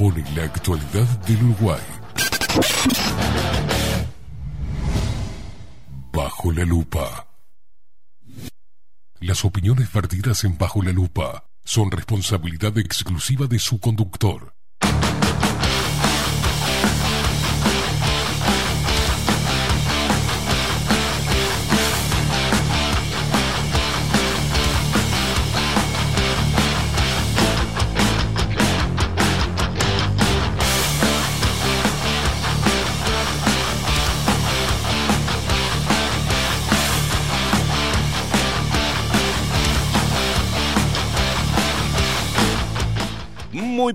Pone la actualidad del Uruguay. Bajo la lupa. Las opiniones vertidas en Bajo la lupa son responsabilidad exclusiva de su conductor.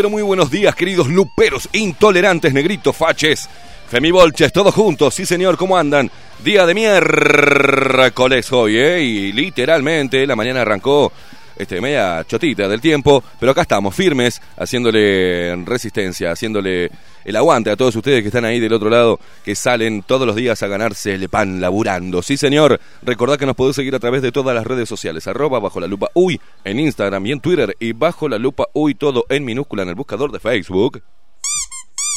Pero muy buenos días, queridos luperos, intolerantes, negritos, faches, femibolches, todos juntos. Sí, señor, ¿cómo andan? Día de miércoles hoy, ¿eh? Y literalmente la mañana arrancó este, media chotita del tiempo, pero acá estamos, firmes, haciéndole resistencia, haciéndole el aguante a todos ustedes que están ahí del otro lado, que salen todos los días a ganarse el pan laburando. Sí, señor, recordad que nos podés seguir a través de todas las redes sociales, arroba bajo la lupa uy en Instagram y en Twitter, y bajo la lupa uy todo en minúscula en el buscador de Facebook.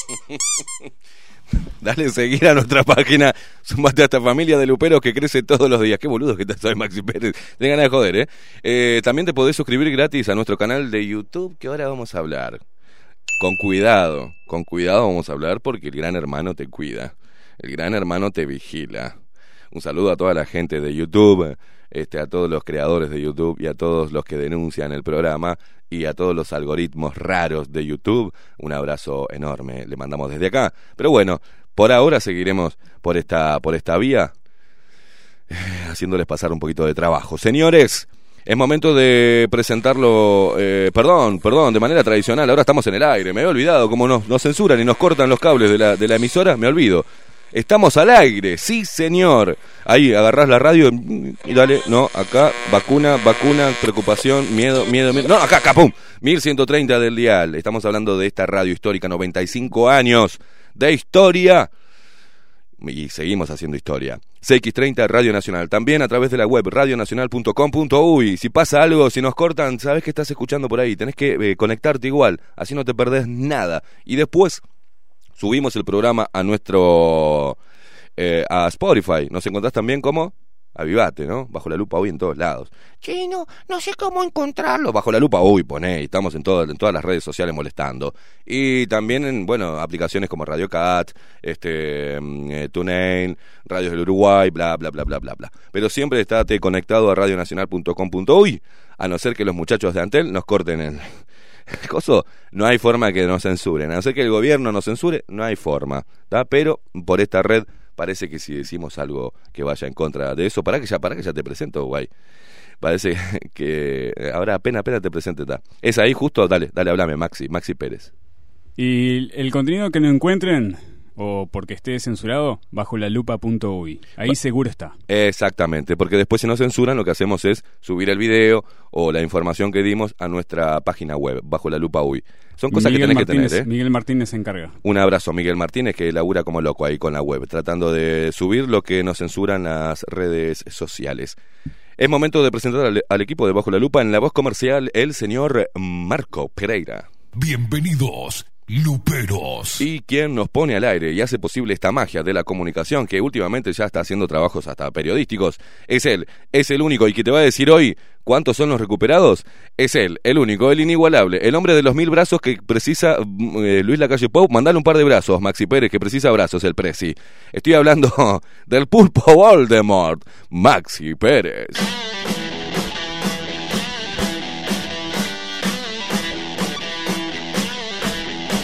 Dale seguir a nuestra página. Sumate a esta familia de luperos que crece todos los días. Qué boludo que soy, Maxi Pérez. Ten ganas de joder, ¿eh? ¿eh? También te podés suscribir gratis a nuestro canal de YouTube, que ahora vamos a hablar. Con cuidado, con cuidado vamos a hablar porque el gran hermano te cuida. El gran hermano te vigila. Un saludo a toda la gente de YouTube, este, a todos los creadores de YouTube y a todos los que denuncian el programa y a todos los algoritmos raros de YouTube. Un abrazo enorme, le mandamos desde acá. Pero bueno, por ahora seguiremos por esta, por esta vía, eh, haciéndoles pasar un poquito de trabajo. Señores, es momento de presentarlo, eh, perdón, perdón, de manera tradicional. Ahora estamos en el aire, me he olvidado, como nos, nos censuran y nos cortan los cables de la, de la emisora, me olvido. Estamos al aire, sí señor. Ahí agarrás la radio y dale, no, acá, vacuna, vacuna, preocupación, miedo, miedo, miedo. No, acá, acá, pum. 1130 del dial. Estamos hablando de esta radio histórica, 95 años de historia. Y seguimos haciendo historia. CX30 Radio Nacional. También a través de la web radionacional.com.uy. Si pasa algo, si nos cortan, sabes que estás escuchando por ahí. Tenés que eh, conectarte igual. Así no te perdés nada. Y después subimos el programa a nuestro. Eh, a Spotify. Nos encontrás también como. Avivate, ¿no? Bajo la lupa hoy en todos lados. Che, no, sé cómo encontrarlo. Bajo la lupa hoy, poné, estamos en, todas en todas las redes sociales molestando. Y también en, bueno, aplicaciones como Radio Cat, este, mm, eh, TuneIn, Radios del Uruguay, bla, bla, bla, bla, bla, bla. Pero siempre estate conectado a radionacional.com.uy, a no ser que los muchachos de Antel nos corten el coso, no hay forma que nos censuren. A no ser que el gobierno nos censure, no hay forma. ¿tá? Pero por esta red parece que si decimos algo que vaya en contra de eso, para que ya, para que ya te presento, guay. Parece que ahora apenas, apenas te presente. ¿tá? Es ahí justo, dale, dale, hablame, Maxi, Maxi Pérez. Y el contenido que no encuentren, o porque esté censurado, bajo la lupa.uy. Ahí seguro está. Exactamente, porque después si nos censuran lo que hacemos es subir el video o la información que dimos a nuestra página web, bajo la lupa UI. Son cosas Miguel que tenés Martínez, que tener, ¿eh? Miguel Martínez se encarga. Un abrazo a Miguel Martínez que labura como loco ahí con la web, tratando de subir lo que nos censuran las redes sociales. Es momento de presentar al, al equipo de Bajo la Lupa en la voz comercial el señor Marco Pereira. Bienvenidos, Luperos. Y quien nos pone al aire y hace posible esta magia de la comunicación que últimamente ya está haciendo trabajos hasta periodísticos, es él, es el único y que te va a decir hoy cuántos son los recuperados, es él, el único, el inigualable, el hombre de los mil brazos que precisa mm, eh, Luis Lacalle Pou, mandale un par de brazos, Maxi Pérez, que precisa brazos, el Prezi. Estoy hablando del pulpo Voldemort, Maxi Pérez.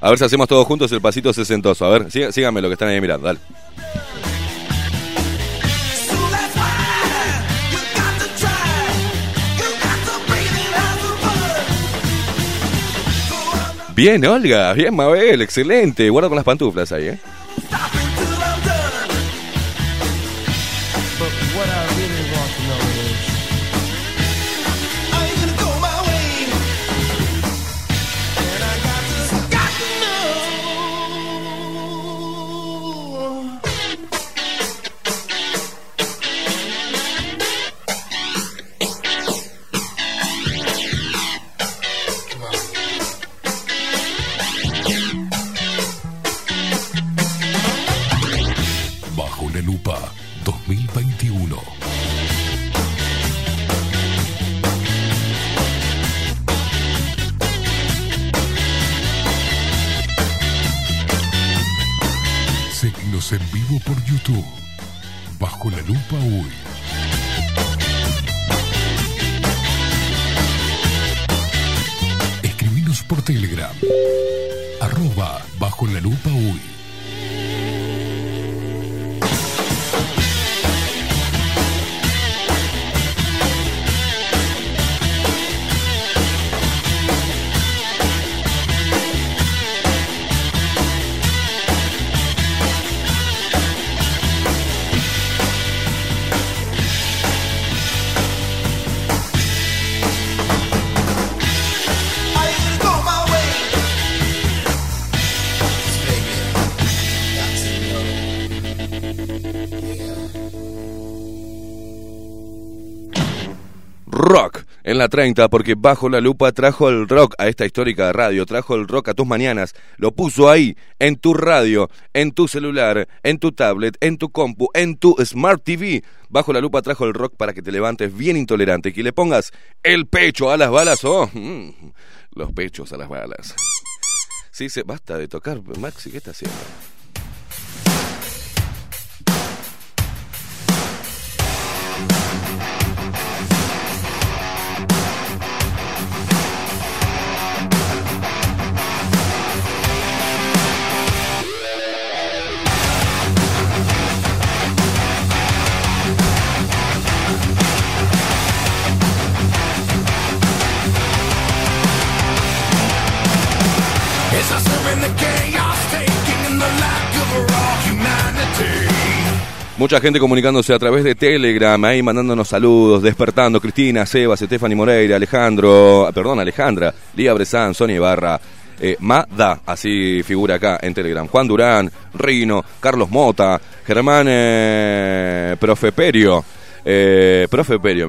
A ver si hacemos todos juntos el pasito sesentoso. A ver, sí- síganme lo que están ahí mirando, dale. Bien, Olga, bien, Mabel, excelente. Guarda con las pantuflas ahí, ¿eh? La 30 porque bajo la lupa trajo el rock a esta histórica radio, trajo el rock a tus mañanas, lo puso ahí, en tu radio, en tu celular, en tu tablet, en tu compu, en tu Smart TV. Bajo la lupa trajo el rock para que te levantes bien intolerante y le pongas el pecho a las balas o mm, los pechos a las balas. Sí, se basta de tocar, Maxi, ¿qué está haciendo? Mucha gente comunicándose a través de Telegram, ahí mandándonos saludos, despertando, Cristina, Sebas, Stephanie Moreira, Alejandro, perdón, Alejandra, Lía Bresan, Sonia Ibarra, eh, Mada, así figura acá en Telegram, Juan Durán, Rino, Carlos Mota, Germán eh, Profe Perio, eh, profe Perio,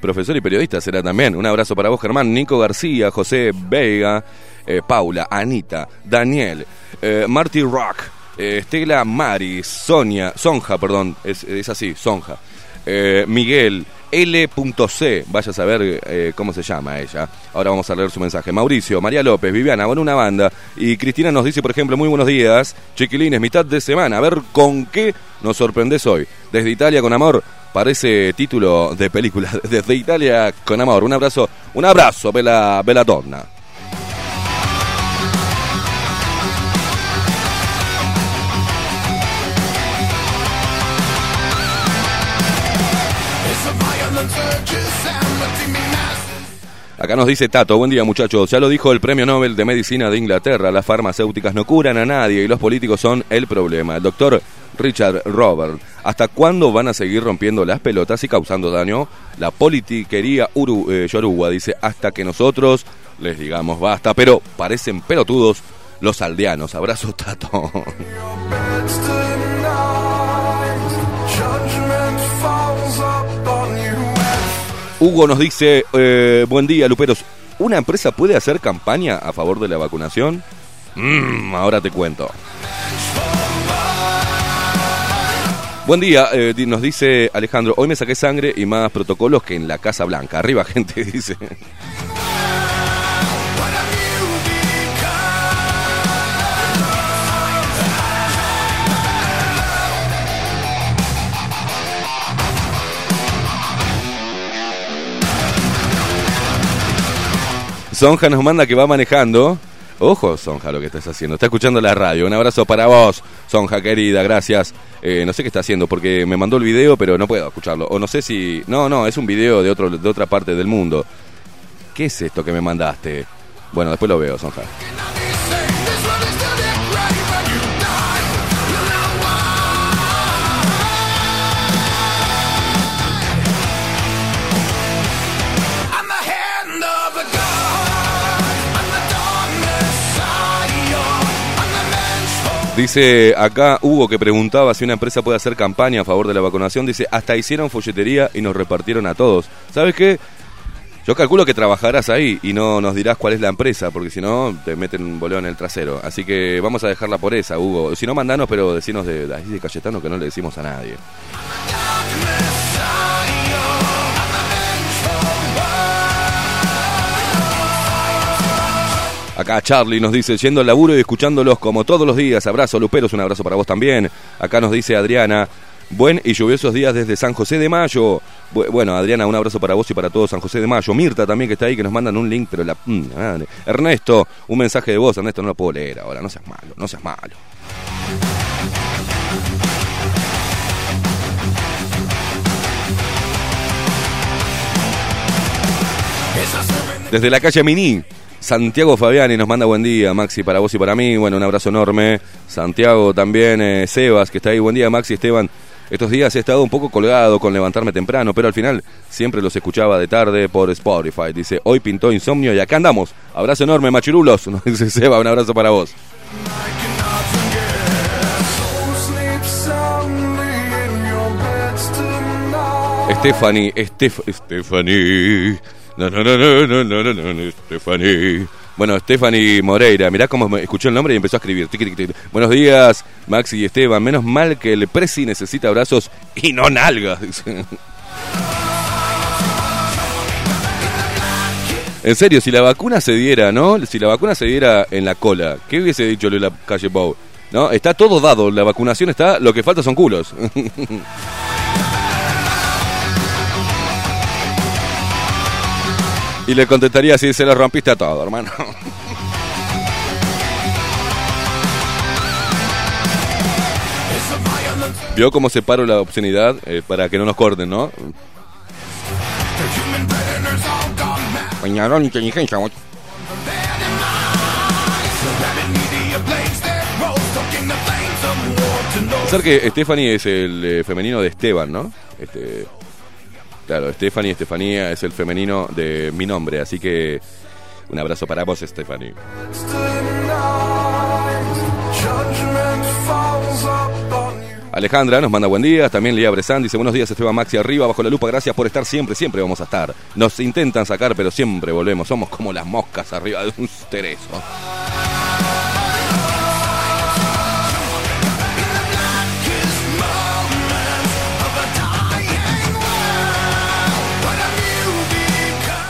profesor y periodista será también. Un abrazo para vos, Germán, Nico García, José Vega, eh, Paula, Anita, Daniel, eh, Marty Rock, eh, Estela Mari, Sonia, Sonja, perdón, es, es así, Sonja, eh, Miguel, L.C, vaya a saber eh, cómo se llama ella. Ahora vamos a leer su mensaje. Mauricio, María López, Viviana, bueno, una banda. Y Cristina nos dice, por ejemplo, muy buenos días, chiquilines, mitad de semana. A ver con qué nos sorprendes hoy. Desde Italia con amor, parece título de película. Desde Italia con amor. Un abrazo, un abrazo, bella, bella donna. Acá nos dice Tato, buen día muchachos, ya lo dijo el Premio Nobel de Medicina de Inglaterra, las farmacéuticas no curan a nadie y los políticos son el problema. El doctor Richard Robert, ¿hasta cuándo van a seguir rompiendo las pelotas y causando daño? La politiquería uru, eh, yoruba dice, hasta que nosotros les digamos basta, pero parecen pelotudos los aldeanos. Abrazo Tato. Hugo nos dice, eh, buen día, Luperos. ¿Una empresa puede hacer campaña a favor de la vacunación? Mm, ahora te cuento. Buen día, eh, nos dice Alejandro, hoy me saqué sangre y más protocolos que en la Casa Blanca. Arriba, gente, dice. Sonja nos manda que va manejando. Ojo, Sonja, lo que estás haciendo. Está escuchando la radio. Un abrazo para vos, Sonja, querida. Gracias. Eh, no sé qué está haciendo porque me mandó el video, pero no puedo escucharlo. O no sé si... No, no, es un video de, otro, de otra parte del mundo. ¿Qué es esto que me mandaste? Bueno, después lo veo, Sonja. Dice acá Hugo que preguntaba si una empresa puede hacer campaña a favor de la vacunación. Dice, hasta hicieron folletería y nos repartieron a todos. ¿Sabes qué? Yo calculo que trabajarás ahí y no nos dirás cuál es la empresa, porque si no te meten un boleo en el trasero. Así que vamos a dejarla por esa, Hugo. Si no, mandanos, pero decinos de, de, de Cayetano que no le decimos a nadie. Acá Charlie nos dice, yendo al laburo y escuchándolos como todos los días. Abrazo, Luperos, un abrazo para vos también. Acá nos dice Adriana, buen y lluviosos días desde San José de Mayo. Bu- Bueno, Adriana, un abrazo para vos y para todo San José de Mayo. Mirta también que está ahí, que nos mandan un link, pero la... mm. Ernesto, un mensaje de voz. Ernesto, no lo puedo leer ahora, no seas malo, no seas malo. Desde la calle Miní, Santiago Fabiani nos manda buen día, Maxi, para vos y para mí. Bueno, un abrazo enorme. Santiago también, eh, Sebas, que está ahí. Buen día, Maxi, Esteban. Estos días he estado un poco colgado con levantarme temprano, pero al final siempre los escuchaba de tarde por Spotify. Dice, hoy pintó insomnio y acá andamos. Abrazo enorme, machirulos. Nos dice Seba, un abrazo para vos. Stephanie, Estef- Stephanie. No no no no no no no Stephanie. Bueno, Stephanie Moreira, mirá cómo escuchó el nombre y empezó a escribir. Buenos días, Maxi y Esteban. Menos mal que el Prezi necesita abrazos y no nalgas. En serio, si la vacuna se diera, ¿no? Si la vacuna se diera en la cola, ¿qué hubiese dicho la Calle Pau? ¿No? Está todo dado, la vacunación está, lo que falta son culos. y le contestaría así, se lo rompiste a todo, hermano. ¿Vio cómo separo la obscenidad eh, para que no nos corten, no? Peñarol inteligencia. Pensar que Stephanie es el eh, femenino de Esteban, ¿no? Este, claro, Stephanie, Estefanía es el femenino de mi nombre, así que un abrazo para vos, Stephanie. Alejandra nos manda buen día, también Lía Bresán dice buenos días Esteban Maxi arriba, bajo la lupa, gracias por estar siempre, siempre vamos a estar. Nos intentan sacar, pero siempre volvemos, somos como las moscas arriba de un cerezo.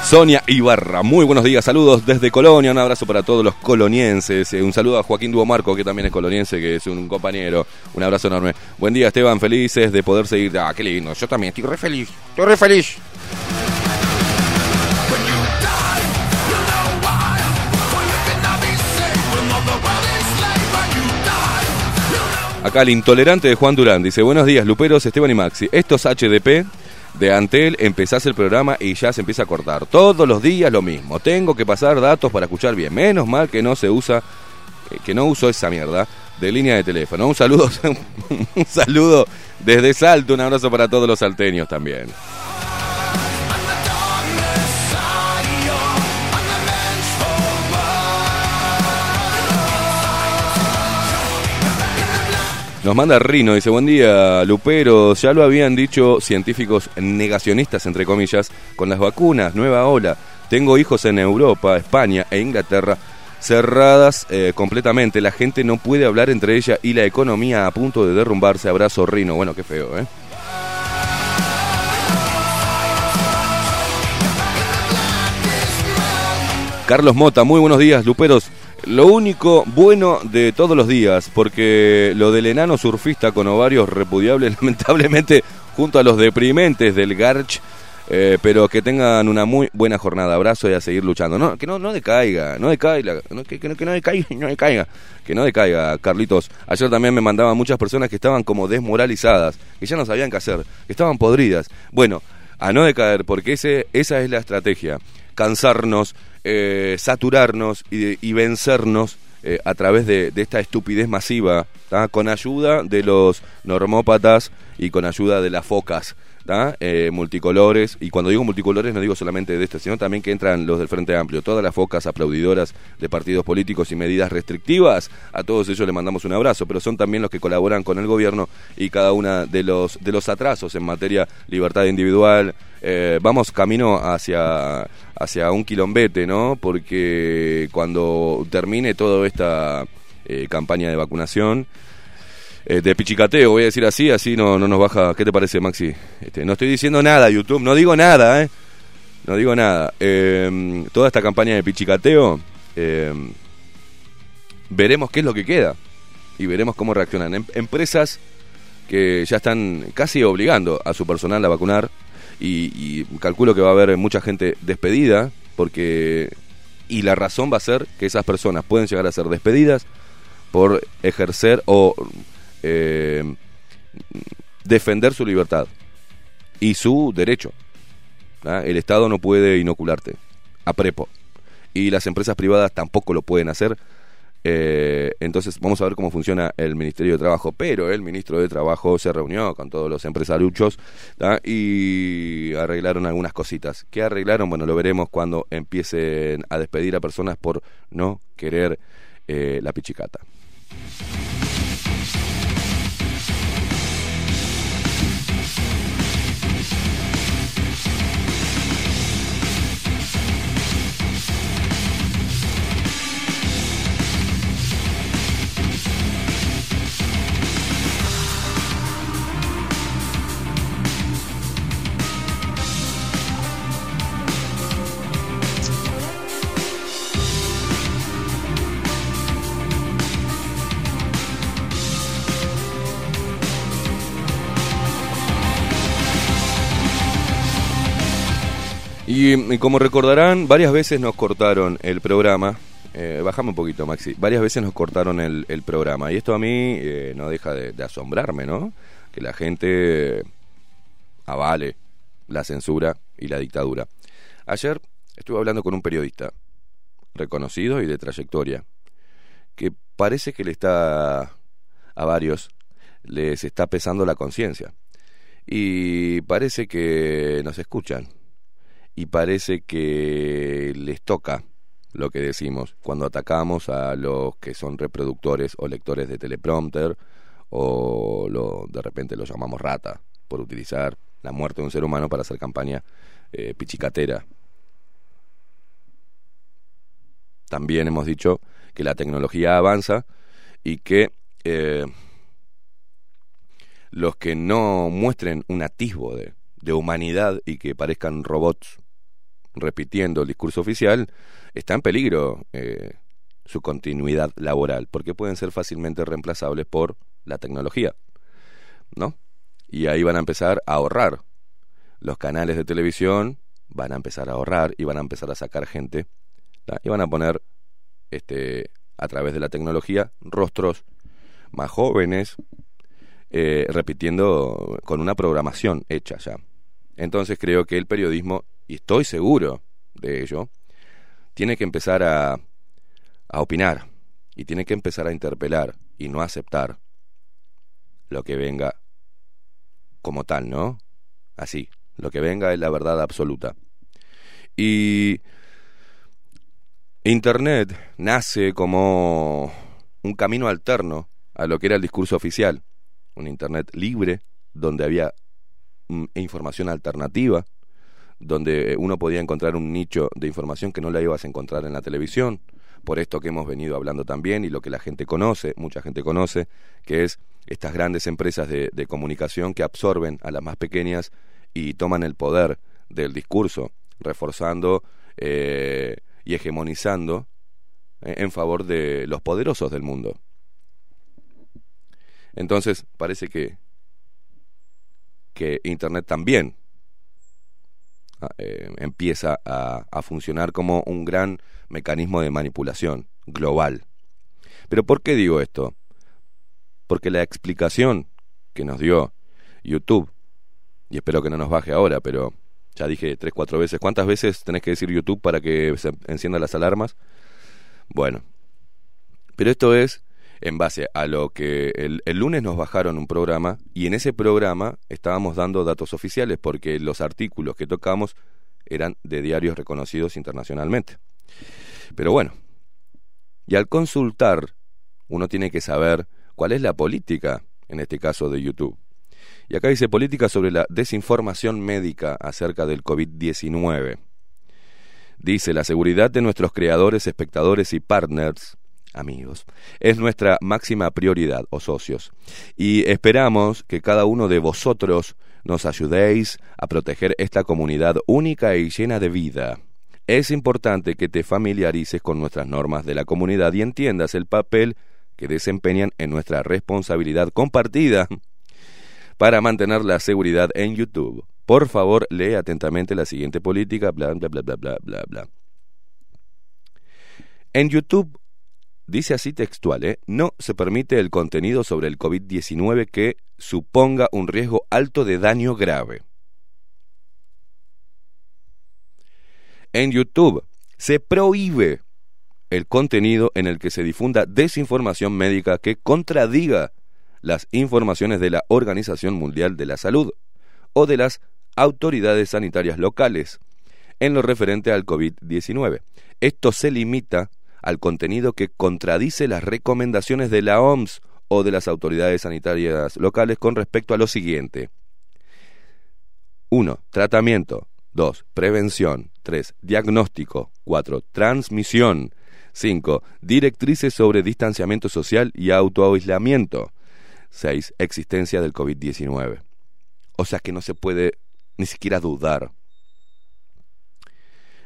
Sonia Ibarra, muy buenos días, saludos desde Colonia, un abrazo para todos los colonienses, eh, un saludo a Joaquín Duomarco, que también es coloniense, que es un compañero, un abrazo enorme. Buen día Esteban, felices de poder seguir, ah, qué lindo, yo también estoy re feliz, estoy re feliz. Acá el intolerante de Juan Durán dice, buenos días Luperos, Esteban y Maxi, estos HDP de Antel empezás el programa y ya se empieza a cortar. Todos los días lo mismo. Tengo que pasar datos para escuchar bien. Menos mal que no se usa, eh, que no uso esa mierda de línea de teléfono. Un saludo, un saludo desde Salto, un abrazo para todos los salteños también. Nos manda Rino, dice, buen día, Lupero. Ya lo habían dicho científicos negacionistas, entre comillas, con las vacunas, nueva ola. Tengo hijos en Europa, España e Inglaterra cerradas eh, completamente. La gente no puede hablar entre ella y la economía a punto de derrumbarse. Abrazo, Rino. Bueno, qué feo, ¿eh? Carlos Mota, muy buenos días, Luperos. Lo único bueno de todos los días, porque lo del enano surfista con ovarios repudiables, lamentablemente, junto a los deprimentes del Garch, eh, pero que tengan una muy buena jornada. Abrazo y a seguir luchando. No, que no, no decaiga, no decaiga, no, que, no, que no decaiga, no decaiga, que no decaiga, Carlitos. Ayer también me mandaban muchas personas que estaban como desmoralizadas, que ya no sabían qué hacer, que estaban podridas. Bueno, a no decaer, porque ese, esa es la estrategia. Cansarnos, eh, saturarnos y, y vencernos eh, a través de, esta estupidez masiva, con ayuda de los normópatas y con ayuda de las focas. Eh, multicolores, y cuando digo multicolores no digo solamente de este, sino también que entran los del Frente Amplio, todas las focas aplaudidoras de partidos políticos y medidas restrictivas, a todos ellos les mandamos un abrazo, pero son también los que colaboran con el gobierno y cada una de los, de los atrasos en materia libertad individual. Vamos camino hacia, hacia un quilombete, ¿no? Porque cuando termine toda esta eh, campaña de vacunación, eh, de pichicateo, voy a decir así, así no, no nos baja. ¿Qué te parece, Maxi? Este, no estoy diciendo nada, YouTube, no digo nada, ¿eh? No digo nada. Eh, toda esta campaña de pichicateo, eh, veremos qué es lo que queda y veremos cómo reaccionan. Em- empresas que ya están casi obligando a su personal a vacunar y, calculo que va a haber mucha gente despedida porque y la razón va a ser que esas personas pueden llegar a ser despedidas por ejercer o eh, defender su libertad y su derecho. ¿ah? El Estado no puede inocularte a prepo y las empresas privadas tampoco lo pueden hacer. Eh, entonces vamos a ver cómo funciona el Ministerio de Trabajo, pero el ministro de Trabajo se reunió con todos los empresariuchos ¿tá? y arreglaron algunas cositas. ¿Qué arreglaron? Bueno, lo veremos cuando empiecen a despedir a personas por no querer eh, la pichicata. Y, como recordarán, varias veces nos cortaron el programa. Eh, bajame un poquito, Maxi. Varias veces nos cortaron el, el programa. Y esto a mí eh, no deja de, de asombrarme, ¿no? Que la gente avale la censura y la dictadura. Ayer estuve hablando con un periodista reconocido y de trayectoria, que parece que le está a varios les está pesando la conciencia. Y parece que nos escuchan. Y parece que les toca lo que decimos cuando atacamos a los que son reproductores o lectores de teleprompter o lo, de repente los llamamos rata por utilizar la muerte de un ser humano para hacer campaña eh, pichicatera. También hemos dicho que la tecnología avanza y que eh, los que no muestren un atisbo de, de humanidad y que parezcan robots repitiendo el discurso oficial, está en peligro eh, su continuidad laboral, porque pueden ser fácilmente reemplazables por la tecnología, ¿no? Y ahí van a empezar a ahorrar. Los canales de televisión van a empezar a ahorrar y van a empezar a sacar gente y van a poner este a través de la tecnología rostros más jóvenes eh, repitiendo con una programación hecha ya. Entonces creo que el periodismo, y estoy seguro de ello, tiene que empezar a, a opinar y tiene que empezar a interpelar y no aceptar lo que venga como tal, ¿no? Así, lo que venga es la verdad absoluta. Y Internet nace como un camino alterno a lo que era el discurso oficial, un Internet libre, donde había mm, información alternativa, donde uno podía encontrar un nicho de información que no la ibas a encontrar en la televisión, por esto que hemos venido hablando también y lo que la gente conoce, mucha gente conoce, que es estas grandes empresas de, comunicación que absorben a las más pequeñas y toman el poder del discurso, reforzando eh, y hegemonizando eh, en favor de los poderosos del mundo. Entonces, parece que, que Internet también eh, empieza a, funcionar como un gran mecanismo de manipulación global. Pero ¿por qué digo esto? Porque la explicación que nos dio YouTube, y espero que no nos baje ahora, pero ya dije tres, cuatro veces, ¿cuántas veces tenés que decir YouTube para que se enciendan las alarmas? Bueno, pero esto es en base a lo que el, lunes nos bajaron un programa y en ese programa estábamos dando datos oficiales porque los artículos que tocamos eran de diarios reconocidos internacionalmente. Pero bueno, y al consultar uno tiene que saber cuál es la política, en este caso de YouTube. Y acá dice política sobre la desinformación médica acerca del COVID-19. Dice, la seguridad de nuestros creadores, espectadores y partners, amigos, es nuestra máxima prioridad, o socios. Y esperamos que cada uno de vosotros nos ayudéis a proteger esta comunidad única y llena de vida. Es importante que te familiarices con nuestras normas de la comunidad y entiendas el papel que desempeñan en nuestra responsabilidad compartida para mantener la seguridad en YouTube. Por favor, lee atentamente la siguiente política, bla, bla, bla, bla, bla, bla, bla. En YouTube, dice así textual, ¿eh? no se permite el contenido sobre el COVID-19 que suponga un riesgo alto de daño grave. En YouTube se prohíbe el contenido en el que se difunda desinformación médica que contradiga las informaciones de la Organización Mundial de la Salud o de las autoridades sanitarias locales en lo referente al COVID-19. Esto se limita al contenido que contradice las recomendaciones de la OMS o de las autoridades sanitarias locales con respecto a lo siguiente. 1. Tratamiento. 2. Prevención. 3. Diagnóstico. 4. Transmisión. 5. Directrices sobre distanciamiento social y autoaislamiento. 6. Existencia del COVID-19. O sea que no se puede ni siquiera dudar.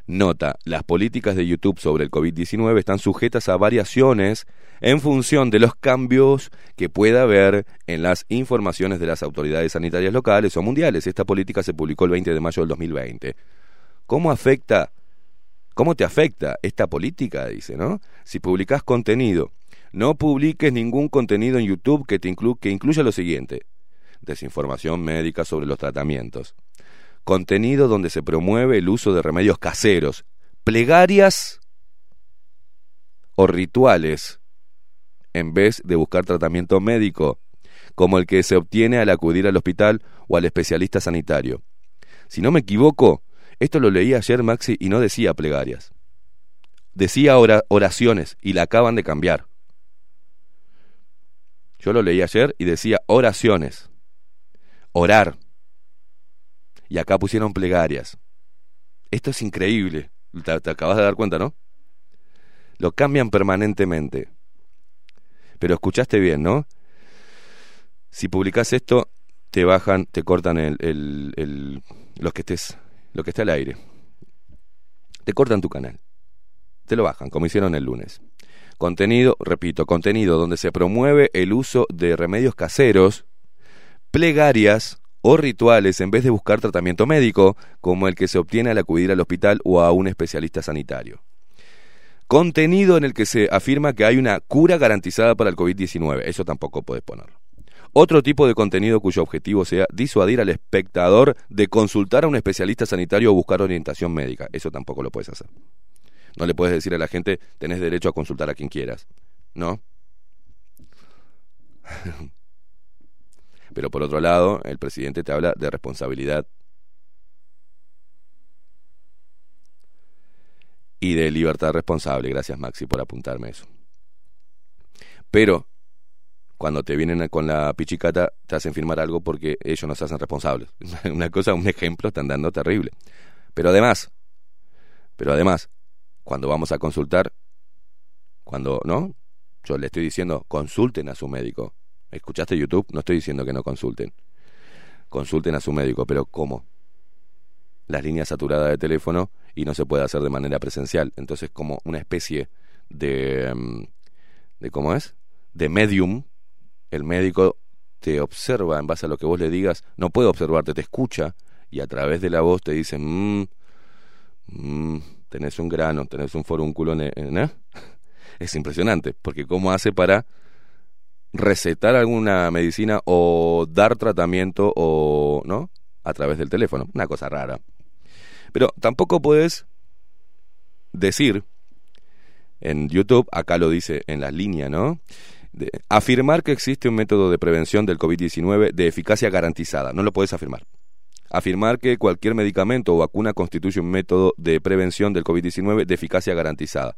Nota, las políticas de YouTube sobre el COVID-19 están sujetas a variaciones en función de los cambios que pueda haber en las informaciones de las autoridades sanitarias locales o mundiales. Esta política se publicó el 20 de mayo del 2020. ¿Cómo afecta, cómo te afecta esta política? Dice, ¿no? Si publicás contenido, no publiques ningún contenido en YouTube que, te que incluya lo siguiente. Desinformación médica sobre los tratamientos. Contenido donde se promueve el uso de remedios caseros, plegarias o rituales en vez de buscar tratamiento médico, como el que se obtiene al acudir al hospital o al especialista sanitario. Si no me equivoco, esto lo leí ayer Maxi y no decía plegarias. Decía ora- oraciones y la acaban de cambiar. Yo lo leí ayer y decía oraciones. Orar. Y acá pusieron plegarias. Esto es increíble. Te, te acabas de dar cuenta, ¿no? Lo cambian permanentemente. Pero escuchaste bien, ¿no? Si publicás esto, te bajan, te cortan el, el, el- los que estés, lo que está al aire. Te cortan tu canal. Te lo bajan, como hicieron el lunes. Contenido, repito, contenido donde se promueve el uso de remedios caseros, plegarias o rituales en vez de buscar tratamiento médico, como el que se obtiene al acudir al hospital o a un especialista sanitario. Contenido en el que se afirma que hay una cura garantizada para el COVID-19. Eso tampoco puedes ponerlo. Otro tipo de contenido cuyo objetivo sea disuadir al espectador de consultar a un especialista sanitario o buscar orientación médica. Eso tampoco lo puedes hacer. No le puedes decir a la gente, tenés derecho a consultar a quien quieras. ¿No? Pero por otro lado, el presidente te habla de responsabilidad y de libertad responsable. Gracias, Maxi, por apuntarme eso. Pero cuando te vienen con la pichicata, te hacen firmar algo porque ellos nos hacen responsables. Una cosa, un ejemplo, están dando terrible. Pero además, pero además, cuando vamos a consultar, cuando, ¿no? Yo le estoy diciendo, consulten a su médico. ¿Escuchaste YouTube? No estoy diciendo que no consulten. Consulten a su médico, pero ¿cómo? Las líneas saturadas de teléfono y no se puede hacer de manera presencial. Entonces, como una especie de, mm, de ¿cómo es? De medium. El médico te observa en base a lo que vos le digas. No puede observarte, te escucha y a través de la voz te dice, "Mm, mm, tenés un grano, tenés un forúnculo, ¿eh?". Es impresionante, porque cómo hace para recetar alguna medicina o dar tratamiento o no a través del teléfono, una cosa rara. Pero tampoco puedes decir en YouTube, acá lo dice en la línea, ¿no? De- afirmar que existe un método de prevención del COVID-19 de eficacia garantizada. No lo puedes afirmar. Afirmar que cualquier medicamento o vacuna constituye un método de prevención del COVID-19 de eficacia garantizada.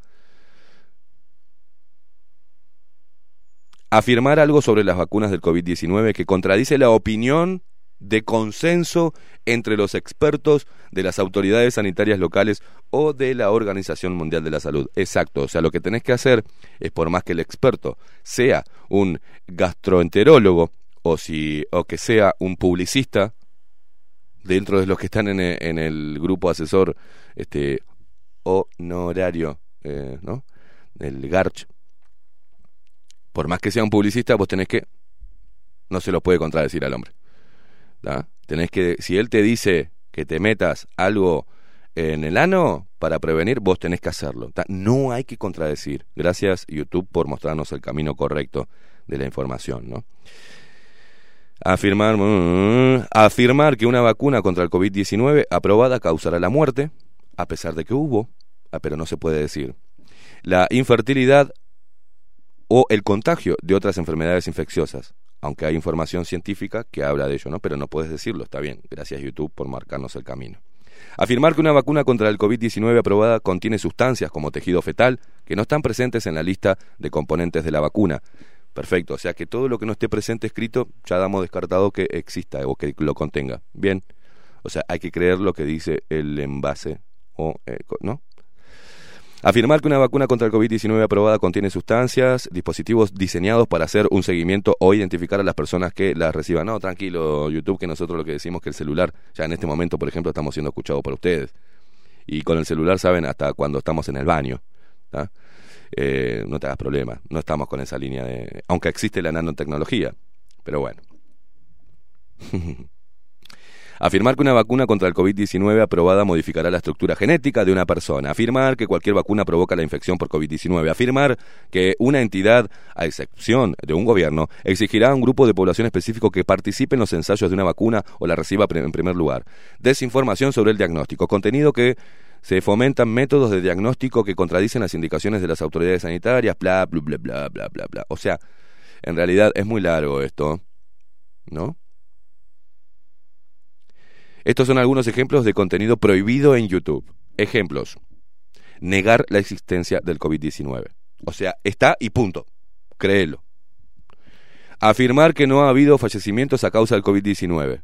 Afirmar algo sobre las vacunas del COVID-19 que contradice la opinión de consenso entre los expertos de las autoridades sanitarias locales o de la Organización Mundial de la Salud. Exacto, o sea, lo que tenés que hacer es por más que el experto sea un gastroenterólogo o si o que sea un publicista dentro de los que están en el, en el grupo asesor este honorario, eh, ¿no? El GARCH. Por más que sea un publicista, vos tenés que no se lo puede contradecir al hombre. Tenés que, si él te dice que te metas algo en el ano para prevenir, vos tenés que hacerlo. No hay que contradecir. Gracias YouTube por mostrarnos el camino correcto de la información, ¿no? Afirmar, mm, afirmar que una vacuna contra el COVID-19 aprobada causará la muerte, a pesar de que hubo, ah, pero no se puede decir. La infertilidad o el contagio de otras enfermedades infecciosas, aunque hay información científica que habla de ello, ¿no? Pero no puedes decirlo, está bien. Gracias YouTube por marcarnos el camino. Afirmar que una vacuna contra el COVID-19 aprobada contiene sustancias como tejido fetal que no están presentes en la lista de componentes de la vacuna. Perfecto, o sea que todo lo que no esté presente escrito ya damos descartado que exista o que lo contenga. Bien, o sea, hay que creer lo que dice el envase o, eh, ¿no? Afirmar que una vacuna contra el COVID-19 aprobada contiene sustancias, dispositivos diseñados para hacer un seguimiento o identificar a las personas que las reciban. No, tranquilo, YouTube, que nosotros lo que decimos que el celular, ya en este momento, por ejemplo, estamos siendo escuchados por ustedes. Y con el celular saben hasta cuando estamos en el baño. Eh, no te hagas problema, no estamos con esa línea de... Aunque existe la nanotecnología, pero bueno. Afirmar que una vacuna contra el COVID-19 aprobada modificará la estructura genética de una persona. Afirmar que cualquier vacuna provoca la infección por COVID-19. Afirmar que una entidad, a excepción de un gobierno, exigirá a un grupo de población específico que participe en los ensayos de una vacuna o la reciba en primer lugar. Desinformación sobre el diagnóstico. Contenido que se fomentan métodos de diagnóstico que contradicen las indicaciones de las autoridades sanitarias, bla, bla, bla, bla, bla, bla. O sea, en realidad es muy largo esto, ¿no? Estos son algunos ejemplos de contenido prohibido en YouTube. Ejemplos. Negar la existencia del COVID-19. O sea, está y punto. Créelo. Afirmar que no ha habido fallecimientos a causa del COVID-19.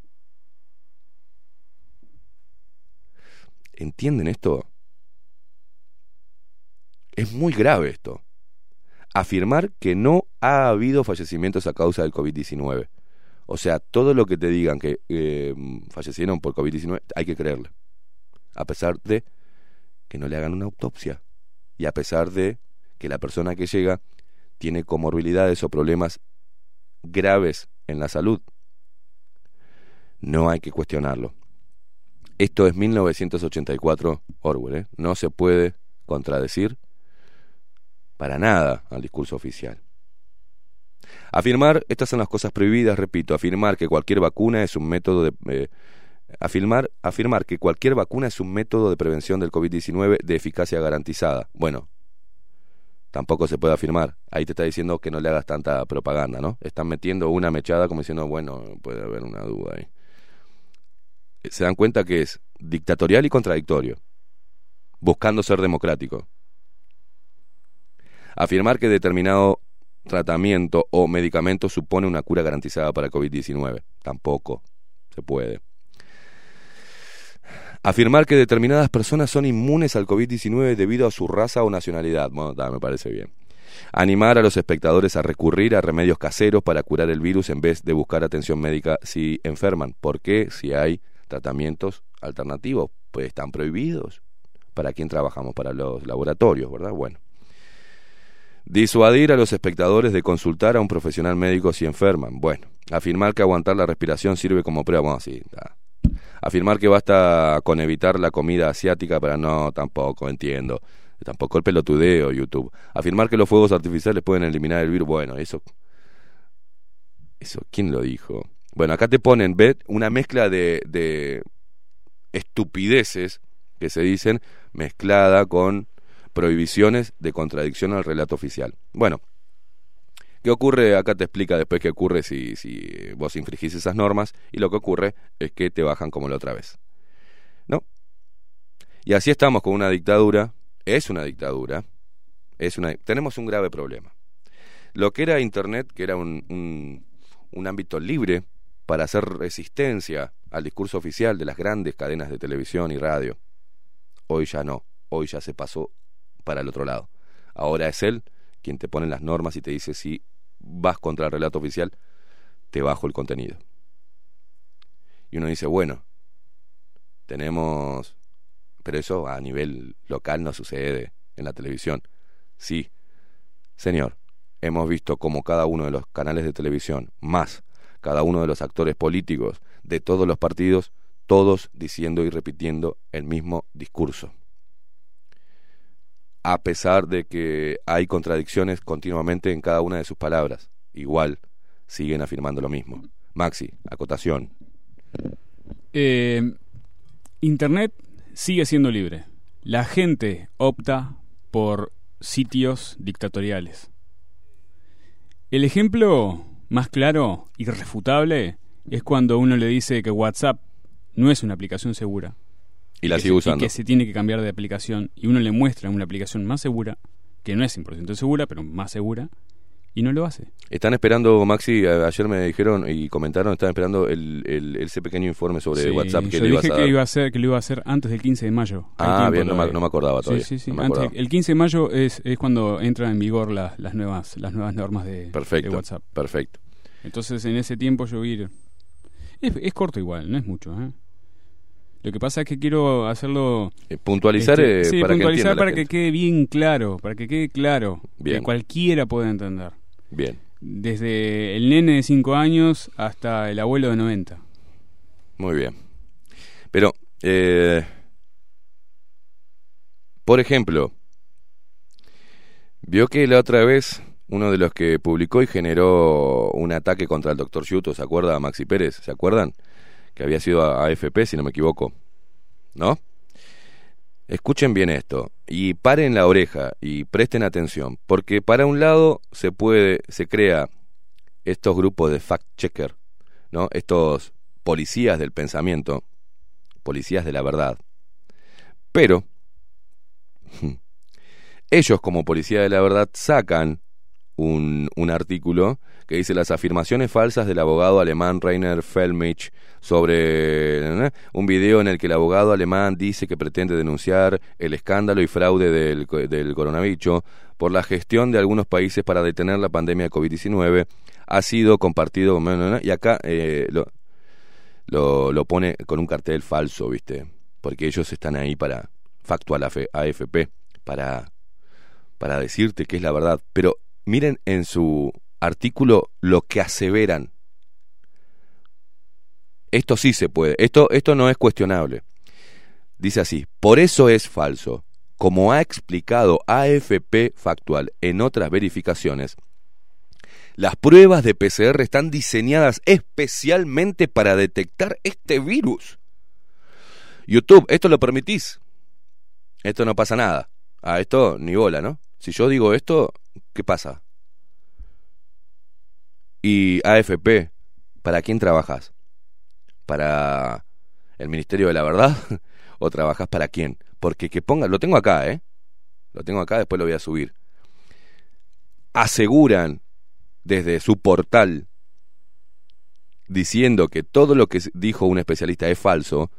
¿Entienden esto? Es muy grave esto. Afirmar que no ha habido fallecimientos a causa del COVID-19. O sea, todo lo que te digan que eh, fallecieron por COVID-19, hay que creerle. A pesar de que no le hagan una autopsia. Y a pesar de que la persona que llega tiene comorbilidades o problemas graves en la salud. No hay que cuestionarlo. Esto es 1984 Orwell. ¿eh? No se puede contradecir para nada al discurso oficial. Afirmar, estas son las cosas prohibidas, repito, afirmar que cualquier vacuna es un método de... eh, afirmar, afirmar que cualquier vacuna es un método de prevención del COVID-19 de eficacia garantizada. Bueno, tampoco se puede afirmar. Ahí te está diciendo que no le hagas tanta propaganda, ¿no? Están metiendo una mechada como diciendo, bueno, puede haber una duda ahí. Se dan cuenta que es dictatorial y contradictorio, buscando ser democrático. Afirmar que determinado tratamiento o medicamento supone una cura garantizada para el COVID-19. Tampoco se puede. Afirmar que determinadas personas son inmunes al COVID-19 debido a su raza o nacionalidad. Da, me parece bien. Animar a los espectadores a recurrir a remedios caseros para curar el virus en vez de buscar atención médica si enferman. ¿Por qué? Si hay tratamientos alternativos, pues están prohibidos. ¿Para quién trabajamos? Para los laboratorios, ¿verdad? Bueno. Disuadir a los espectadores de consultar a un profesional médico si enferman. Bueno, afirmar que aguantar la respiración sirve como prueba. Bueno, sí. Afirmar que basta con evitar la comida asiática para no, tampoco, entiendo. Tampoco el pelotudeo, YouTube. Afirmar que los fuegos artificiales pueden eliminar el virus. Bueno, eso. Eso, ¿quién lo dijo? Bueno, acá te ponen, ve, una mezcla de estupideces que se dicen mezclada con prohibiciones de contradicción al relato oficial. Bueno, ¿qué ocurre? Acá te explica después qué ocurre si, si vos infringís esas normas y lo que ocurre es que te bajan como la otra vez. ¿No? Y así estamos con una dictadura, es una dictadura, es una, tenemos un grave problema. Lo que era Internet, que era un, un ámbito libre para hacer resistencia al discurso oficial de las grandes cadenas de televisión y radio, hoy ya no, hoy ya se pasó para el otro lado. Ahora es él quien te pone las normas y te dice si vas contra el relato oficial, te bajo el contenido. Y uno dice, bueno, tenemos... Pero eso a nivel local no sucede en la televisión. Sí, señor, hemos visto como cada uno de los canales de televisión, más cada uno de los actores políticos de todos los partidos, todos diciendo y repitiendo el mismo discurso a pesar de que hay contradicciones continuamente en cada una de sus palabras. Igual siguen afirmando lo mismo. Maxi, acotación. Eh, Internet sigue siendo libre. La gente opta por sitios dictatoriales. El ejemplo más claro, irrefutable, es cuando uno le dice que WhatsApp no es una aplicación segura. Y la sigue se- usando. Y que se tiene que cambiar de aplicación. Y uno le muestra una aplicación más segura, que no es 100% segura, pero más segura, y no lo hace. Están esperando, Maxi, ayer me dijeron y comentaron, están esperando el, el- ese pequeño informe sobre Sí, WhatsApp que yo le ibas dije a que dar. iba a hacer, que lo iba a hacer antes del 15 de mayo. Ah, bien, no no me acordaba todavía. Sí, sí, sí. no Antes- acordaba. el 15 de mayo es, es cuando entran en vigor las, las nuevas las nuevas normas de, de Perfecto, WhatsApp. perfecto. Entonces en ese tiempo yo ir... Es, es corto igual, no es mucho. ¿eh? Lo que pasa es que quiero hacerlo... Eh, puntualizar este, eh, sí, para que puntualizar la para que quede bien claro, para que quede claro, Bien. que cualquiera pueda entender. Bien, Desde el nene de 5 años hasta el abuelo de 90. muy bien. Pero, eh, por ejemplo, vio que la otra vez uno de los que publicó y generó un ataque contra el doctor Yuto, ¿se acuerda? Maxi Pérez, ¿se acuerdan? Que había sido AFP, si no me equivoco. ¿No? Escuchen bien esto y paren la oreja y presten atención, porque para un lado se puede, se crea estos grupos de fact checker, ¿no? Estos policías del pensamiento, policías de la verdad. Pero ellos como policía de la verdad sacan un, un artículo que dice las afirmaciones falsas del abogado alemán Rainer Fellmich sobre ¿eh? un video en el que el abogado alemán dice que pretende denunciar el escándalo y fraude del, del coronavirus por la gestión de algunos países para detener la pandemia de COVID-19 ha sido compartido y acá eh, lo, lo, pone con un cartel falso, ¿viste? Porque ellos están ahí para factual AF- AFP, para, para decirte que es la verdad. Pero miren en su artículo lo que aseveran. Esto sí se puede, esto, esto no es cuestionable. Dice así, por eso es falso. Como ha explicado AFP Factual en otras verificaciones, las pruebas de PCR están diseñadas especialmente para detectar este virus. YouTube, esto lo permitís. Esto no pasa nada. A esto ni bola, ¿no? Si yo digo esto, ¿qué pasa? Y AFP, ¿para quién trabajas? ¿Para el Ministerio de la Verdad? ¿O trabajas para quién? Porque que ponga, lo tengo acá, ¿eh? Lo tengo acá, después lo voy a subir. Aseguran desde su portal diciendo que todo lo que dijo un especialista es falso,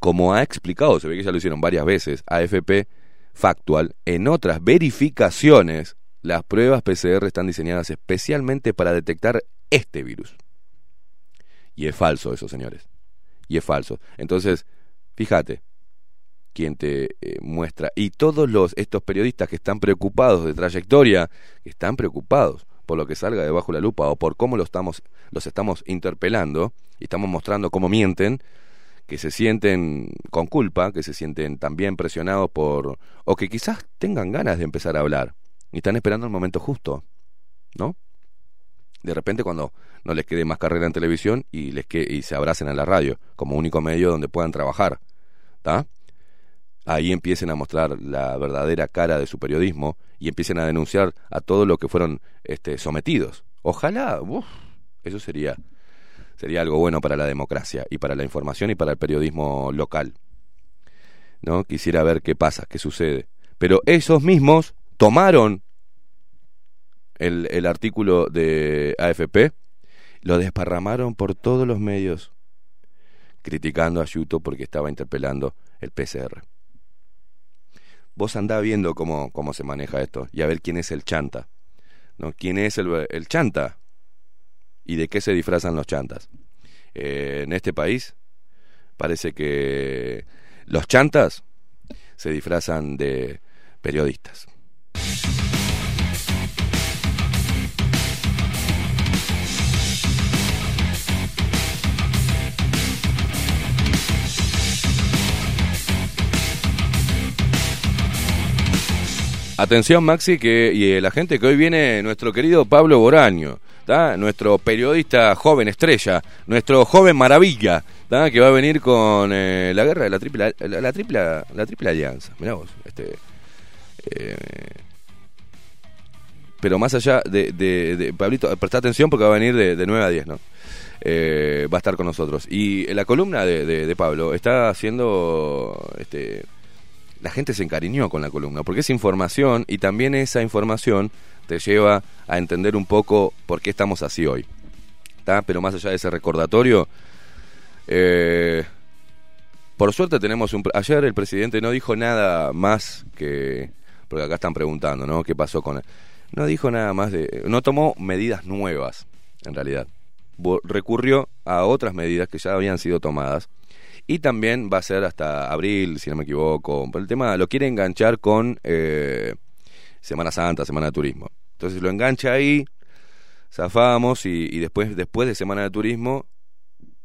como ha explicado, se ve que ya lo hicieron varias veces, AFP Factual, en otras verificaciones, las pruebas PCR están diseñadas especialmente para detectar este virus. Y es falso eso, señores. Y es falso. Entonces, fíjate, quien te eh, muestra. Y todos los, estos periodistas que están preocupados de trayectoria, que están preocupados por lo que salga debajo de la lupa o por cómo lo estamos, los estamos interpelando y estamos mostrando cómo mienten, que se sienten con culpa, que se sienten también presionados por... o que quizás tengan ganas de empezar a hablar y están esperando el momento justo, ¿no? De repente cuando no les quede más carrera en televisión y, les que, y se abracen a la radio como único medio donde puedan trabajar, ¿está? Ahí empiecen a mostrar la verdadera cara de su periodismo y empiecen a denunciar a todo lo que fueron este, sometidos. Ojalá, uf, eso sería sería algo bueno para la democracia y para la información y para el periodismo local. ¿No? Quisiera ver qué pasa, qué sucede. Pero esos mismos tomaron el, el artículo de AFP, lo desparramaron por todos los medios, criticando a Yuto porque estaba interpelando el PCR. Vos andá viendo cómo, cómo se maneja esto y a ver quién es el chanta. ¿no? ¿Quién es el, el chanta? ¿Y de qué se disfrazan los chantas? Eh, en este país parece que los chantas se disfrazan de periodistas. Atención Maxi que y eh, la gente que hoy viene nuestro querido Pablo Boraño, ¿tá? nuestro periodista joven estrella, nuestro joven maravilla, ¿tá? que va a venir con eh, la guerra de la triple la, tripla la triple alianza. Mirá vos, este eh, pero más allá de, de, Pablito, presta atención porque va a venir de, de 9 a 10, ¿no? Eh, va a estar con nosotros. Y la columna de, de Pablo está haciendo este la gente se encariñó con la columna, porque es información y también esa información te lleva a entender un poco por qué estamos así hoy. ¿Tá? Pero más allá de ese recordatorio, eh, por suerte tenemos un... Ayer el presidente no dijo nada más que... Porque acá están preguntando, ¿no? ¿Qué pasó con él? No dijo nada más de... No tomó medidas nuevas, en realidad. Recurrió a otras medidas que ya habían sido tomadas y también va a ser hasta abril, si no me equivoco. Por el tema, lo quiere enganchar con eh, Semana Santa, Semana de Turismo. Entonces lo engancha ahí, zafamos y, y, después, después de Semana de Turismo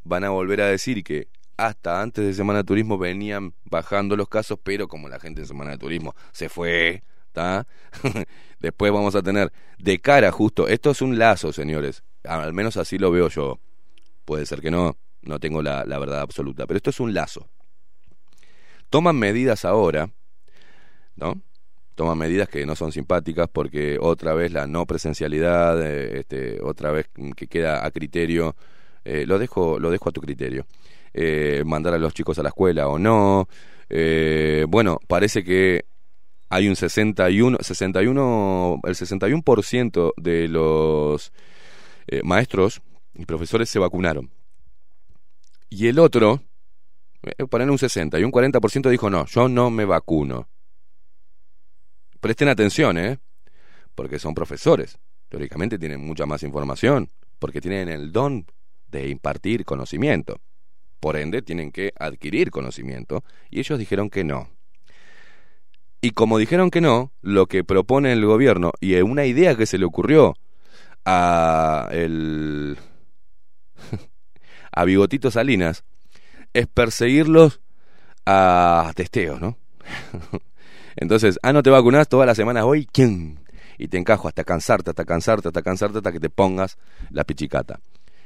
van a volver a decir que hasta antes de Semana de Turismo venían bajando los casos, pero como la gente en Semana de Turismo se fue. Después vamos a tener de cara justo, esto es un lazo, señores, al menos así lo veo yo. Puede ser que no, no tengo la, verdad absoluta, pero esto es un lazo. Toman medidas ahora, ¿no? Toman medidas que no son simpáticas porque otra vez la no presencialidad, eh, este, otra vez que queda a criterio, eh, lo dejo, lo dejo a tu criterio. Eh, mandar a los chicos a la escuela o no. Bueno, parece que hay un 61, 61 el 61% de los maestros y profesores se vacunaron. Y el otro, eh, ponen un 60 y un 40% dijo no, yo no me vacuno. Presten atención, ¿eh? Porque son profesores. Teóricamente tienen mucha más información, porque tienen el don de impartir conocimiento. Por ende, tienen que adquirir conocimiento, y ellos dijeron que no. Y como dijeron que no, lo que propone el gobierno, y una idea que se le ocurrió a el a Bigotito Salinas, es perseguirlos a testeos, ¿no? Entonces, ah, no te vacunás todas las semanas voy, ¿quién? Y te encajo hasta cansarte, hasta cansarte, hasta cansarte, hasta que te pongas la pichicata.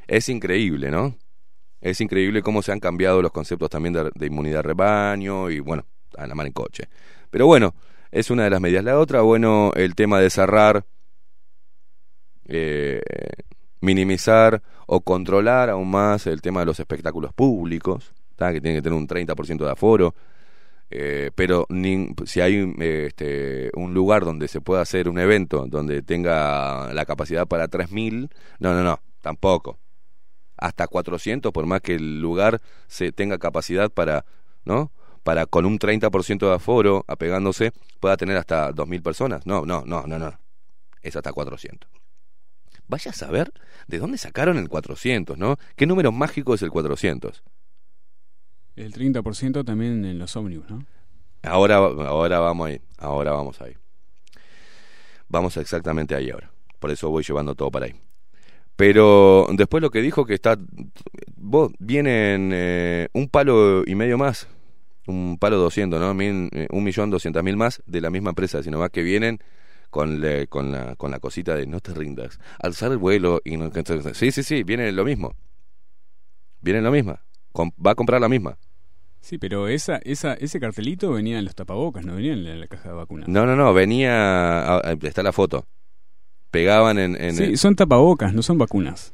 Es increíble, ¿no? Es increíble cómo se han cambiado los conceptos también de, inmunidad rebaño y, bueno, a la en coche. Pero bueno, es una de las medidas. La otra, bueno, el tema de cerrar, eh, minimizar o controlar aún más el tema de los espectáculos públicos, que tienen que tener un 30% de aforo. Eh, pero si hay eh, este, un lugar donde se pueda hacer un evento donde tenga la capacidad para 3.000, no, no, no, tampoco. Hasta 400, por más que el lugar se tenga capacidad para, ¿no? Para con un 30% de aforo, apegándose, pueda tener hasta 2.000 personas. No, no, no, no, no. Es hasta 400. Vaya a saber de dónde sacaron el 400, ¿no? ¿Qué número mágico es el 400? El 30% también en los ómnibus, ¿no? Ahora, ahora vamos ahí, ahora vamos ahí. Vamos exactamente ahí ahora. Por eso voy llevando todo para ahí. Pero después lo que dijo que está, vos vienen eh, un palo y medio más, un palo 200, ¿no? Mil, eh, un millón doscientas mil más de la misma empresa, sino más que vienen con, le- con, la, con la cosita de no te rindas, alzar el vuelo y no... Sí, sí, sí, vienen lo mismo. Vienen lo mismo. Va a comprar la misma. Sí, pero esa, esa, ese cartelito venía en los tapabocas, no venía en la, la caja de vacunas. No, no, no, venía. Está la foto. Pegaban en. en Sí, son tapabocas, no son vacunas.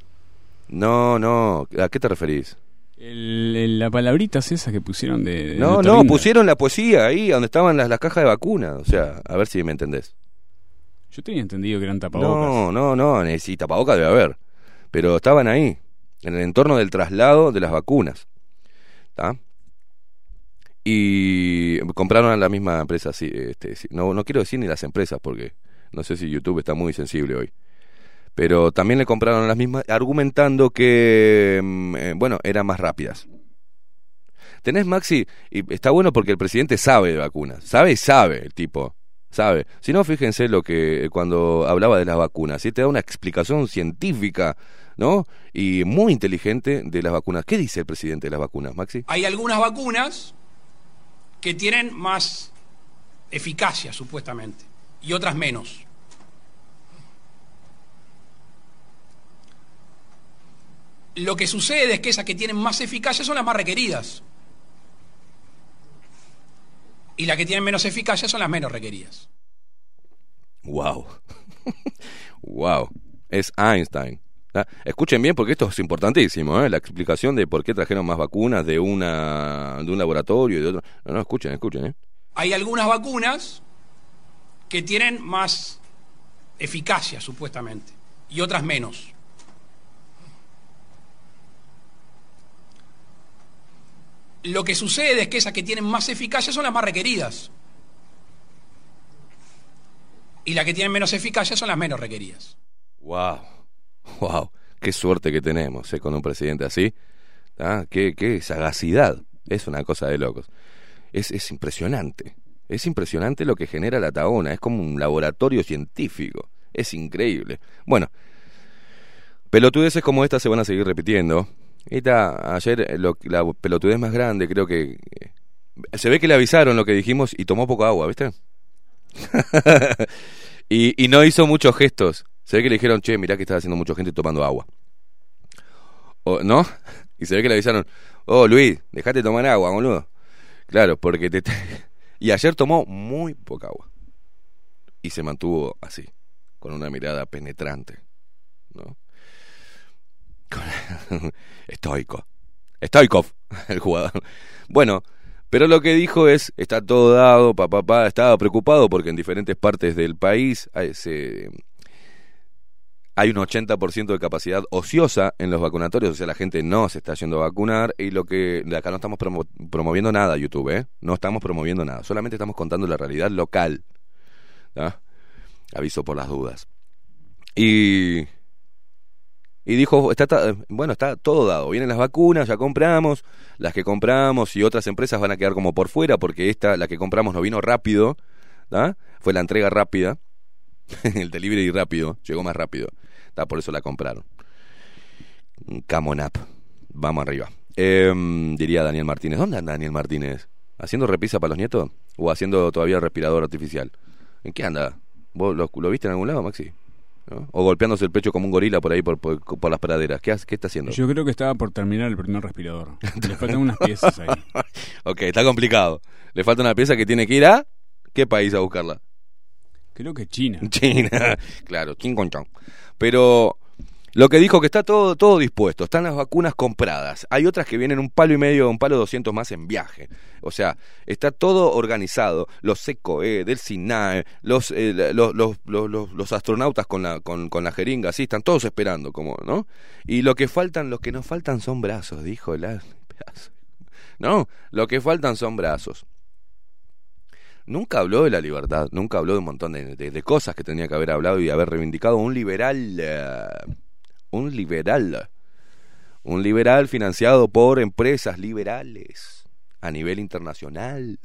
No, no. ¿A qué te referís? El, el- la palabritas esas que pusieron de... de No, no, pusieron la poesía ahí, donde estaban las, las cajas de vacunas. O sea, a ver si me entendés. Yo tenía entendido que eran tapabocas. No, no, no. Sí, tapabocas debe haber. Pero estaban ahí, en el entorno del traslado de las vacunas. ¿Está? Y compraron a la misma empresa. Sí, este. No, no quiero decir ni las empresas porque no sé si YouTube está muy sensible hoy. Pero también le compraron las mismas, argumentando que, mm, eh, bueno, eran más rápidas. Tenés Maxi, y está bueno porque el presidente sabe de vacunas. Sabe y sabe el tipo. Sabe. Si no, fíjense lo que cuando hablaba de las vacunas, ¿sí? te da una explicación científica, ¿no? Y muy inteligente de las vacunas. ¿Qué dice el presidente de las vacunas, Maxi? Hay algunas vacunas que tienen más eficacia, supuestamente, y otras menos. Lo que sucede es que esas que tienen más eficacia son las más requeridas. Y las que tienen menos eficacia son las menos requeridas. Wow. wow. Es Einstein. ¿Ah? Escuchen bien porque esto es importantísimo, ¿eh? la explicación de por qué trajeron más vacunas de una de un laboratorio y de otro. No, no, escuchen, escuchen, ¿eh? Hay algunas vacunas que tienen más eficacia, supuestamente, y otras menos. Lo que sucede es que esas que tienen más eficacia son las más requeridas. Y las que tienen menos eficacia son las menos requeridas. Wow. Wow. Qué suerte que tenemos, ¿eh? Con un presidente así. ¿Ah? Qué, qué sagacidad. Es una cosa de locos. Es, es impresionante. Es impresionante lo que genera la Taona. Es como un laboratorio científico. Es increíble. Bueno, pelotudeces como esta se van a seguir repitiendo. Está, ayer eh, lo- la pelotudez más grande, creo que... eh, Se ve que le avisaron lo que dijimos y tomó poco agua, ¿viste? y, no hizo muchos gestos. Se ve que le dijeron, che, mirá que estás haciendo mucha gente tomando agua. O, ¿No? Y se ve que le avisaron, oh, Luis, dejate tomar agua, boludo. Claro, porque te... Y ayer tomó muy poca agua. Y se mantuvo así, con una mirada penetrante. ¿No? Estoico. Stoikov, el jugador. Bueno, pero lo que dijo es, está todo dado, papá, papá, estaba preocupado porque en diferentes partes del país hay, un 80% de capacidad ociosa en los vacunatorios, o sea, la gente no se está yendo a vacunar y lo que acá no estamos promo- promoviendo nada, YouTube, ¿eh? No estamos promoviendo nada, solamente estamos contando la realidad local. ¿tá? Aviso por las dudas. Y y dijo, está, ta- bueno, está todo dado. Vienen las vacunas, ya compramos. Las que compramos y otras empresas van a quedar como por fuera porque esta, la que compramos, no vino rápido. Fue la entrega rápida. El delivery rápido, llegó más rápido. ¿tá? Por eso la compraron. Come on up. Vamos arriba. Em, diría Daniel Martínez. ¿Dónde anda Daniel Martínez? ¿Haciendo repisa para los nietos? ¿O haciendo todavía respirador artificial? ¿En qué anda? ¿Vos lo, lo viste en algún lado, Maxi? ¿No? O golpeándose el pecho como un gorila por ahí, por, por, por las praderas. ¿Qué, ¿Qué está haciendo? Yo creo que estaba por terminar el primer respirador. Le faltan unas piezas ahí. Ok, está complicado. Le falta una pieza que tiene que ir a... ¿Qué país a buscarla? Creo que China. China. claro, King Kong Chong. Pero lo que dijo que está todo, todo dispuesto, están las vacunas compradas. Hay otras que vienen un palo y medio, un palo 200 más en viaje. O sea, está todo organizado. Los SECOE, del SINAE, los, eh, los, los, los, los- astronautas con la, con, con jeringa, sí, están todos esperando, como, ¿no? Y lo que faltan, lo que nos faltan son brazos, dijo el. No, lo que faltan son brazos. Nunca habló de la libertad, nunca habló de un montón de, de- de cosas que tenía que haber hablado y haber reivindicado un liberal, eh, un liberal, un liberal financiado por empresas liberales a nivel internacional,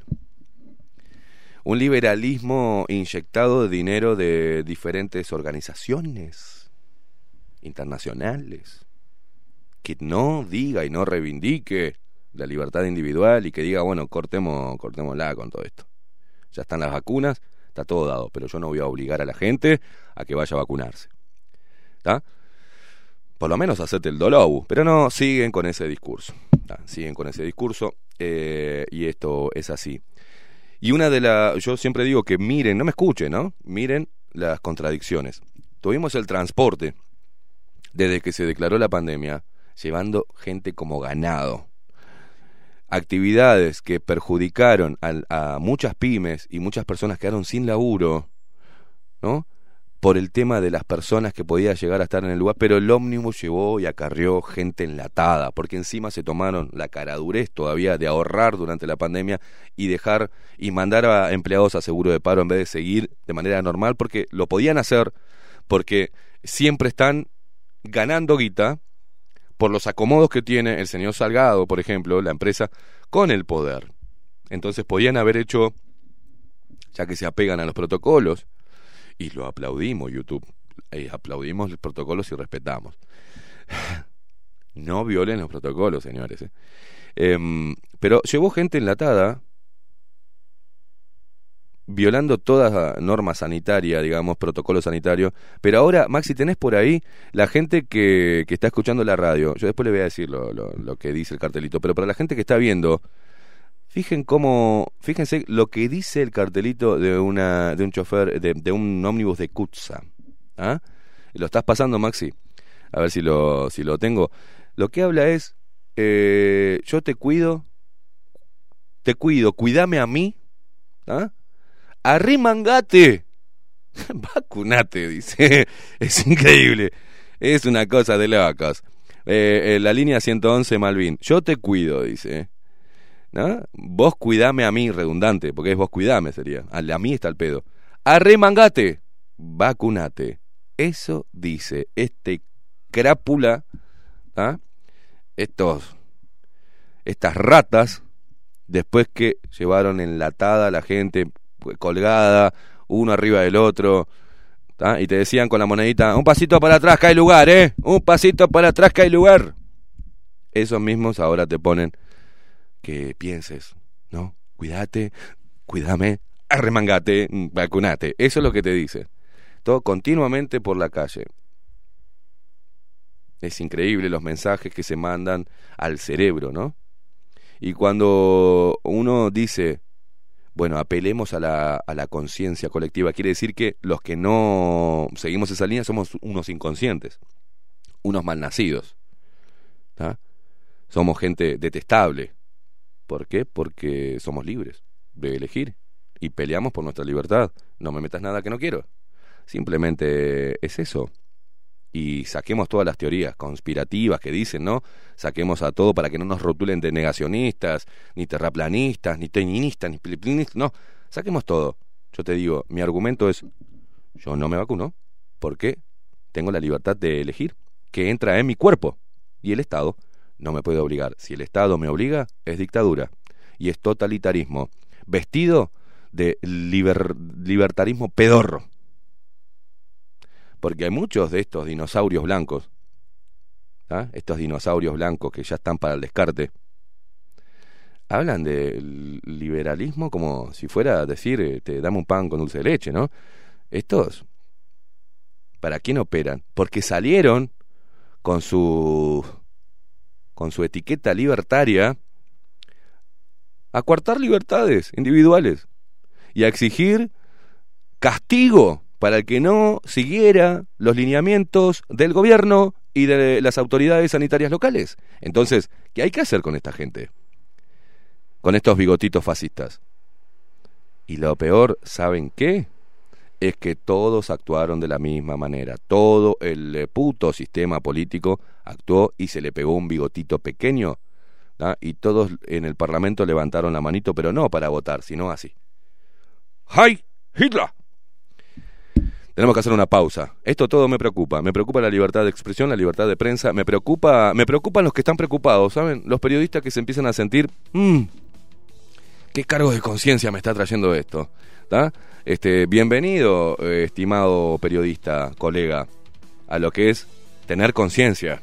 un liberalismo inyectado de dinero de diferentes organizaciones internacionales, que no diga y no reivindique la libertad individual y que diga, bueno, cortemos, cortémosla con todo esto ya están las vacunas, está todo dado, pero yo no voy a obligar a la gente a que vaya a vacunarse. ¿Está? Por lo menos hacerte el dolobu, pero no, siguen con ese discurso. ¿tá? Siguen con ese discurso eh, y esto es así. Y una de las, yo siempre digo que miren, no me escuchen, ¿no? Miren las contradicciones. Tuvimos el transporte desde que se declaró la pandemia, llevando gente como ganado actividades que perjudicaron al- a, muchas pymes y muchas personas quedaron sin laburo, ¿no? Por el tema de las personas que podía llegar a estar en el lugar, pero el ómnibus llevó y acarreó gente enlatada, porque encima se tomaron la caradurez todavía de ahorrar durante la pandemia y dejar y mandar a empleados a seguro de paro en vez de seguir de manera normal, porque lo podían hacer, porque siempre están ganando guita, por los acomodos que tiene el señor Salgado, por ejemplo, la empresa, con el poder. Entonces podían haber hecho, ya que se apegan a los protocolos, y lo aplaudimos YouTube, eh, aplaudimos los protocolos y respetamos. No violen los protocolos, señores. eh. Em, pero llevó gente enlatada violando toda norma sanitaria, digamos, protocolo sanitario. Pero ahora, Maxi, tenés por ahí la gente que, que está escuchando la radio. Yo después le voy a decir lo, lo- lo que dice el cartelito, pero para la gente que está viendo, fijen cómo, fíjense lo que dice el cartelito de una, de un chofer, de, de un ómnibus de Kutza. ¿Ah? Lo estás pasando, Maxi. A ver si lo, si lo tengo. Lo que habla es, eh, yo te cuido, te cuido, cuídame a mí, ¿ah? arrimangate, vacunate, dice. Es increíble. Es una cosa de locos. Eh, eh, la línea 111 Malvin. Yo te cuido, dice. ¿No? Vos cuidame a mí, redundante, porque es vos cuidame sería. A, mí está el pedo. Arremangate, vacunate. Eso dice este crápula, ¿ah? estos, estas ratas, después que llevaron enlatada a la gente pues, colgada, uno arriba del otro, y te decían con la monedita, un pasito para atrás que hay lugar, ¿eh? Un pasito para atrás que hay lugar. Esos mismos ahora te ponen que pienses, ¿no? Cuídate, cuídame, arremangate, vacunate. Eso es lo que te dice. Todo continuamente por la calle. Es increíble los mensajes que se mandan al cerebro, ¿no? Y cuando uno dice, bueno, apelemos a la, a la conciencia colectiva, quiere decir que los que no seguimos esa línea somos unos inconscientes, unos malnacidos. ¿tá? Somos gente detestable. ¿Por qué? Porque somos libres de elegir y peleamos por nuestra libertad. No me metas nada que no quiero. Simplemente es eso. Y saquemos todas las teorías conspirativas que dicen, ¿no? Saquemos a todo para que no nos rotulen de negacionistas, ni terraplanistas, ni teñinistas, ni pilipinistas. No, saquemos todo. Yo te digo, mi argumento es, yo no me vacuno porque tengo la libertad de elegir que entra en mi cuerpo. Y el Estado no me puede obligar. Si el Estado me obliga, es dictadura. Y es totalitarismo. Vestido de liber- libertarismo pedorro. Porque hay muchos de estos dinosaurios blancos, ¿ah? estos dinosaurios blancos que ya están para el descarte, hablan del liberalismo como si fuera a decir, eh, te dame un pan con dulce de leche, ¿no? Estos, ¿para quién operan? Porque salieron con su con su etiqueta libertaria a coartar libertades individuales y a exigir castigo para el que no siguiera los lineamientos del gobierno y de las autoridades sanitarias locales. Entonces, ¿qué hay que hacer con esta gente? Con estos bigotitos fascistas. Y lo peor, ¿saben qué? Es que todos actuaron de la misma manera. Todo el puto sistema político actuó y se le pegó un bigotito pequeño. Y todos en el Parlamento levantaron la manito, pero no para votar, sino así. ¡Hi! Hitler! Tenemos que hacer una pausa. Esto todo me preocupa. Me preocupa la libertad de expresión, la libertad de prensa. Me preocupa, me preocupan los que están preocupados, ¿saben? Los periodistas que se empiezan a sentir, "Mm, ¿qué cargo de conciencia me está trayendo esto? Este, bienvenido, eh, estimado periodista, colega, a lo que es tener conciencia,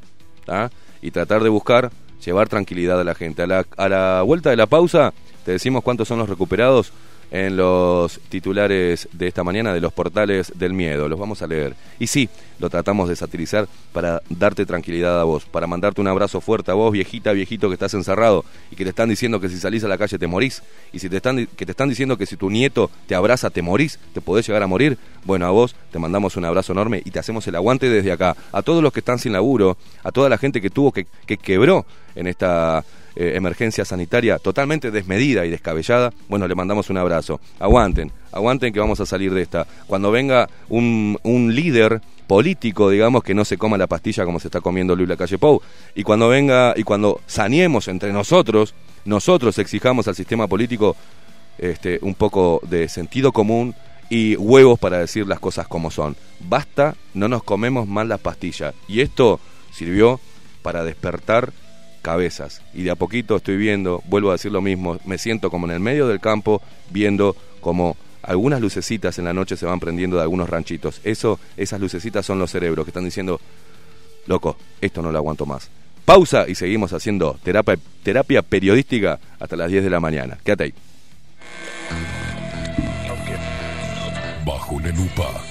¿tá? Y tratar de buscar llevar tranquilidad a la gente. A la, a la vuelta de la pausa, te decimos cuántos son los recuperados en los titulares de esta mañana de los portales del miedo. Los vamos a leer. Y sí, lo tratamos de satirizar para darte tranquilidad a vos, para mandarte un abrazo fuerte a vos, viejita, viejito que estás encerrado y que te están diciendo que si salís a la calle te morís. Y si te están, que te están diciendo que si tu nieto te abraza te morís, te podés llegar a morir. Bueno, a vos te mandamos un abrazo enorme y te hacemos el aguante desde acá. A todos los que están sin laburo, a toda la gente que tuvo que, que quebró en esta eh, emergencia sanitaria totalmente desmedida y descabellada, bueno, le mandamos un abrazo. Aguanten, aguanten que vamos a salir de esta. Cuando venga un, un líder político, digamos, que no se coma la pastilla como se está comiendo Luis Lacalle Pou, y cuando venga y cuando saneemos entre nosotros, nosotros exijamos al sistema político este, un poco de sentido común y huevos para decir las cosas como son. Basta, no nos comemos más las pastillas. Y esto sirvió para despertar cabezas. Y de a poquito estoy viendo, vuelvo a decir lo mismo, me siento como en el medio del campo viendo como algunas lucecitas en la noche se van prendiendo de algunos ranchitos. Eso, esas lucecitas son los cerebros que están diciendo, loco, esto no lo aguanto más. Pausa y seguimos haciendo terapia, terapia periodística hasta las 10 de la mañana. Quédate ahí. Bajo la lupa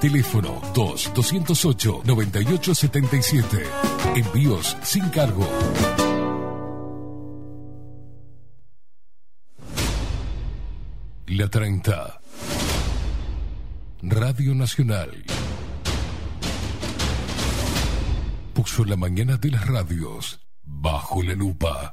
Teléfono 2-208-9877. Envíos sin cargo. La 30. Radio Nacional. Puso la mañana de las radios bajo la lupa.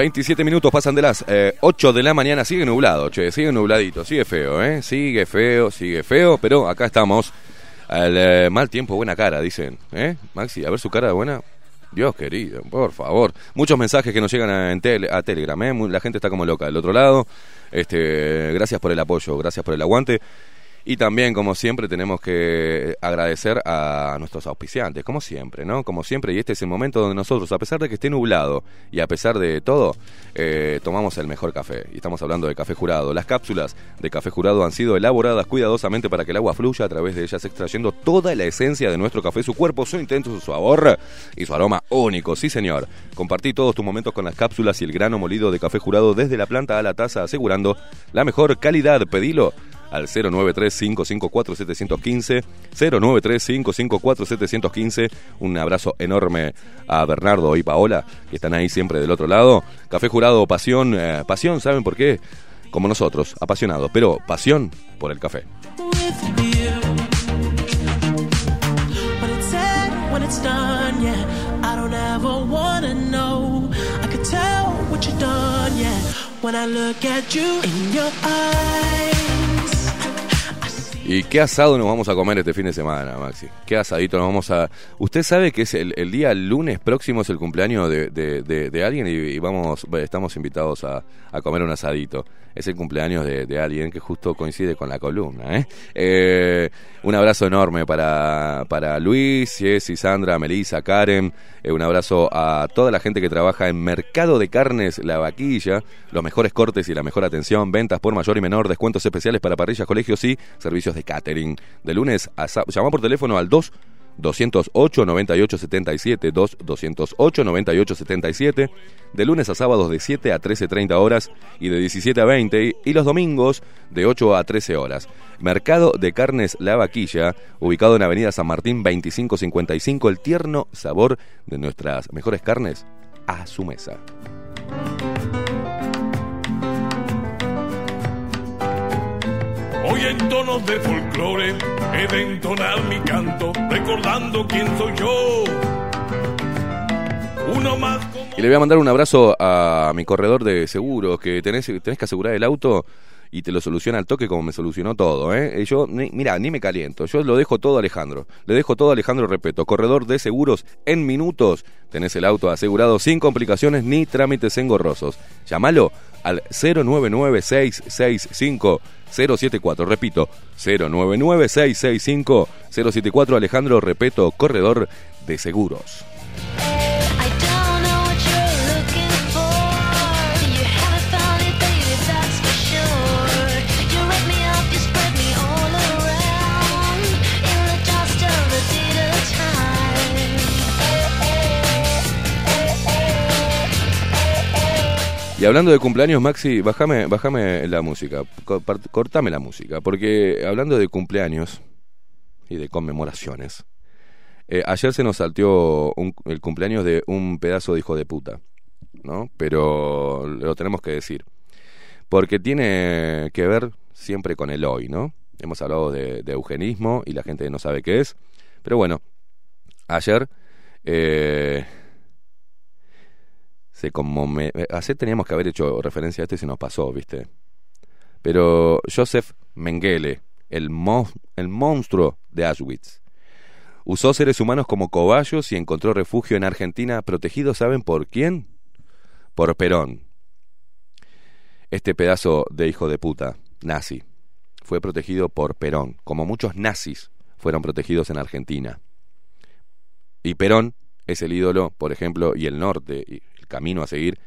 27 minutos pasan de las eh, 8 de la mañana. Sigue nublado, che, sigue nubladito. Sigue feo, ¿eh? Sigue feo, sigue feo. Pero acá estamos. Eh, mal tiempo, buena cara, dicen. ¿Eh? Maxi, a ver su cara buena. Dios querido, por favor. Muchos mensajes que nos llegan a, en a Telegram, ¿eh? La gente está como loca del otro lado. Este, gracias por el apoyo, gracias por el aguante. Y también, como siempre, tenemos que agradecer a nuestros auspiciantes, como siempre, ¿no? Como siempre, y este es el momento donde nosotros, a pesar de que esté nublado y a pesar de todo, eh, tomamos el mejor café. Y estamos hablando de café jurado. Las cápsulas de café jurado han sido elaboradas cuidadosamente para que el agua fluya a través de ellas, extrayendo toda la esencia de nuestro café, su cuerpo, su intenso, su sabor y su aroma único. Sí, señor. Compartí todos tus momentos con las cápsulas y el grano molido de café jurado desde la planta a la taza, asegurando la mejor calidad. Pedilo al 093-554-715, 093-554-715. Un abrazo enorme a Bernardo y Paola, que están ahí siempre del otro lado. Café Jurado, pasión, eh, pasión, ¿saben por qué? Como nosotros, apasionados, pero pasión por el café. ¿Y qué asado nos vamos a comer este fin de semana, Maxi? ¿Qué asadito nos vamos a...? Usted sabe que es el, el día lunes próximo es el cumpleaños de, de- de- de alguien y, vamos estamos invitados a, a comer un asadito. Es el cumpleaños de, alguien que justo coincide con la columna. ¿eh? Eh, un abrazo enorme para, para Luis, Jessy, Sandra, Melissa, Karen. Eh, un abrazo a toda la gente que trabaja en Mercado de Carnes La Vaquilla. Los mejores cortes y la mejor atención. Ventas por mayor y menor. Descuentos especiales para parrillas, colegios y servicios de catering. De lunes a sábado. Llama por teléfono al 2 208 9877 2 208 9877 de lunes a sábados de 7 a 13.30 horas y de 17 a 20 y, y los domingos de 8 a 13 horas. Mercado de Carnes La Vaquilla, ubicado en Avenida San Martín 2555, el tierno sabor de nuestras mejores carnes a su mesa. Hoy en tonos de folclore he de entonar mi canto, recordando quién soy yo. Uno más. Y le voy a mandar un abrazo a mi corredor de seguros, que tenés, tenés que asegurar el auto y te lo soluciona al toque como me solucionó todo. ¿eh? Y Yo, mira, ni me caliento, yo lo dejo todo a Alejandro. Le dejo todo a Alejandro, repito, corredor de seguros en minutos. Tenés el auto asegurado sin complicaciones ni trámites engorrosos. Llámalo al 099-665-074. Repito, 099-665-074. Alejandro Repeto, corredor de seguros. Y hablando de cumpleaños, Maxi, bájame, bájame la música, cortame la música, porque hablando de cumpleaños y de conmemoraciones, eh, ayer se nos salteó el cumpleaños de un pedazo de hijo de puta, ¿no? Pero lo tenemos que decir, porque tiene que ver siempre con el hoy, ¿no? Hemos hablado de, de eugenismo y la gente no sabe qué es, pero bueno, ayer... eh, se eh, teníamos que haber hecho referencia a esto y se nos pasó, ¿viste? Pero Joseph Mengele, el, el monstruo de Auschwitz, usó seres humanos como cobayos y encontró refugio en Argentina, protegido, ¿saben por quién? Por Perón. Este pedazo de hijo de puta, nazi, fue protegido por Perón, como muchos nazis fueron protegidos en Argentina. Y Perón es el ídolo, por ejemplo, y el norte, camino a seguir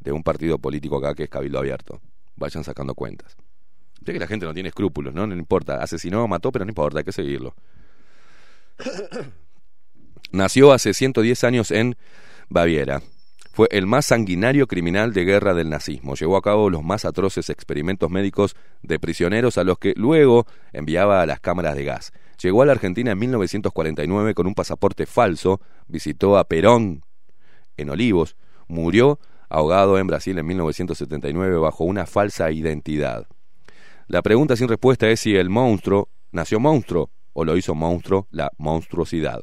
de un partido político acá que es Cabildo Abierto. Vayan sacando cuentas. Sé que la gente no tiene escrúpulos, ¿no? No importa. Asesinó, mató, pero no importa, hay que seguirlo. Nació hace 110 años en Baviera. Fue el más sanguinario criminal de guerra del nazismo. Llevó a cabo los más atroces experimentos médicos de prisioneros a los que luego enviaba a las cámaras de gas. Llegó a la Argentina en 1949 con un pasaporte falso, visitó a Perón en Olivos, murió ahogado en Brasil en 1979 bajo una falsa identidad. La pregunta sin respuesta es si el monstruo nació monstruo o lo hizo monstruo la monstruosidad.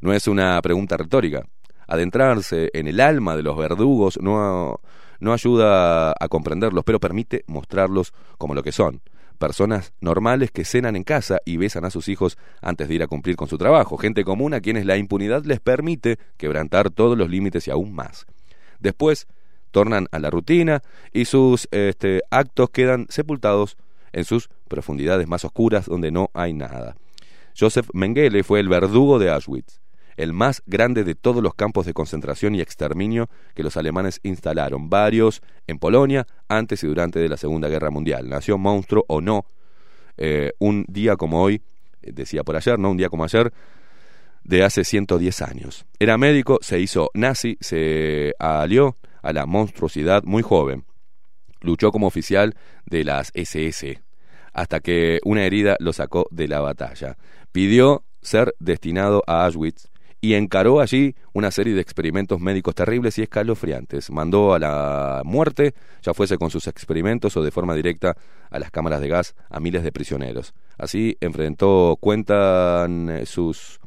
No es una pregunta retórica. Adentrarse en el alma de los verdugos no, no ayuda a comprenderlos, pero permite mostrarlos como lo que son. Personas normales que cenan en casa y besan a sus hijos antes de ir a cumplir con su trabajo. Gente común a quienes la impunidad les permite quebrantar todos los límites y aún más. Después tornan a la rutina y sus este, actos quedan sepultados en sus profundidades más oscuras donde no hay nada. Joseph Mengele fue el verdugo de Auschwitz, el más grande de todos los campos de concentración y exterminio que los alemanes instalaron, varios en Polonia antes y durante de la Segunda Guerra Mundial. Nació monstruo o no, eh, un día como hoy, decía por ayer, no un día como ayer, de hace 110 años. Era médico, se hizo nazi, se alió a la monstruosidad muy joven. Luchó como oficial de las SS, hasta que una herida lo sacó de la batalla. Pidió ser destinado a Auschwitz y encaró allí una serie de experimentos médicos terribles y escalofriantes. Mandó a la muerte, ya fuese con sus experimentos o de forma directa, a las cámaras de gas a miles de prisioneros. Así enfrentó, cuentan eh, sus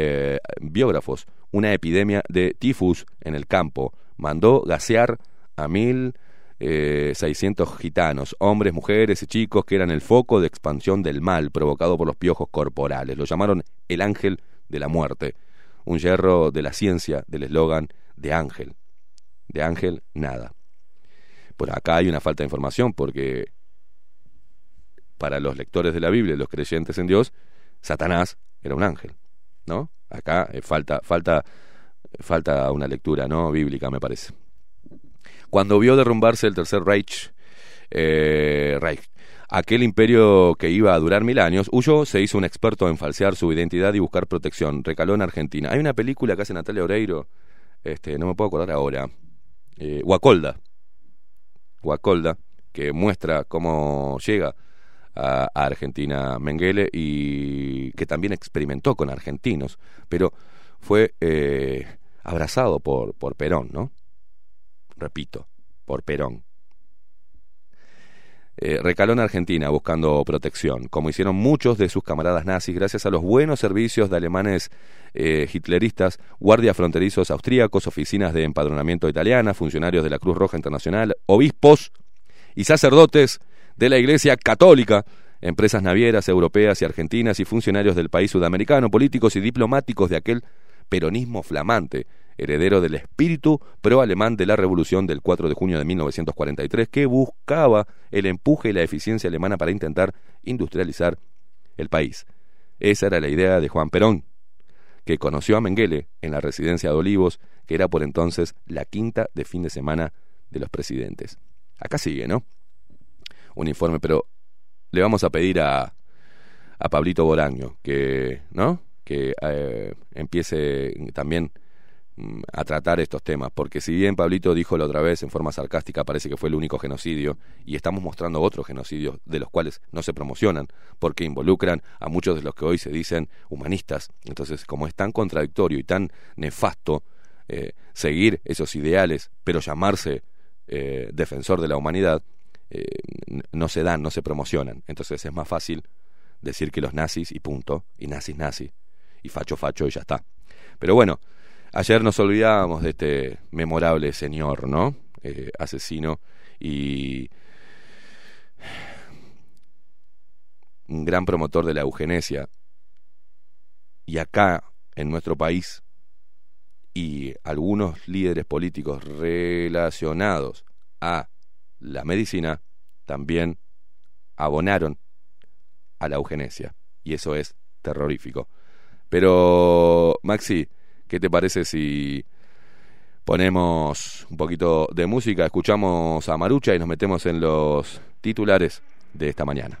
eh, biógrafos, una epidemia de tifus en el campo. Mandó gasear a mil eh, 600 gitanos, hombres, mujeres y chicos que eran el foco de expansión del mal provocado por los piojos corporales. Lo llamaron el ángel de la muerte, un hierro de la ciencia del eslogan de ángel. De ángel, nada. Pues acá hay una falta de información porque para los lectores de la Biblia, los creyentes en Dios, Satanás era un ángel, ¿no? Acá eh, falta, falta, falta una lectura, ¿no? Bíblica, me parece. Cuando vio derrumbarse el Tercer Reich, eh, Reich, aquel imperio que iba a durar mil años, huyó, se hizo un experto en falsear su identidad y buscar protección. Recaló en Argentina. Hay una película que hace Natalia Oreiro, este, no me puedo acordar ahora, eh, Guacolda. Guacolda, que muestra cómo llega a, Argentina Mengele y que también experimentó con argentinos, pero fue eh, abrazado por, por Perón, ¿no? Repito, por Perón. Eh, recaló en Argentina buscando protección, como hicieron muchos de sus camaradas nazis, gracias a los buenos servicios de alemanes eh, hitleristas, guardias fronterizos austríacos, oficinas de empadronamiento italiana, funcionarios de la Cruz Roja Internacional, obispos y sacerdotes de la Iglesia Católica, empresas navieras europeas y argentinas y funcionarios del país sudamericano, políticos y diplomáticos de aquel peronismo flamante, heredero del espíritu pro-alemán de la revolución del 4 de junio de 1943, que buscaba el empuje y la eficiencia alemana para intentar industrializar el país. Esa era la idea de Juan Perón, que conoció a Mengele en la residencia de Olivos, que era por entonces la quinta de fin de semana de los presidentes. Acá sigue, ¿no? Un informe, pero le vamos a pedir a, a Pablito Boraño que, ¿no? que eh, empiece también mm, a tratar estos temas, porque si bien Pablito dijo la otra vez en forma sarcástica, parece que fue el único genocidio, y estamos mostrando otros genocidios de los cuales no se promocionan, porque involucran a muchos de los que hoy se dicen humanistas. Entonces, como es tan contradictorio y tan nefasto eh, seguir esos ideales, pero llamarse eh, defensor de la humanidad, eh, no se dan, no se promocionan. Entonces es más fácil decir que los nazis y punto, y nazis nazis y facho facho y ya está. Pero bueno, ayer nos olvidábamos de este memorable señor, ¿no? Eh, asesino y un gran promotor de la eugenesia. Y acá, en nuestro país, y algunos líderes políticos relacionados a la medicina también abonaron a la eugenesia. Y eso es terrorífico. Pero, Maxi, ¿qué te parece si ponemos un poquito de música, escuchamos a Marucha y nos metemos en los titulares de esta mañana?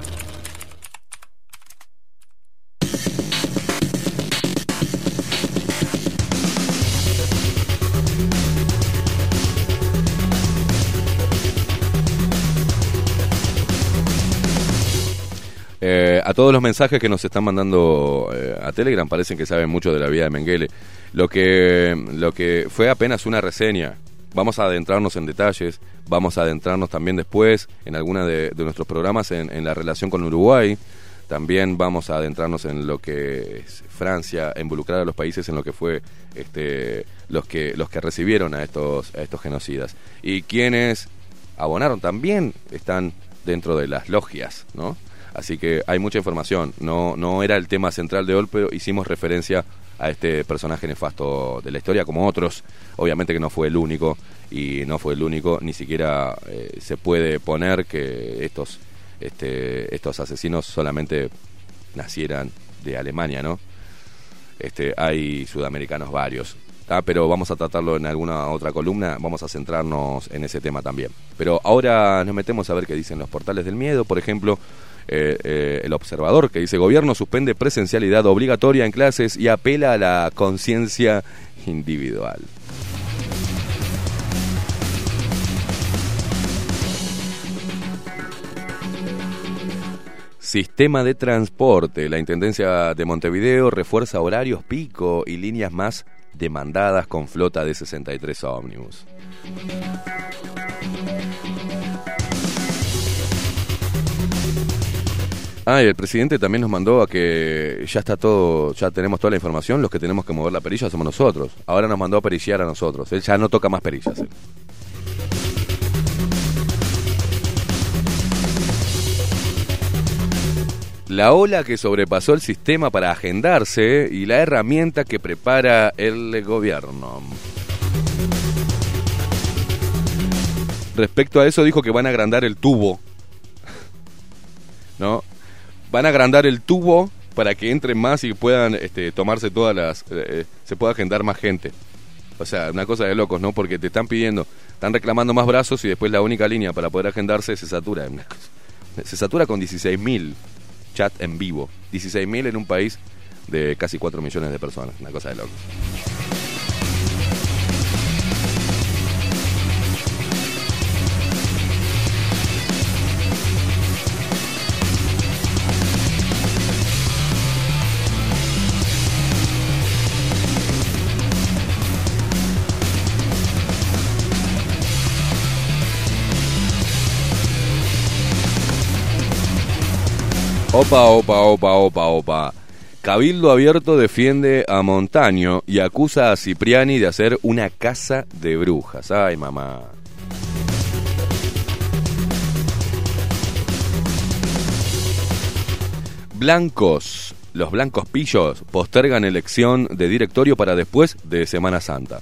Eh, a todos los mensajes que nos están mandando eh, a Telegram parecen que saben mucho de la vida de Mengele. Lo que, lo que fue apenas una reseña. Vamos a adentrarnos en detalles, vamos a adentrarnos también después en alguna de, nuestros programas en, en la relación con Uruguay. También vamos a adentrarnos en lo que es Francia, involucrar a los países en lo que fue este, los que los que recibieron a estos a estos genocidas y quienes abonaron también están dentro de las logias, ¿no? Así que hay mucha información. No, no era el tema central de hoy, pero hicimos referencia a este personaje nefasto de la historia, como otros. Obviamente que no fue el único, y no fue el único, ni siquiera eh, se puede poner que estos, este, estos asesinos solamente nacieran de Alemania, ¿no? Este, hay sudamericanos varios. ¿tá? Pero vamos a tratarlo en alguna otra columna, vamos a centrarnos en ese tema también. Pero ahora nos metemos a ver qué dicen los portales del miedo, por ejemplo, eh, eh, el observador que dice gobierno suspende presencialidad obligatoria en clases y apela a la conciencia individual. Sistema de transporte. La Intendencia de Montevideo refuerza horarios pico y líneas más demandadas con flota de 63 ómnibus. Ah, y el presidente también nos mandó a que ya está todo, ya tenemos toda la información, los que tenemos que mover la perilla somos nosotros. Ahora nos mandó a perillar a nosotros. Él ya no toca más perillas. La ola que sobrepasó el sistema para agendarse y la herramienta que prepara el gobierno. Respecto a eso dijo que van a agrandar el tubo. ¿No? Van a agrandar el tubo para que entren más y puedan este, tomarse todas las... eh, se pueda agendar más gente. O sea, una cosa de locos, ¿no? Porque te están pidiendo, están reclamando más brazos y después la única línea para poder agendarse se satura. Se satura con 16.000 chat en vivo. 16.000 en un país de casi 4 millones de personas. Una cosa de locos. Opa, opa, opa, opa, opa. Cabildo Abierto defiende a Montaño y acusa a Cipriani de hacer una casa de brujas. Ay, mamá. Blancos. Los blancos pillos postergan elección de directorio para después de Semana Santa.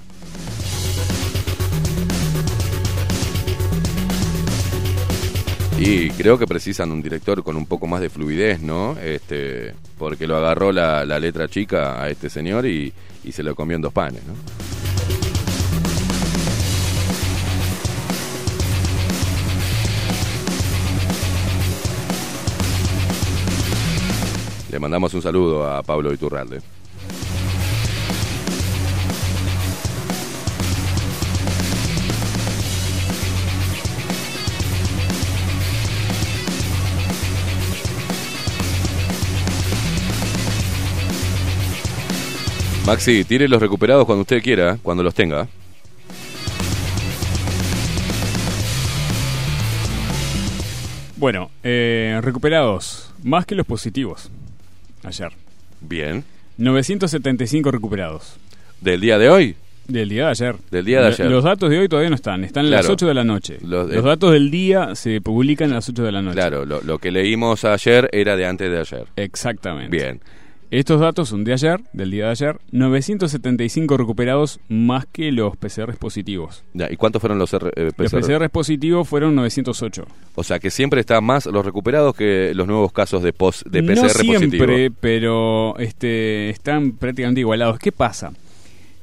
Y creo que precisan un director con un poco más de fluidez, ¿no? Este, porque lo agarró la, la letra chica a este señor y, y se lo comió en dos panes, ¿no? Le mandamos un saludo a Pablo Iturralde. Maxi, tire los recuperados cuando usted quiera, cuando los tenga. Bueno, eh, recuperados, más que los positivos. Ayer. Bien. 975 recuperados. ¿Del día de hoy? Del día de ayer. Del día de ayer. Los datos de hoy todavía no están. Están a las Claro. 8 de la noche. Los datos del día se publican a las 8 de la noche. Claro, lo, lo que leímos ayer era de antes de ayer. Exactamente. Bien. Estos datos son de ayer, del día de ayer. 975 recuperados más que los PCRs positivos. Ya, ¿Y cuántos fueron los R- eh, Los PCR? PCRs positivos fueron 908. O sea que siempre están más los recuperados que los nuevos casos de, pos, de PCR no siempre, positivo. pero este, están prácticamente igualados. ¿Qué pasa?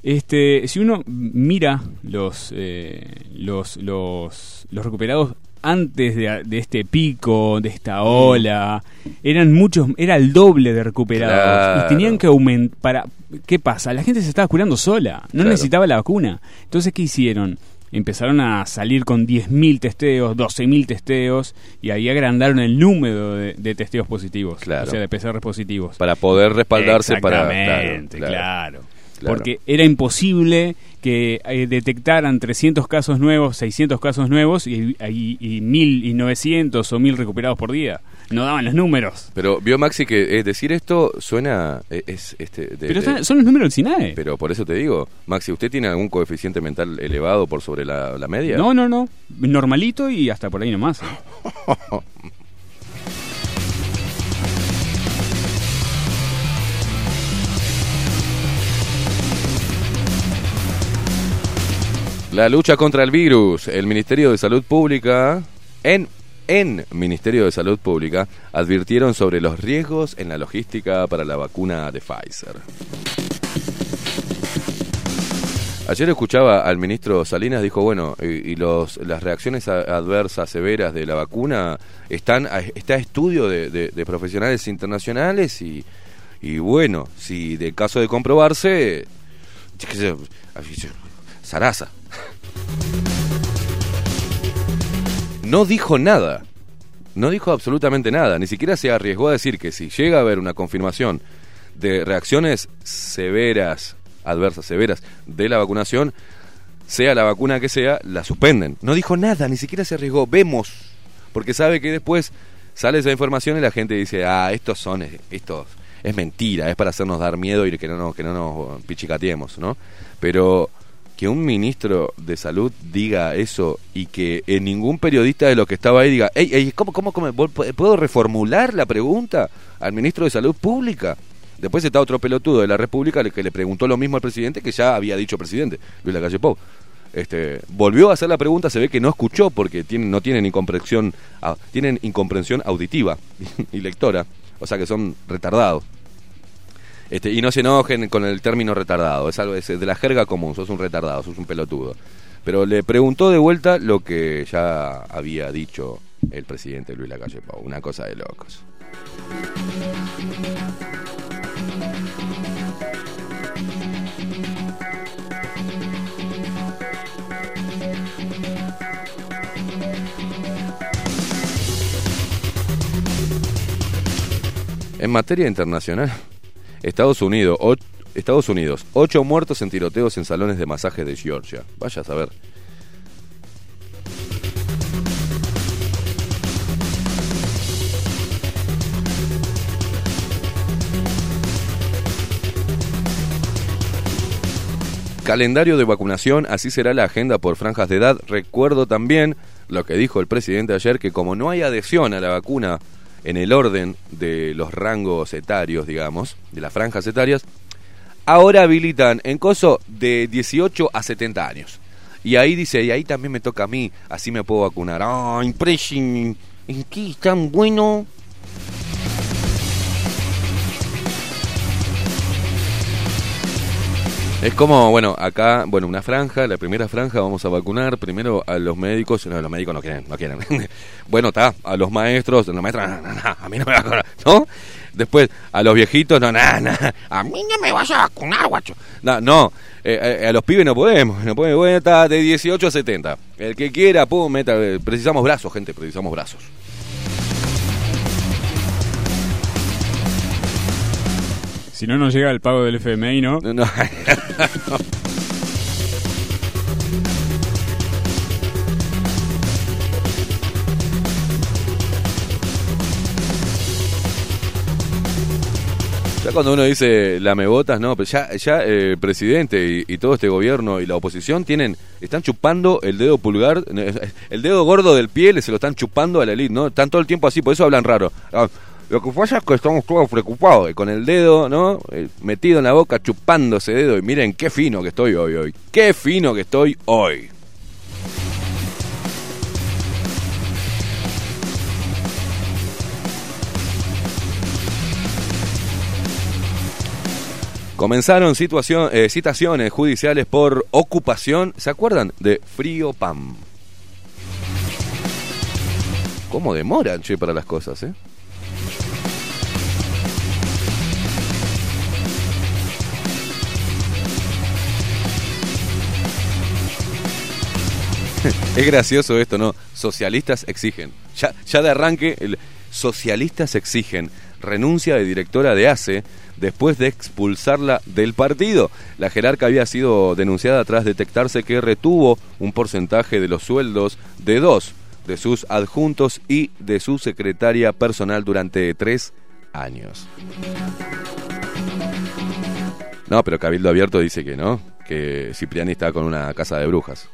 Este, si uno mira los, eh, los, los, los recuperados antes de, de este pico, de esta ola, eran muchos, era el doble de recuperados. Claro. Y tenían que aumentar. Para, ¿Qué pasa? La gente se estaba curando sola, no Claro. necesitaba la vacuna. Entonces, ¿qué hicieron? Empezaron a salir con 10.000 testeos, 12.000 testeos, y ahí agrandaron el número de, de testeos positivos, Claro. o sea, de PCR positivos. Para poder respaldarse para... Exactamente. Claro. Porque era imposible que eh, detectaran 300 casos nuevos, 600 casos nuevos y, y, y 1000 y 900 o 1000 recuperados por día. No daban los números. Pero vio Maxi que eh, decir esto suena... eh, es este de- Pero de- son los números del SINAE. Pero por eso te digo, Maxi, ¿usted tiene algún coeficiente mental elevado por sobre la, la media? No, no, no. Normalito y hasta por ahí nomás. La lucha contra el virus. El Ministerio de Salud Pública, en, en Ministerio de Salud Pública, advirtieron sobre los riesgos en la logística para la vacuna de Pfizer. Ayer escuchaba al ministro Salinas, dijo, bueno, y, los, las reacciones adversas severas de la vacuna están está estudio de, profesionales internacionales y, y bueno, si de caso de comprobarse, qué No dijo nada. No dijo absolutamente nada. Ni siquiera se arriesgó a decir que si llega a haber una confirmación de reacciones severas, adversas, severas de la vacunación, sea la vacuna que sea, la suspenden. No dijo nada, ni siquiera se arriesgó. Vemos. Porque sabe que después sale esa información y la gente dice, ah, estos son, estos es mentira, es para hacernos dar miedo y que no nos, que no nos pichicateemos, ¿no? Pero que un ministro de salud diga eso y que en ningún periodista de los que estaba ahí diga, ey, ey, ¿cómo, cómo? ¿Puedo reformular la pregunta al ministro de salud pública? Después está otro pelotudo de la República que le preguntó lo mismo al presidente que ya había dicho presidente, Luis Lacalle Pou. Este, volvió a hacer la pregunta, se ve que no escuchó porque tienen, no tienen incomprensión, ah, tienen incomprensión auditiva y lectora, o sea que son retardados. Este, y no se enojen con el término retardado, es algo es de la jerga común, sos un retardado, sos un pelotudo. Pero le preguntó de vuelta lo que ya había dicho el presidente Luis Lacalle Pou, una cosa de locos. En materia internacional, Estados Unidos, o- Estados Unidos, ocho muertos en tiroteos en salones de masaje de Georgia. Vaya a saber. Calendario de vacunación, así será la agenda por franjas de edad. Recuerdo también lo que dijo el presidente ayer, que como no hay adhesión a la vacuna en el orden de los rangos etarios, digamos, de las franjas etarias, ahora habilitan en coso de 18 a 70 años. Y ahí dice, y ahí también me toca a mí, así me puedo vacunar. ¡Ah! ¿En qué tan bueno? Es como, bueno, acá, bueno, una franja, la primera franja vamos a vacunar primero a los médicos, no, los médicos no quieren, no quieren. bueno, está, a los maestros, los maestros, no, no, no, a mí no me va a vacunar, ¿no? Después, a los viejitos, no, nada, nada, a mí no me vas a vacunar, guacho. No, no, eh, eh, a los pibes no podemos, no podemos, bueno, está de 18 a 70. El que quiera, pum, meta, precisamos brazos, gente, precisamos brazos. Si no nos llega el pago del FMI, ¿no? No, no. cuando uno dice la me no, pero ya, ya eh, el presidente y, todo este gobierno y la oposición tienen, están chupando el dedo pulgar, eh, el dedo gordo del pie, se lo están chupando a la elite, ¿no? Están todo el tiempo así, por eso hablan raro. Lo que pasa es que estamos todos preocupados, y con el dedo, ¿no? Eh, Metido en la boca, chupando ese dedo, y miren qué fino que estoy hoy, hoy. Qué fino que estoy hoy. Comenzaron situación, eh, citaciones judiciales por ocupación, ¿se acuerdan? De Frío Pam. ¿Cómo demoran, che, para las cosas, eh? Es gracioso esto, ¿no? Socialistas exigen. Ya, de arranque, el, socialistas exigen renuncia de directora de ACE después de expulsarla del partido. La jerarca había sido denunciada tras detectarse que retuvo un porcentaje de los sueldos de dos de sus adjuntos y de su secretaria personal durante tres años. No, pero Cabildo Abierto dice que no, que Cipriani está con una casa de brujas.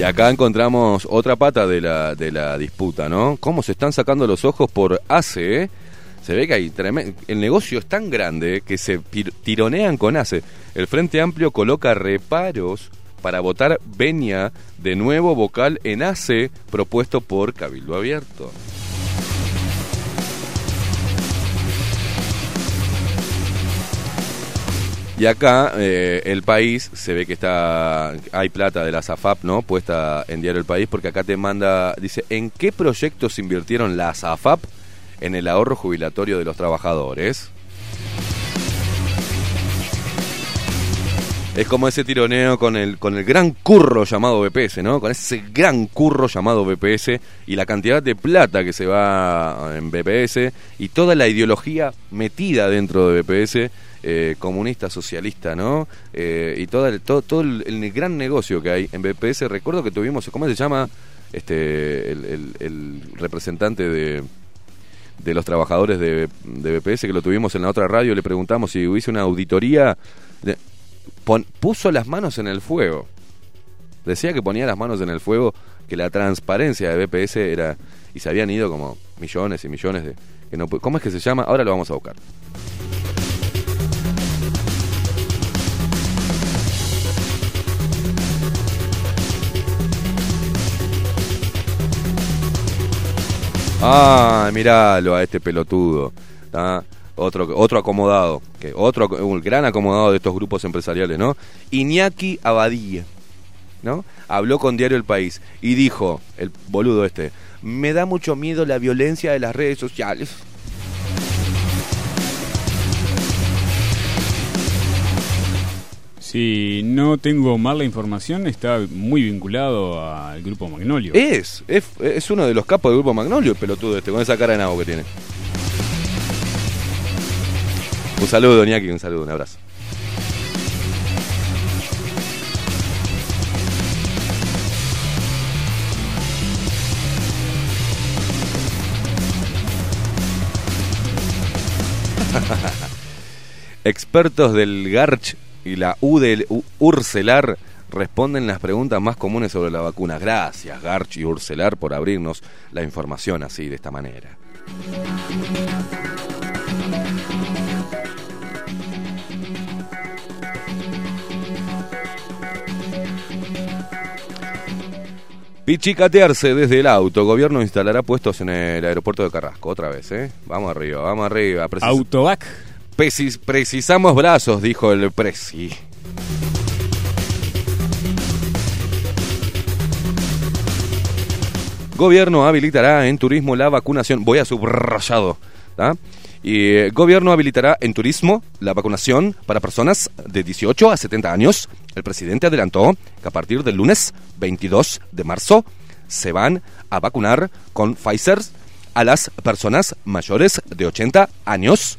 Y acá encontramos otra pata de la, de la disputa, ¿no? Cómo se están sacando los ojos por ACE. Se ve que hay el negocio es tan grande que se tironean con ACE. El Frente Amplio coloca reparos para votar Benia de nuevo vocal en ACE propuesto por Cabildo Abierto. Y acá eh, el país se ve que está hay plata de la SAFAP, ¿no? Puesta en Diario El País porque acá te manda dice, ¿en qué proyectos invirtieron la SAFAP en el ahorro jubilatorio de los trabajadores? Es como ese tironeo con el, con el gran curro llamado BPS, ¿no? Con ese gran curro llamado BPS y la cantidad de plata que se va en BPS y toda la ideología metida dentro de BPS, eh, comunista, socialista, ¿no? Eh, y toda el- todo, todo el, gran negocio que hay en BPS. Recuerdo que tuvimos, ¿cómo se llama? Este, el representante de, de los trabajadores de, de BPS que lo tuvimos en la otra radio, le preguntamos si hubiese una auditoría. de- puso las manos en el fuego. Decía que ponía las manos en el fuego, que la transparencia de BPS era. Y se habían ido como millones y millones de. Que no, ¿Cómo es que se llama? Ahora lo vamos a buscar. Ah, miralo a este pelotudo. Otro, otro acomodado, que otro un gran acomodado de estos grupos empresariales, ¿no? Iñaki Abadía, ¿no? Habló con Diario El País y dijo, el boludo este, me da mucho miedo la violencia de las redes sociales. Si no tengo mal la información, está muy vinculado al grupo Magnolio. Es, es, es uno de los capos del grupo Magnolio, el pelotudo este, con esa cara de nabo que tiene. Un saludo, Iñaki, un saludo, un abrazo. Expertos del Garch y la U del Urcelar responden las preguntas más comunes sobre la vacuna. Gracias, Garch y Urcelar, por abrirnos la información así, de esta manera. Pichicatearse desde el auto. Gobierno instalará puestos en el aeropuerto de Carrasco. Otra vez, ¿eh? Vamos arriba, vamos arriba. Precis- Autovac. Precis- precisamos brazos, dijo el Presi. Gobierno habilitará en turismo la vacunación. Voy a subrayado. Y eh, gobierno habilitará en turismo la vacunación para personas de 18 a 70 años. El presidente adelantó que a partir del lunes 22 de marzo se van a vacunar con Pfizer a las personas mayores de 80 años.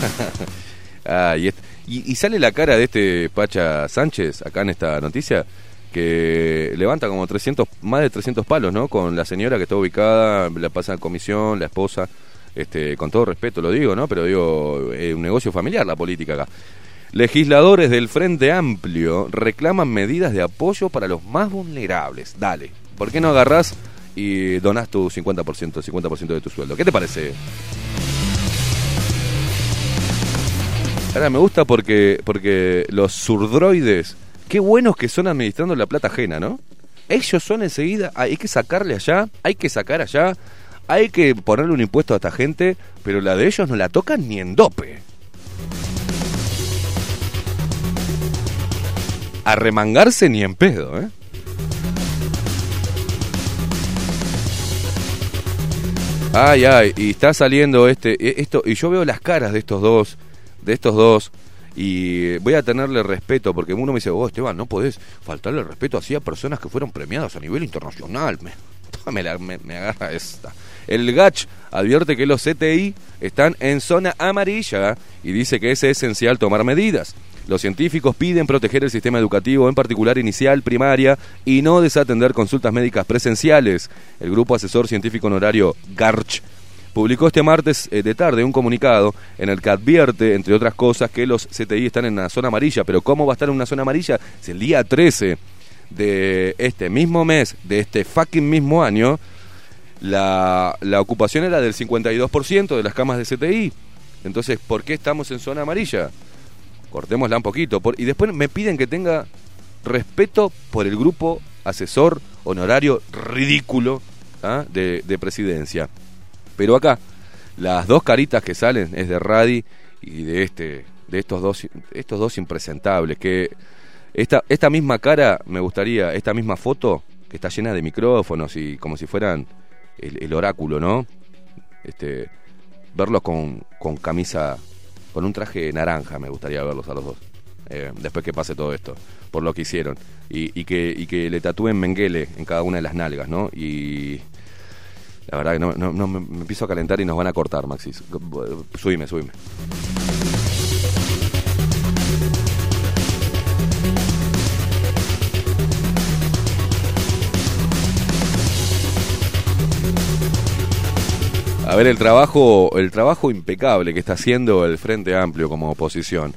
Y, sale la cara de este Pacha Sánchez acá en esta noticia que levanta como 300, más de 300 palos, ¿no? Con la señora que está ubicada, la pasa a comisión, la esposa, este, con todo respeto lo digo, ¿no? Pero digo, es un negocio familiar la política acá. Legisladores del Frente Amplio reclaman medidas de apoyo para los más vulnerables. Dale, ¿por qué no agarrás y donás tu 50%, 50% de tu sueldo? ¿Qué te parece? Ahora me gusta porque, porque los surdroides, qué buenos que son administrando la plata ajena, ¿no? Ellos son enseguida, hay que sacarle allá, hay que sacar allá, hay que ponerle un impuesto a esta gente, pero la de ellos no la tocan ni en dope. A remangarse ni en pedo, ¿eh? Ay, ay, y está saliendo este, e- esto, y yo veo las caras de estos dos, de estos dos, y voy a tenerle respeto, porque uno me dice, oh Esteban, no podés faltarle respeto así a personas que fueron premiadas a nivel internacional. Me, me, me agarra esta. El GACH advierte que los CTI están en zona amarilla y dice que es esencial tomar medidas. Los científicos piden proteger el sistema educativo, en particular inicial, primaria, y no desatender consultas médicas presenciales. El grupo asesor científico honorario GARCH publicó este martes eh, de tarde un comunicado en el que advierte, entre otras cosas, que los CTI están en una zona amarilla. Pero ¿cómo va a estar en una zona amarilla? Si el día 13 de este mismo mes, de este fucking mismo año, la, la ocupación era del 52% de las camas de CTI. Entonces, ¿por qué estamos en zona amarilla? Cortémosla un poquito. Y después me piden que tenga respeto por el grupo asesor honorario ridículo ¿ah? de presidencia. Pero acá, las dos caritas que salen es de Radi y de este, de estos dos, estos dos impresentables. Que esta, esta misma cara, me gustaría, esta misma foto, que está llena de micrófonos y como si fueran el, oráculo, ¿no? Este, verlos con, con camisa, con un traje naranja, me gustaría verlos a los dos. eh, después que pase todo esto, por lo que hicieron. Y, y que, y que le tatúen Menguele en cada una de las nalgas, ¿no? Y la verdad que no, me empiezo a calentar y nos van a cortar, Maxis. Subime, subime. A ver el trabajo, el trabajo impecable que está haciendo el Frente Amplio como oposición.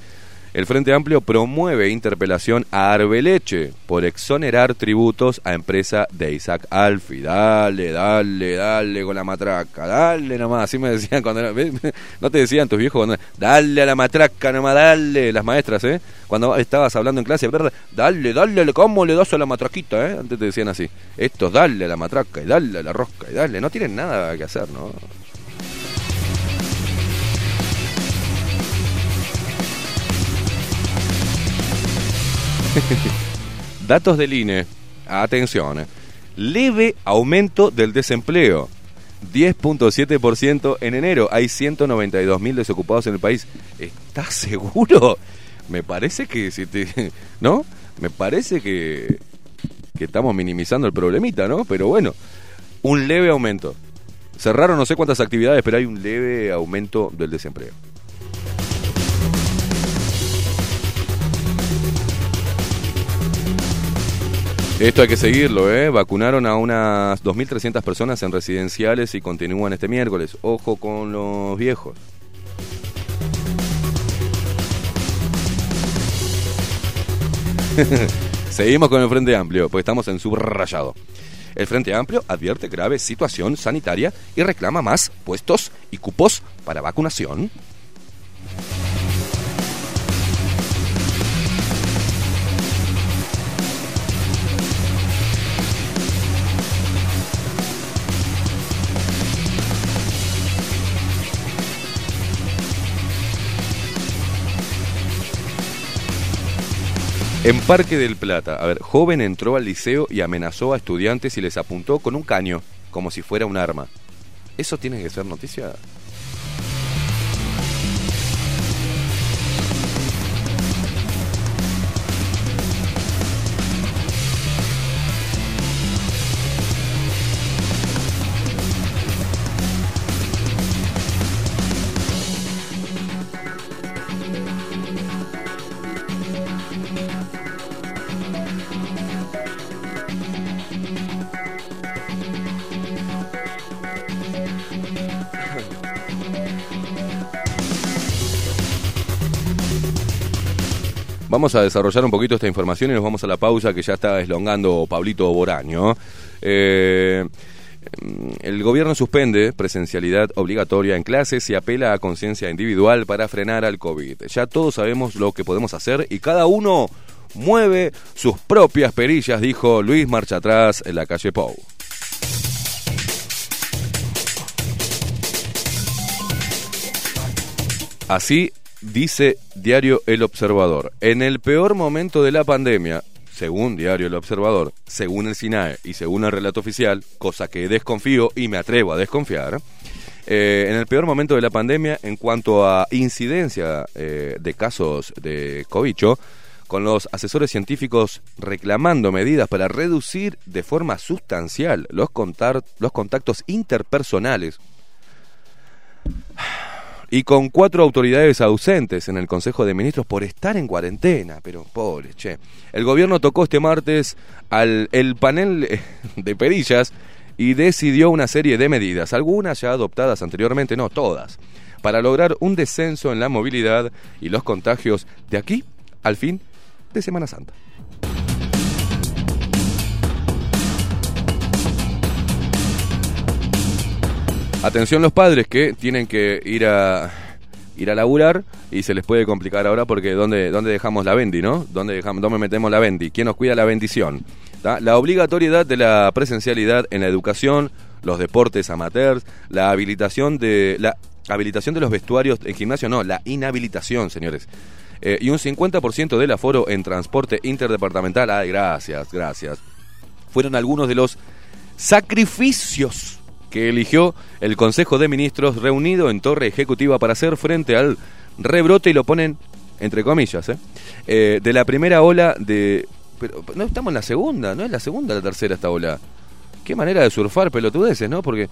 El Frente Amplio promueve interpelación a Arbeleche por exonerar tributos a empresa de Isaac Alfi. Dale, dale, dale con la matraca, dale nomás. Así me decían cuando era- no te decían tus viejos cuando dale a la matraca nomás, dale, las maestras, ¿eh? Cuando estabas hablando en clase, dale, dale, ¿cómo le das a la matraquita, eh? Antes te decían así. Estos, dale a la matraca y dale a la rosca y dale. No tienen nada que hacer, ¿no? Datos del INE. Atención. eh. Leve aumento del desempleo. 10.7% en enero. Hay 192.000 desocupados en el país. ¿Estás seguro? Me parece que si te, ¿no? Me parece que que estamos minimizando el problemita, ¿no? Pero bueno, un leve aumento. Cerraron no sé cuántas actividades, pero hay un leve aumento del desempleo. Esto hay que seguirlo, ¿eh? Vacunaron a unas 2.300 personas en residenciales y continúan este miércoles. Ojo con los viejos. Seguimos con el Frente Amplio, porque estamos en subrayado. El Frente Amplio advierte grave situación sanitaria y reclama más puestos y cupos para vacunación. En Parque del Plata, a ver, joven entró al liceo y amenazó a estudiantes y les apuntó con un caño, como si fuera un arma. ¿Eso tiene que ser noticia? Vamos a desarrollar un poquito esta información y nos vamos a la pausa que ya está eslongando Pablito Boraño. Eh, el gobierno suspende presencialidad obligatoria en clases y apela a conciencia individual para frenar al COVID. Ya todos sabemos lo que podemos hacer y cada uno mueve sus propias perillas, dijo Luis Marcha Atrás en la calle Pou. Así dice Diario El Observador. En el peor momento de la pandemia, según Diario El Observador, según el SINAE y según el relato oficial, cosa que desconfío y me atrevo a desconfiar, eh, en el peor momento de la pandemia en cuanto a incidencia eh, de casos de cobicho, con los asesores científicos reclamando medidas para reducir de forma sustancial los, contar- los contactos interpersonales y con cuatro autoridades ausentes en el Consejo de Ministros por estar en cuarentena, pero pobre, che. El gobierno tocó este martes al el panel de perillas y decidió una serie de medidas, algunas ya adoptadas anteriormente, no todas, para lograr un descenso en la movilidad y los contagios de aquí al fin de Semana Santa. Atención los padres que tienen que ir a ir a laburar y se les puede complicar ahora porque ¿dónde, dónde dejamos la bendi, no? ¿Dónde, dejamos, ¿Dónde metemos la bendi? ¿Quién nos cuida la bendición? La obligatoriedad de la presencialidad en la educación, los deportes amateurs, la habilitación de la habilitación de los vestuarios en gimnasio, no, la inhabilitación, señores. Eh, y un 50% del aforo en transporte interdepartamental. Ay, gracias, gracias. Fueron algunos de los sacrificios que eligió el Consejo de Ministros reunido en Torre Ejecutiva para hacer frente al rebrote y lo ponen entre comillas, ¿eh? Eh, de la primera ola de... Pero no estamos en la segunda, no es la segunda la tercera esta ola. Qué manera de surfar pelotudeces, ¿no? Porque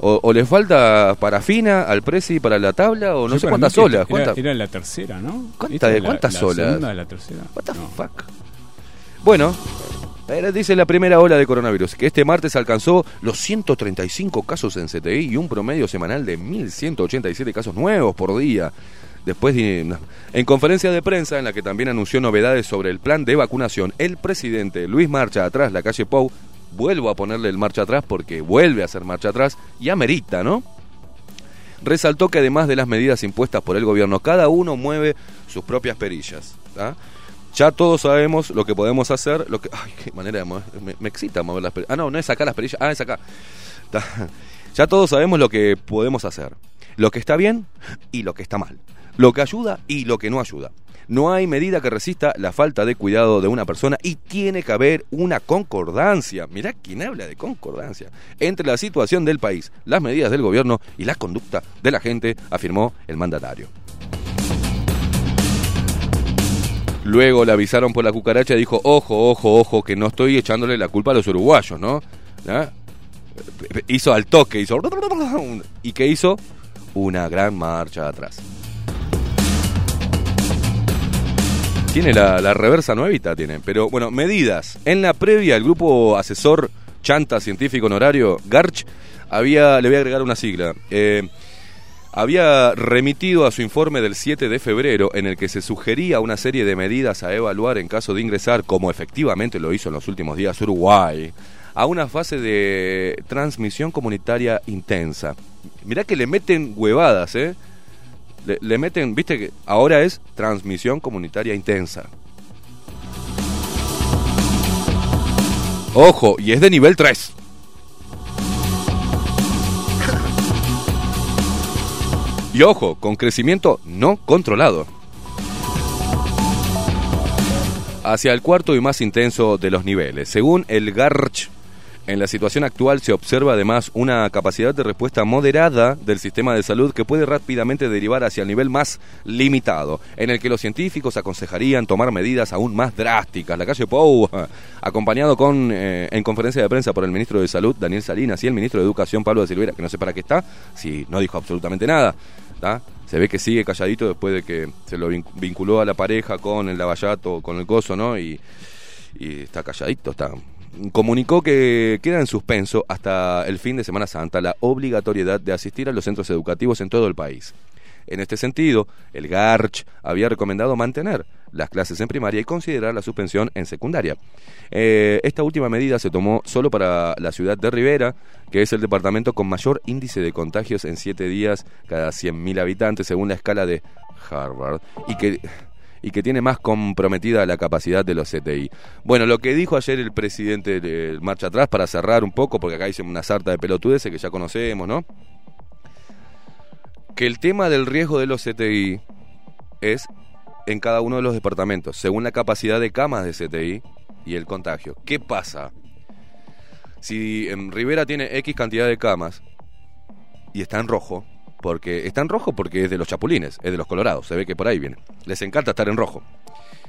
o, o le falta parafina al presi para la tabla o no Yo sé cuántas olas. Era, ¿Cuántas? era la tercera, ¿no? ¿Cuánta- la- cuántas la olas? segunda de la tercera. What the No. fuck? Bueno, dice la primera ola de coronavirus, que este martes alcanzó los 135 casos en CTI y un promedio semanal de 1.187 casos nuevos por día. Después, de- en conferencia de prensa, en la que también anunció novedades sobre el plan de vacunación, el presidente Luis Marcha Atrás, la calle Pou, vuelvo a ponerle el marcha atrás porque vuelve a hacer marcha atrás y amerita, ¿no? resaltó que además de las medidas impuestas por el gobierno, cada uno mueve sus propias perillas. ¿tá? Ya todos sabemos lo que podemos hacer, lo que... Ay, qué manera de mover, me, excita mover las perillas. Ah, no, no es acá las perillas, ah, es acá. Ya todos sabemos lo que podemos hacer, lo que está bien y lo que está mal, lo que ayuda y lo que no ayuda. No hay medida que resista la falta de cuidado de una persona y tiene que haber una concordancia. Mirá quién habla de concordancia entre la situación del país, las medidas del gobierno y la conducta de la gente, afirmó el mandatario. Luego le avisaron por la cucaracha y dijo, ojo, ojo, ojo, que no estoy echándole la culpa a los uruguayos, ¿no? ¿Ah? Hizo al toque, hizo... ¿Y qué hizo? Una gran marcha atrás. Tiene la, reversa nuevita, tiene. Pero bueno, medidas. En la previa, el grupo asesor Chanta Científico Honorario, Garch, había, le voy a agregar una sigla. eh, había remitido a su informe del 7 de febrero en el que se sugería una serie de medidas a evaluar en caso de ingresar, como efectivamente lo hizo en los últimos días Uruguay, a una fase de transmisión comunitaria intensa. Mirá que le meten huevadas, ¿eh? Le, meten, viste que ahora es transmisión comunitaria intensa. Ojo, y es de nivel 3. Y ojo, con crecimiento no controlado. Hacia el cuarto y más intenso de los niveles. Según el Garch, en la situación actual se observa además una capacidad de respuesta moderada del sistema de salud que puede rápidamente derivar hacia el nivel más limitado, en el que los científicos aconsejarían tomar medidas aún más drásticas. La calle Pou, acompañado con eh, en conferencia de prensa por el ministro de Salud, Daniel Salinas, y el ministro de Educación, Pablo de Silveira, que no sé para qué está, si no dijo absolutamente nada. Se ve que sigue calladito después de que se lo vin- vinculó a la pareja con el lavallato, con el coso, ¿no? Y, y está calladito, está. Comunicó que queda en suspenso hasta el fin de Semana Santa la obligatoriedad de asistir a los centros educativos en todo el país. En este sentido, el Garch había recomendado mantener las clases en primaria y considerar la suspensión en secundaria. Eh, esta última medida se tomó solo para la ciudad de Rivera, que es el departamento con mayor índice de contagios en siete días cada 100.000 habitantes, según la escala de Harvard, y que y que tiene más comprometida la capacidad de los CTI. Bueno, lo que dijo ayer el presidente de Marcha Atrás, para cerrar un poco, porque acá hice una sarta de pelotudeces que ya conocemos, ¿no? Que el tema del riesgo de los CTI es en cada uno de los departamentos, según la capacidad de camas de CTI y el contagio. ¿Qué pasa? Si en Rivera tiene X cantidad de camas y está en rojo, porque está en rojo porque es de los chapulines, es de los colorados, se ve que por ahí viene. Les encanta estar en rojo,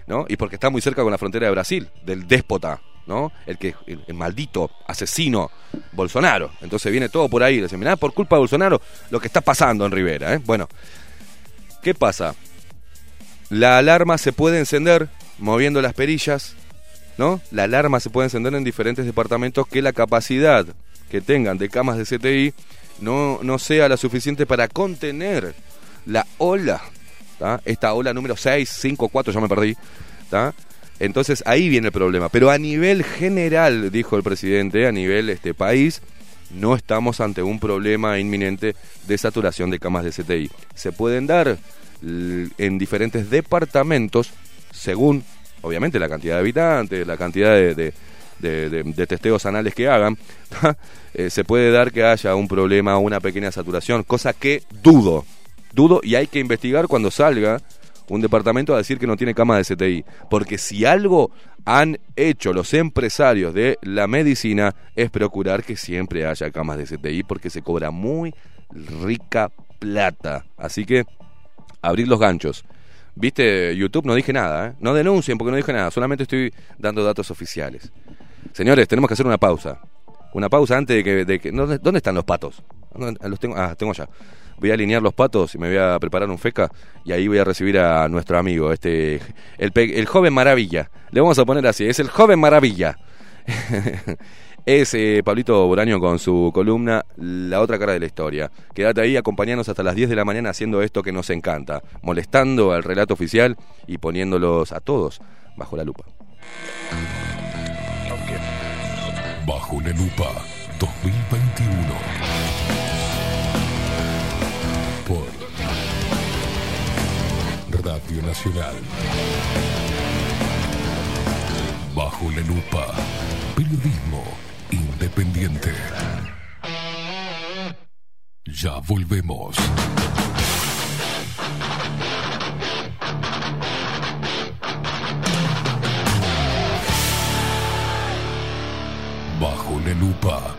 ¿no? Y porque está muy cerca con la frontera de Brasil, del déspota, ¿no? El que el, maldito asesino Bolsonaro. Entonces viene todo por ahí, les dicen, mirá, por culpa de Bolsonaro lo que está pasando en Rivera, ¿eh? Bueno, ¿qué pasa? La alarma se puede encender moviendo las perillas, ¿no? La alarma se puede encender en diferentes departamentos que la capacidad que tengan de camas de CTI no, no sea la suficiente para contener la ola, esta ola número 6, 5, 4, ya me perdí, entonces ahí viene el problema. Pero a nivel general, dijo el presidente, a nivel este país, no estamos ante un problema inminente de saturación de camas de CTI. Se pueden dar en diferentes departamentos según, obviamente, la cantidad de habitantes, la cantidad de testeos anales que hagan, eh, se puede dar que haya un problema o una pequeña saturación, cosa que dudo, dudo y hay que investigar cuando salga un departamento a decir que no tiene cama de CTI, porque si algo han hecho los empresarios de la medicina es procurar que siempre haya camas de CTI porque se cobra muy rica plata. Así que abrir los ganchos. Viste, YouTube no dije nada, ¿eh? no denuncien porque no dije nada, solamente estoy dando datos oficiales. Señores, tenemos que hacer una pausa. Una pausa antes de que... De que ¿dónde, están los patos? Los tengo, ah, tengo allá. Voy a alinear los patos y me voy a preparar un feca y ahí voy a recibir a nuestro amigo, este el, el joven maravilla. Le vamos a poner así, es el joven maravilla. es eh, Pablito Boraño con su columna La otra cara de la historia. Quédate ahí, acompañanos hasta las 10 de la mañana haciendo esto que nos encanta, molestando al relato oficial y poniéndolos a todos bajo la lupa. Bajo la lupa 2021. Por Radio Nacional. Bajo la lupa. Periodismo independiente. Ya volvemos. Bajo la lupa.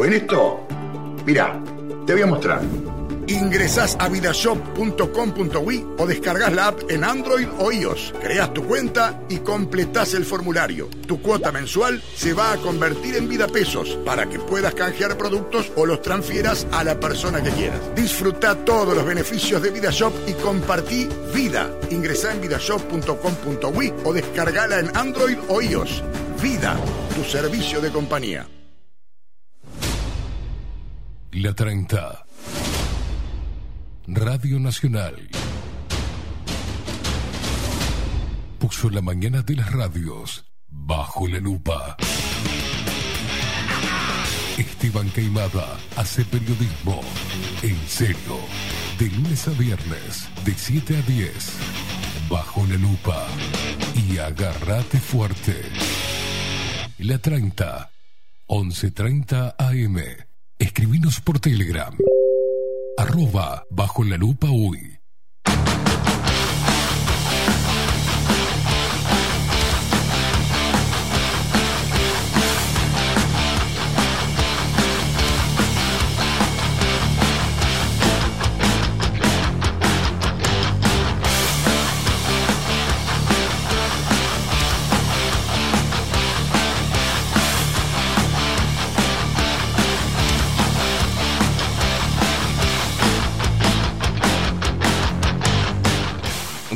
o en esto. Mira, te voy a mostrar. Ingresás a vidashop.com.ui o descargas la app en Android o iOS. Creas tu cuenta y completás el formulario. Tu cuota mensual se va a convertir en vida pesos para que puedas canjear productos o los transfieras a la persona que quieras. Disfruta todos los beneficios de VidaShop y compartí vida. Ingresá en vidashop.com.ui o descargala en Android o iOS. Vida, tu servicio de compañía. La 30. Radio Nacional. Puso la mañana de las radios bajo la lupa. Esteban Queimada hace periodismo en serio. De lunes a viernes, de 7 a 10. Bajo la lupa. Y agárrate fuerte. La 30. 11.30 AM. Escribinos por Telegram. Arroba bajo la lupa uy.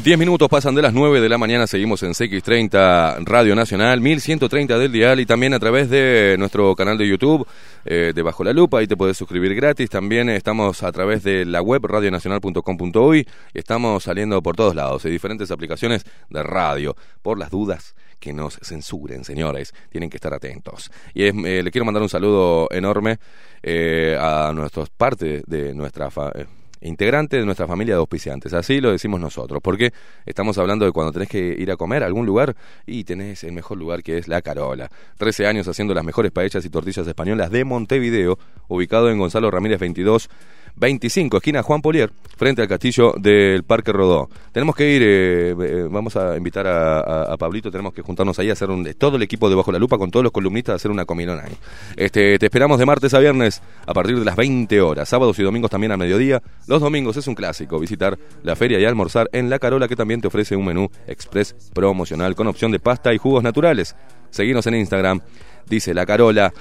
Diez minutos pasan de las 9 de la mañana, seguimos en CX30 Radio Nacional, 1130 del dial y también a través de nuestro canal de YouTube eh, de Bajo la Lupa, ahí te puedes suscribir gratis. También estamos a través de la web radionacional.com.uy estamos saliendo por todos lados, hay diferentes aplicaciones de radio, por las dudas que nos censuren, señores, tienen que estar atentos. Y es, eh, le quiero mandar un saludo enorme eh, a nuestros parte de nuestra... Fa integrante de nuestra familia de auspiciantes. Así lo decimos nosotros, porque estamos hablando de cuando tenés que ir a comer a algún lugar y tenés el mejor lugar que es La Carola. 13 años haciendo las mejores paellas y tortillas españolas de Montevideo, ubicado en Gonzalo Ramírez 22. 25, esquina Juan Polier, frente al castillo del Parque Rodó. Tenemos que ir, eh, eh, vamos a invitar a, Pablito, tenemos que juntarnos ahí a hacer un, todo el equipo de Bajo la Lupa con todos los columnistas a hacer una comilona ahí. Este, te esperamos de martes a viernes a partir de las 20 horas, sábados y domingos también a mediodía. Los domingos es un clásico visitar la feria y almorzar en La Carola que también te ofrece un menú express promocional con opción de pasta y jugos naturales. Seguinos en Instagram, dice La Carola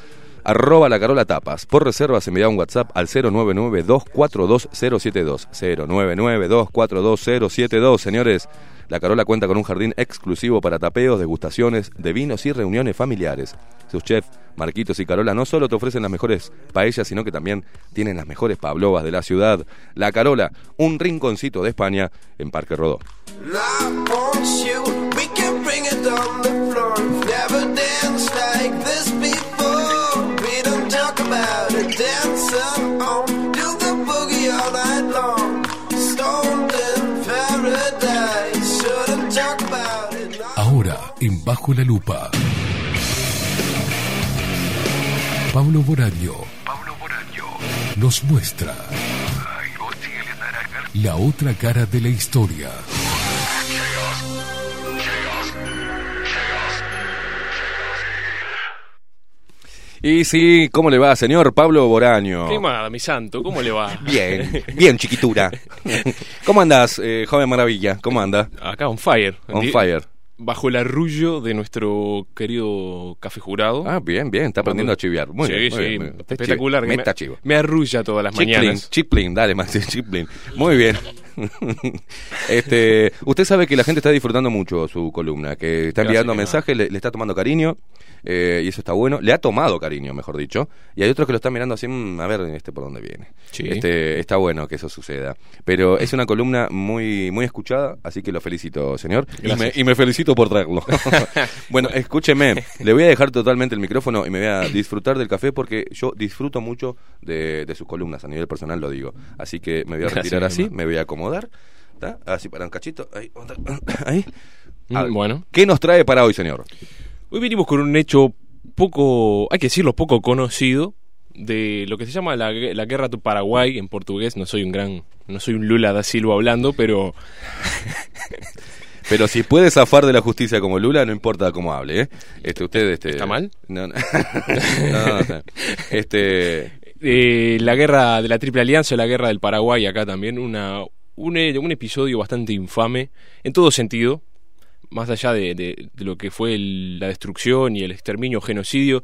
arroba la Carola Tapas. Por reservas envía un WhatsApp al 099-242-072. 099-242-072. Señores, la Carola cuenta con un jardín exclusivo para tapeos, degustaciones de vinos y reuniones familiares. Sus chefs, Marquitos y Carola, no solo te ofrecen las mejores paellas, sino que también tienen las mejores pablovas de la ciudad. La Carola, un rinconcito de España en Parque Rodó. We Bajo la lupa. Pablo Boraño Pablo Boraño. nos muestra la otra cara de la historia. Y sí, ¿cómo le va, señor Pablo Boraño? ¿Qué más, mi santo? ¿Cómo le va? Bien, bien, chiquitura. ¿Cómo andás, eh, joven maravilla? ¿Cómo anda? Acá on fire. On Di- fire. Bajo el arrullo de nuestro querido café jurado. Ah, bien, bien, está aprendiendo a chiviar. Muy sí, bien, muy sí, bien, muy bien. Espectacular. me, chivo. me arrulla todas las Chiplin, mañanas. Chiplin, dale, Maxi, Chiplin. Muy bien. este, usted sabe que la gente está disfrutando mucho su columna, que está enviando mensajes, le, le está tomando cariño, eh, y eso está bueno. Le ha tomado cariño, mejor dicho. Y hay otros que lo están mirando así, "Mm, a ver este por dónde viene. Sí. Este, está bueno que eso suceda. Pero es una columna muy, muy escuchada, así que lo felicito, señor. Y me, Gracias. y me felicito por traerlo. bueno, escúcheme, le voy a dejar totalmente el micrófono y me voy a disfrutar del café porque yo disfruto mucho de, de sus columnas, a nivel personal lo digo. Así que me voy a Gracias, retirar así, hermano. me voy a acomodar. ¿tá? Así para un cachito. Ahí. ahí. Mm, Ah, bueno. ¿Qué nos trae para hoy, señor? Hoy venimos con un hecho poco, hay que decirlo, poco conocido de lo que se llama la, la guerra do Paraguay en portugués. No soy un gran, no soy un Lula da Silva hablando, pero Pero si puede zafar de la justicia como Lula, no importa cómo hable, ¿eh? Este, usted, este... ¿Está mal? No, no. No, este... eh, la guerra de la Triple Alianza, la guerra del Paraguay acá también, una, un, un episodio bastante infame en todo sentido, más allá de, lo que fue el- la destrucción y el exterminio, genocidio,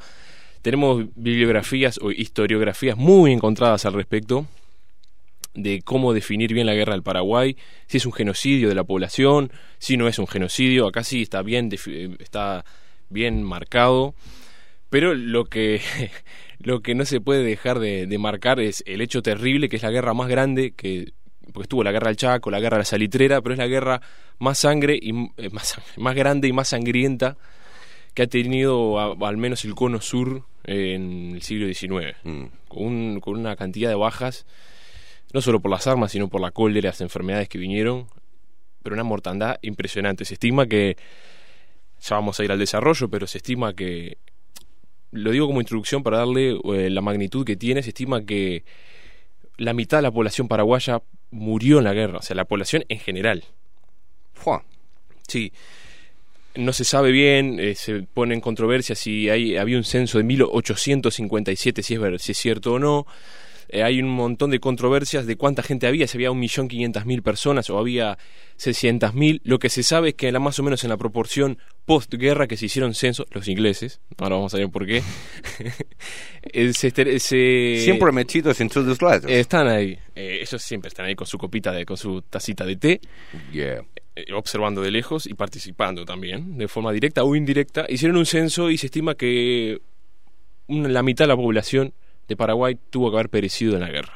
tenemos bibliografías o historiografías muy encontradas al respecto de cómo definir bien la guerra del Paraguay, si es un genocidio de la población, si no es un genocidio, acá sí está bien, defi- está bien marcado, pero lo que, lo que no se puede dejar de, de marcar es el hecho terrible que es la guerra más grande que porque estuvo la guerra del Chaco, la guerra de la Salitrera, pero es la guerra más sangre y eh, más, más grande y más sangrienta que ha tenido a- al menos el cono sur en el siglo XIX, mm, con, un- con una cantidad de bajas, no solo por las armas, sino por la cólera, las enfermedades que vinieron, pero una mortandad impresionante. Se estima que, ya vamos a ir al desarrollo, pero se estima que, lo digo como introducción para darle eh, la magnitud que tiene, se estima que la mitad de la población paraguaya murió en la guerra, o sea, la población en general. ¡fua! Sí. No se sabe bien, eh, se pone en controversia si hay, había un censo de 1857, si es, ver- si es cierto o no. Eh, hay un montón de controversias de cuánta gente había, si había 1.500.000 personas o había 600.000. Lo que se sabe es que era más o menos en la proporción postguerra que se hicieron censos, los ingleses, ahora vamos a ver por qué. Eh, se estere- se- Siempre mechitos into the slides. están ahí, eh, ellos siempre están ahí con su copita, de, con su tacita de té Yeah. eh, observando de lejos y participando también, de forma directa o indirecta. Hicieron un censo y se estima que la mitad de la población de Paraguay tuvo que haber perecido en la guerra.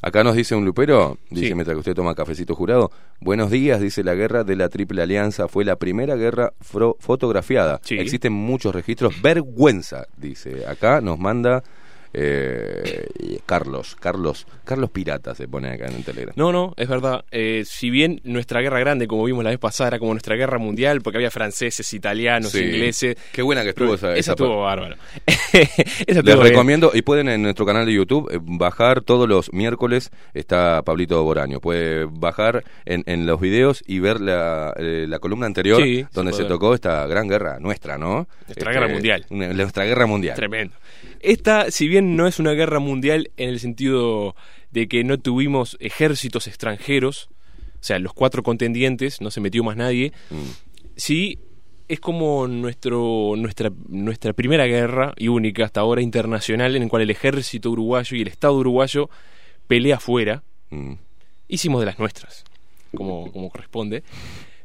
Acá nos dice un lupero, dice Sí. mientras que usted toma cafecito jurado, buenos días, dice la guerra de la Triple Alianza fue la primera guerra fotografiada. Sí. Existen muchos registros, vergüenza, dice. Acá nos manda eh, Carlos, Carlos, Carlos Pirata se pone acá en el Telegram. No, no, es verdad. Eh, si bien nuestra guerra grande, como vimos la vez pasada, era como nuestra guerra mundial, porque había franceses, italianos, Sí. ingleses. Qué buena que estuvo esa, Esa esa estuvo bárbaro. Esa Les recomiendo, y pueden en nuestro canal de YouTube eh, bajar todos los miércoles, está Pablito Boraño. Puede bajar en, en los videos y ver la, eh, la columna anterior Sí, donde se tocó esta gran guerra nuestra, ¿no? Este, Nuestra guerra mundial. una- nuestra guerra mundial. Tremendo. Esta, si bien no es una guerra mundial en el sentido de que no tuvimos ejércitos extranjeros, o sea, los cuatro contendientes, no se metió más nadie, Mm. sí es como nuestro, nuestra, nuestra primera guerra y única hasta ahora internacional en la cual el ejército uruguayo y el Estado uruguayo pelea afuera. Mm. Hicimos de las nuestras, como, como corresponde.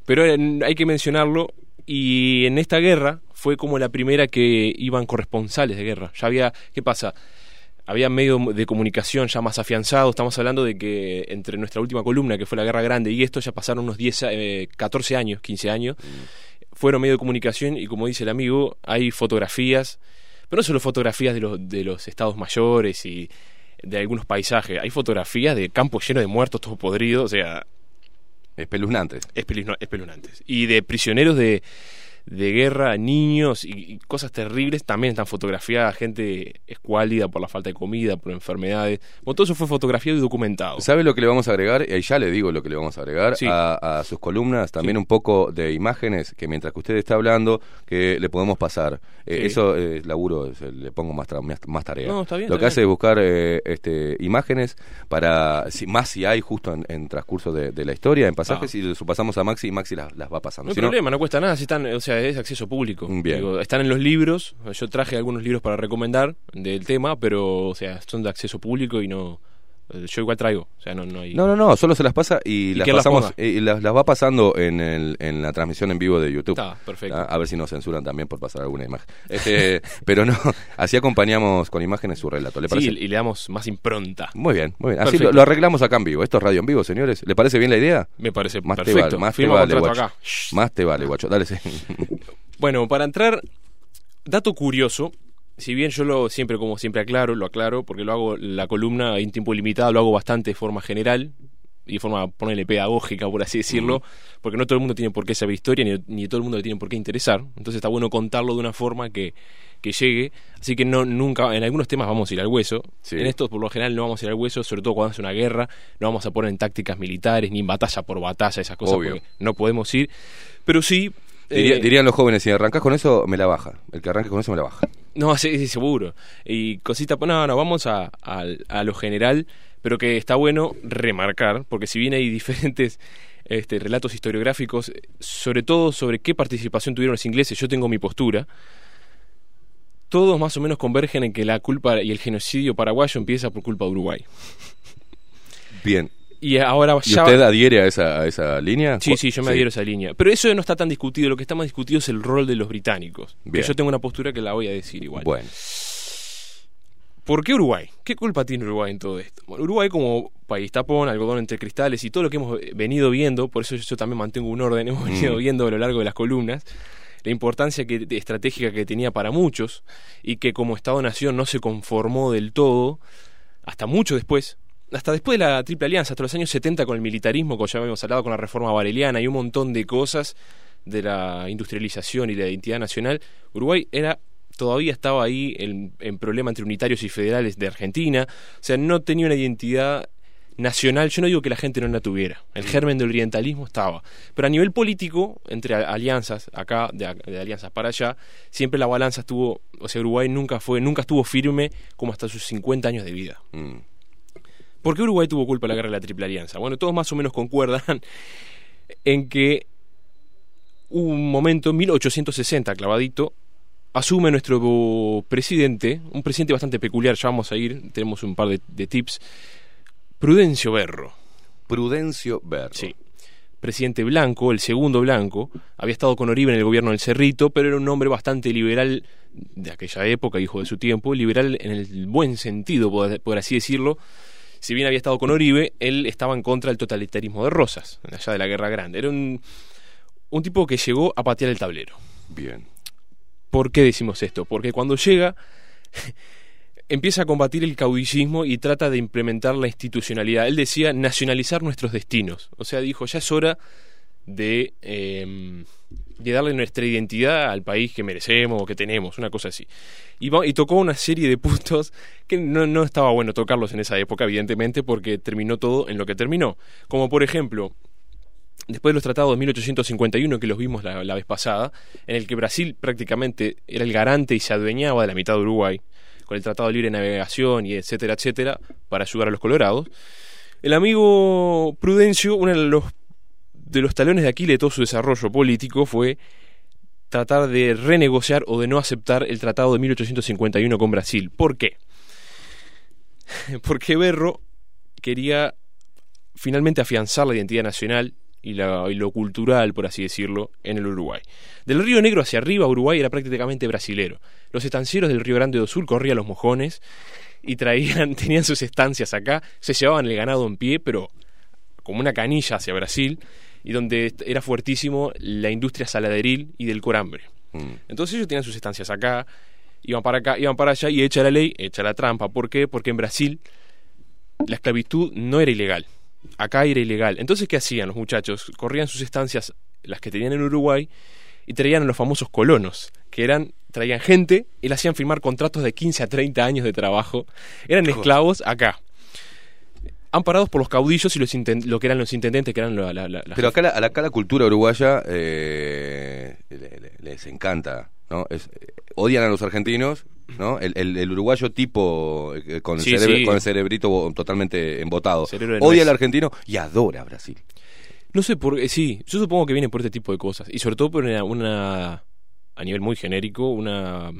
Pero hay que mencionarlo, y en esta guerra fue como la primera que iban corresponsales de guerra. Ya había, ¿qué pasa? Había medios de comunicación ya más afianzados. Estamos hablando de que entre nuestra última columna, que fue la Guerra Grande, y esto ya pasaron unos 10, eh, 14 años, 15 años. Fueron medios de comunicación y como dice el amigo, hay fotografías, pero no solo fotografías de los, de los estados mayores y de algunos paisajes, hay fotografías de campos llenos de muertos, todos podridos, o sea, Espeluznante. espeluzno- espeluznantes. Y de prisioneros de, de guerra, niños y, y cosas terribles, también están fotografiadas, gente escuálida por la falta de comida, por enfermedades. Bueno, todo eso fue fotografiado y documentado. ¿Sabe lo que le vamos a agregar? Y ahí ya le digo lo que le vamos a agregar Sí. a, a sus columnas, también un poco de imágenes que mientras que usted está hablando, que le podemos pasar. Eh, Sí. Eso, eh, laburo, le pongo más, tra- más, tarea. No, está bien, lo está que hace es buscar eh, este, imágenes para, si, más si hay justo en, en transcurso de, de la historia, en pasajes, Ah. y los pasamos a Maxi y Maxi las, las va pasando. No hay Si no- problema, no cuesta nada, si están, o sea, es acceso público. Bien. Digo, están en los libros, yo traje algunos libros para recomendar del tema, pero, o sea, son de acceso público y no... eh, Yo igual traigo, o sea, no, no hay... No, no, no, solo se las pasa y, ¿Y las las pasamos ponga? y las, las va pasando en, el, en la transmisión en vivo de YouTube. Está, perfecto. ¿Ah? A ver si nos censuran también por pasar alguna imagen. Este, pero no, así acompañamos con imágenes su relato. ¿Le Sí, parece? y le damos más impronta. Muy bien, muy bien. Así lo, lo arreglamos acá en vivo. Esto es radio en vivo, señores. ¿Le parece bien la idea? Me parece Más te perfecto. vale, más te vale, guacho. acá. Más te vale, guacho. Dale, sí. Bueno, para entrar, dato curioso, si bien yo lo siempre, como siempre aclaro, lo aclaro, porque lo hago la columna en tiempo limitado, lo hago bastante de forma general y de forma, ponerle pedagógica, por así decirlo, porque no todo el mundo tiene por qué saber historia, ni, ni todo el mundo le tiene por qué interesar, entonces está bueno contarlo de una forma que, que llegue, así que no nunca, en algunos temas vamos a ir al hueso, Sí. en estos por lo general no vamos a ir al hueso, sobre todo cuando es una guerra, no vamos a poner en tácticas militares, ni en batalla por batalla, esas cosas, Obvio. porque no podemos ir, pero sí... Diría- eh, dirían los jóvenes, si arrancas con eso, me la baja. El que arranque con eso me la baja. No, sí, sí, seguro. Y cosita, pues no, no, vamos a, a, a lo general, pero que está bueno remarcar, porque si bien hay diferentes este, relatos historiográficos, sobre todo sobre qué participación tuvieron los ingleses, yo tengo mi postura, todos más o menos convergen en que la culpa y el genocidio paraguayo empieza por culpa de Uruguay. Bien. Y ahora ¿Y ya... usted adhiere a esa, a esa línea? Sí, sí, yo me adhiero a esa línea. Pero eso no está tan discutido. Lo que está más discutido es el rol de los británicos. Que yo tengo una postura que la voy a decir igual. Bueno. ¿Por qué Uruguay? ¿Qué culpa tiene Uruguay en todo esto? Bueno, Uruguay como país tapón, algodón entre cristales y todo lo que hemos venido viendo, por eso yo también mantengo un orden, hemos venido Mm. viendo a lo largo de las columnas, la importancia que, estratégica que tenía para muchos y que como Estado-Nación no se conformó del todo, hasta mucho después, hasta después de la Triple Alianza, hasta los años 70 con el militarismo, como ya habíamos hablado, con la reforma vareliana y un montón de cosas de la industrialización y la identidad nacional, Uruguay era todavía estaba ahí en, en problema entre unitarios y federales de Argentina, o sea, no tenía una identidad nacional, yo no digo que la gente no la tuviera, el germen del orientalismo estaba, pero a nivel político, entre alianzas acá, de alianzas para allá, siempre la balanza estuvo, o sea, Uruguay nunca fue, nunca estuvo firme como hasta sus 50 años de vida. Mm. ¿Por qué Uruguay tuvo culpa de la guerra de la Triple Alianza? Bueno, todos más o menos concuerdan en que hubo un momento, en 1860, clavadito, asume nuestro presidente, un presidente bastante peculiar, ya vamos a ir, tenemos un par de, de tips, Prudencio Berro. Prudencio Berro. Sí. Presidente blanco, el segundo blanco, había estado con Oribe en el gobierno del Cerrito, pero era un hombre bastante liberal de aquella época, hijo de su tiempo, liberal en el buen sentido, por, por así decirlo. Si bien había estado con Oribe, él estaba en contra del totalitarismo de Rosas, allá de la Guerra Grande. Era un, un tipo que llegó a patear el tablero. Bien. ¿Por qué decimos esto? Porque cuando llega empieza a combatir el caudillismo y trata de implementar la institucionalidad. Él decía nacionalizar nuestros destinos. O sea, dijo, ya es hora de, eh, de darle nuestra identidad al país que merecemos o que tenemos, una cosa así. Y, y tocó una serie de puntos que no, no estaba bueno tocarlos en esa época, evidentemente, porque terminó todo en lo que terminó. Como por ejemplo, después de los tratados de 1851 que los vimos la, la vez pasada, en el que Brasil prácticamente era el garante y se adueñaba de la mitad de Uruguay, con el Tratado de Libre Navegación y etcétera, etcétera, para ayudar a los colorados, el amigo Prudencio, uno de los, de los talones de Aquiles todo su desarrollo político fue tratar de renegociar o de no aceptar el Tratado de 1851 con Brasil. ¿Por qué? Porque Berro quería finalmente afianzar la identidad nacional y lo cultural, por así decirlo, en el Uruguay. Del Río Negro hacia arriba, Uruguay era prácticamente brasilero. Los estancieros del Río Grande do Sul corrían los mojones y traían, tenían sus estancias acá, se llevaban el ganado en pie, pero como una canilla hacia Brasil, y donde era fuertísimo la industria saladeril y del corambre. Mm. Entonces ellos tenían sus estancias acá, iban para acá, iban para allá, y hecha la ley, hecha la trampa. ¿Por qué? Porque en Brasil la esclavitud no era ilegal. Acá era ilegal. Entonces, ¿qué hacían los muchachos? Corrían sus estancias, las que tenían en Uruguay, y traían a los famosos colonos, que eran traían gente y le hacían firmar contratos de 15 a 30 años de trabajo. Eran esclavos acá. Amparados por los caudillos y los lo que eran los intendentes, que eran la, la- Pero acá la, acá la cultura uruguaya eh, le- le- les encanta, ¿no? Es- eh, odian a los argentinos, ¿no? El, el- el uruguayo tipo eh, con, el cerebro- sí. con el cerebrito totalmente embotado. Odia al argentino y adora a Brasil. No sé por qué, sí, yo supongo que viene por este tipo de cosas. Y sobre todo por una, una- a nivel muy genérico, una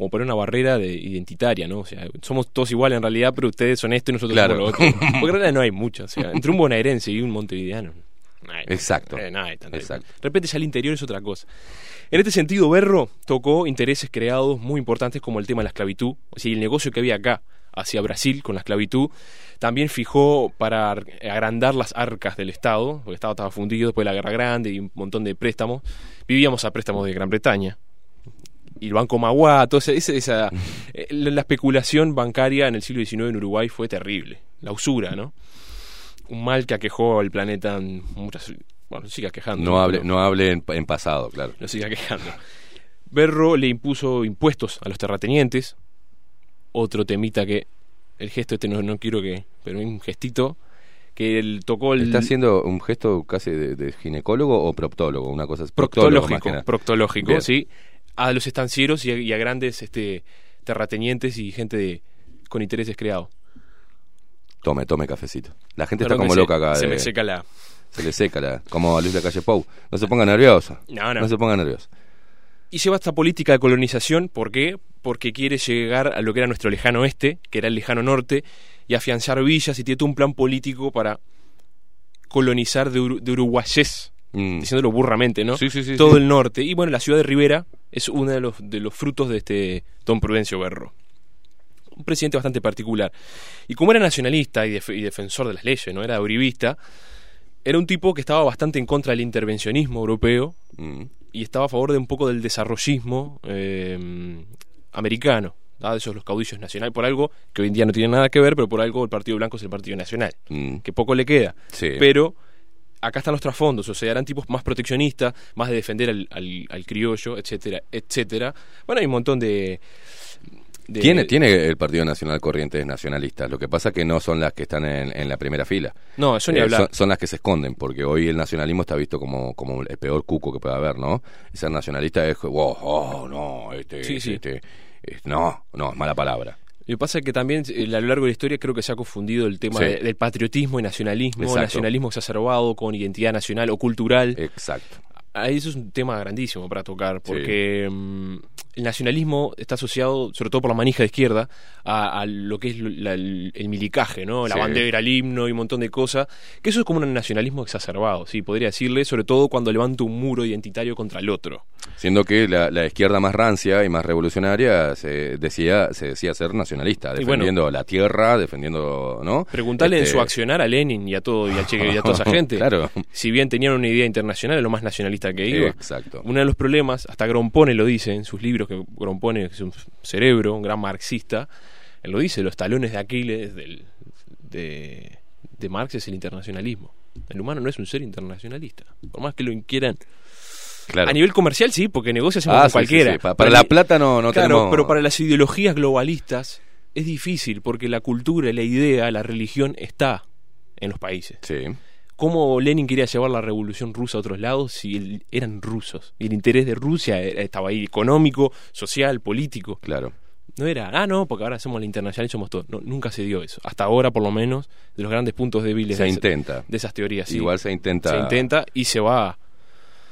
como por una barrera de identitaria, ¿no? O sea, somos todos iguales en realidad, pero ustedes son esto y nosotros Claro. somos lo otro. Porque en realidad no hay mucho. O sea, entre un bonaerense y un montevideano. no hay- Exacto. eh, no hay tanta- Exacto. De repente ya el interior es otra cosa. En este sentido, Berro tocó intereses creados muy importantes como el tema de la esclavitud, o sea, el negocio que había acá hacia Brasil con la esclavitud. También fijó para ar- agrandar las arcas del Estado, porque el Estado estaba fundido después de la Guerra Grande y un montón de préstamos. Vivíamos a préstamos de Gran Bretaña. Y el Banco Magua, toda esa, esa- esa- eh, la la especulación bancaria en el siglo XIX en Uruguay fue terrible. La usura, ¿no? Un mal que aquejó al planeta en muchas... Bueno, sigue aquejando. No hable, no hable en, en pasado, claro. lo siga quejando. Berro le impuso impuestos a los terratenientes. Otro temita que el gesto este no, no quiero que, pero un gestito que él tocó el ¿Está haciendo un gesto casi de, de ginecólogo o proctólogo? Una cosa es proctológico, proctológico, sí, a los estancieros y a, y a grandes este terratenientes y gente de, con intereses creados. Tome, tome cafecito. La gente está como que se- loca acá. se de- me seca la- Se le seca la... Como a Luis de Calle Pou. No se ponga nerviosa. No, no. se ponga nerviosa. Y lleva esta política de colonización, ¿por qué? Porque quiere llegar a lo que era nuestro lejano oeste, que era el lejano norte, y afianzar villas y tiene todo un plan político para colonizar de, uru- de uruguayés, diciéndolo burramente, ¿no? Mm. Sí, sí, sí, todo el norte. Y bueno, la ciudad de Rivera es uno de los, de los frutos de este Don Prudencio Berro. Un presidente bastante particular. Y como era nacionalista y, def- y defensor de las leyes, ¿no? Era uribista, era un tipo que estaba bastante en contra del intervencionismo europeo Mm. y estaba a favor de un poco del desarrollismo eh, americano. ¿tá? De esos los caudillos nacionales, por algo que hoy en día no tiene nada que ver, pero por algo el Partido Blanco es el Partido Nacional, que poco le queda. Mm. Sí. Pero acá están los trasfondos, o sea, eran tipos más proteccionistas, más de defender al, al- al criollo, etcétera, etcétera. Bueno, hay un montón de... de- Tiene, tiene el Partido Nacional corrientes nacionalistas. Lo que pasa que no son las que están en, en la primera fila. Eh, No, eso ni hablar. Son, son las que se esconden, porque hoy el nacionalismo está visto como, como el peor cuco que puede haber, ¿no? Ser nacionalista es, wow, oh, no, este, Sí, sí. este, es- no, no, es mala palabra. Lo que pasa es que también eh, a lo largo de la historia creo que se ha confundido el tema Sí. de- del patriotismo y nacionalismo, Exacto. nacionalismo exacerbado con identidad nacional o cultural. Exacto. Eso es un tema grandísimo para tocar, porque mm, el nacionalismo está asociado, sobre todo por la manija de izquierda, a, a lo que es la- el, el milicaje, ¿no? La Sí. bandera, el himno y un montón de cosas. Que eso es como un nacionalismo exacerbado, sí, podría decirle, sobre todo cuando levanta un muro identitario contra el otro. Siendo que la, la izquierda más rancia y más revolucionaria se decía, se decía ser nacionalista, bueno. defendiendo la tierra, defendiendo, ¿no? Preguntarle en Este, su accionar a Lenin y a todo y a Che y a toda esa gente. Claro. Si bien tenían una idea internacional, lo más nacionalista que iba. Exacto. Uno de los problemas, hasta Grompone lo dice en sus libros, que Grompone es un cerebro, un gran marxista, él lo dice, los talones de Aquiles del, de, de Marx es el internacionalismo. El humano no es un ser internacionalista. Por más que lo quieran. Claro. A nivel comercial sí, porque negocios hacemos Ah, con sí, cualquiera. sí, sí. Pa- para la plata no- no claro, tenemos- pero para las ideologías globalistas es difícil, porque la cultura, la idea, la religión está en los países. Sí. ¿Cómo Lenin quería llevar la revolución rusa a otros lados si eran rusos? Y el interés de Rusia era- estaba ahí, económico, social, político. Claro. No era, ah, no, porque ahora somos la internacional y somos todos. No, nunca se dio eso. Hasta ahora, por lo menos, de los grandes puntos débiles Se de, intenta. de esas teorías. sí. Igual se intenta. Se intenta y se va.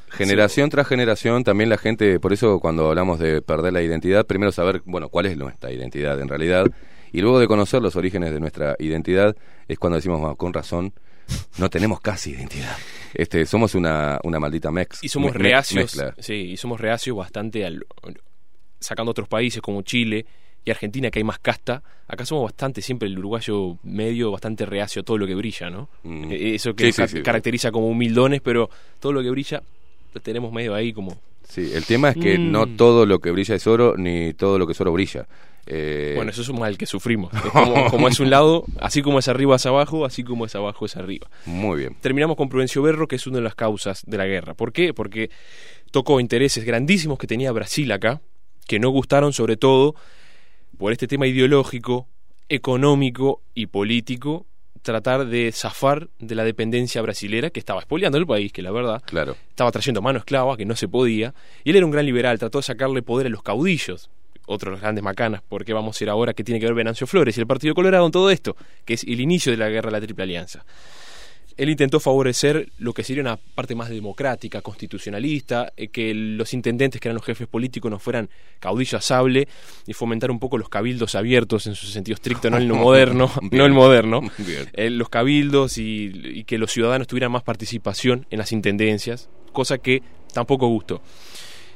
Generación tras generación, también la gente, por eso cuando hablamos de perder la identidad, primero saber, bueno, cuál es nuestra identidad en realidad, y luego de conocer los orígenes de nuestra identidad, es cuando decimos, "Ah, con razón, no tenemos casi identidad. Este, somos una, una maldita mex. Y somos me- reacios. mezcla. Sí, y somos reacios bastante al. Sacando otros países como Chile y Argentina, que hay más casta. Acá somos bastante, siempre el uruguayo medio, bastante reacio a todo lo que brilla, ¿no? Eso que Mm. Sí, sí, ca- sí. caracteriza como humildones, pero todo lo que brilla lo tenemos medio ahí como. Sí, el tema es que Mm. no todo lo que brilla es oro, ni todo lo que es oro brilla. Eh, Bueno, eso es un mal que sufrimos. Es como, como es un lado, así como es arriba es abajo, así como es abajo es arriba. Muy bien. Terminamos con Prudencio Berro, que es una de las causas de la guerra. ¿Por qué? Porque tocó intereses grandísimos que tenía Brasil acá, que no gustaron sobre todo por este tema ideológico, económico y político, tratar de zafar de la dependencia brasilera que estaba expoliando el país, que la verdad claro. estaba trayendo mano esclava, que no se podía, y él era un gran liberal, trató de sacarle poder a los caudillos, otros de los grandes macanas, porque vamos a ir ahora que tiene que ver Venancio Flores y el Partido Colorado en todo esto, que es el inicio de la guerra de la Triple Alianza. Él intentó favorecer lo que sería una parte más democrática, constitucionalista, eh, que los intendentes, que eran los jefes políticos, no fueran caudillos a sable, y fomentar un poco los cabildos abiertos en su sentido estricto, no el moderno, no el moderno, eh, los cabildos y, y que los ciudadanos tuvieran más participación en las intendencias, cosa que tampoco gustó.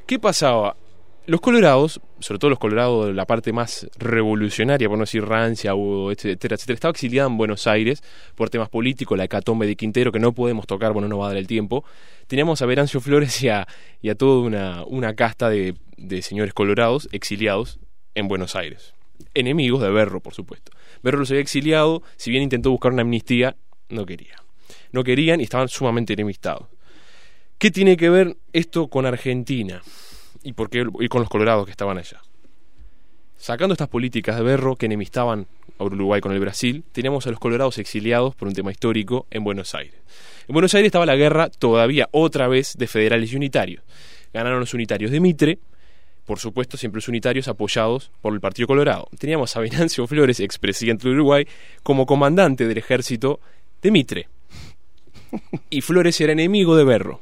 ¿Qué pasaba? Los colorados, sobre todo los colorados la parte más revolucionaria, por no decir rancia, etcétera, etcétera, estaba exiliada en Buenos Aires por temas políticos, la hecatombe de Quintero, que no podemos tocar, bueno, no va a dar el tiempo. Teníamos a Verancio Flores y a, y a toda una, una casta de, de señores colorados exiliados en Buenos Aires. Enemigos de Berro, por supuesto. Berro los había exiliado, si bien intentó buscar una amnistía, no quería. No querían y estaban sumamente enemistados. ¿Qué tiene que ver esto con Argentina? ¿Y, por qué, y con los colorados que estaban allá? Sacando estas políticas de berro que enemistaban a Uruguay con el Brasil, teníamos a los colorados exiliados por un tema histórico en Buenos Aires. En Buenos Aires estaba la guerra todavía otra vez de federales y unitarios. Ganaron los unitarios de Mitre, por supuesto siempre los unitarios apoyados por el Partido Colorado. Teníamos a Venancio Flores, expresidente de Uruguay, como comandante del ejército de Mitre. Y Flores era enemigo de Berro.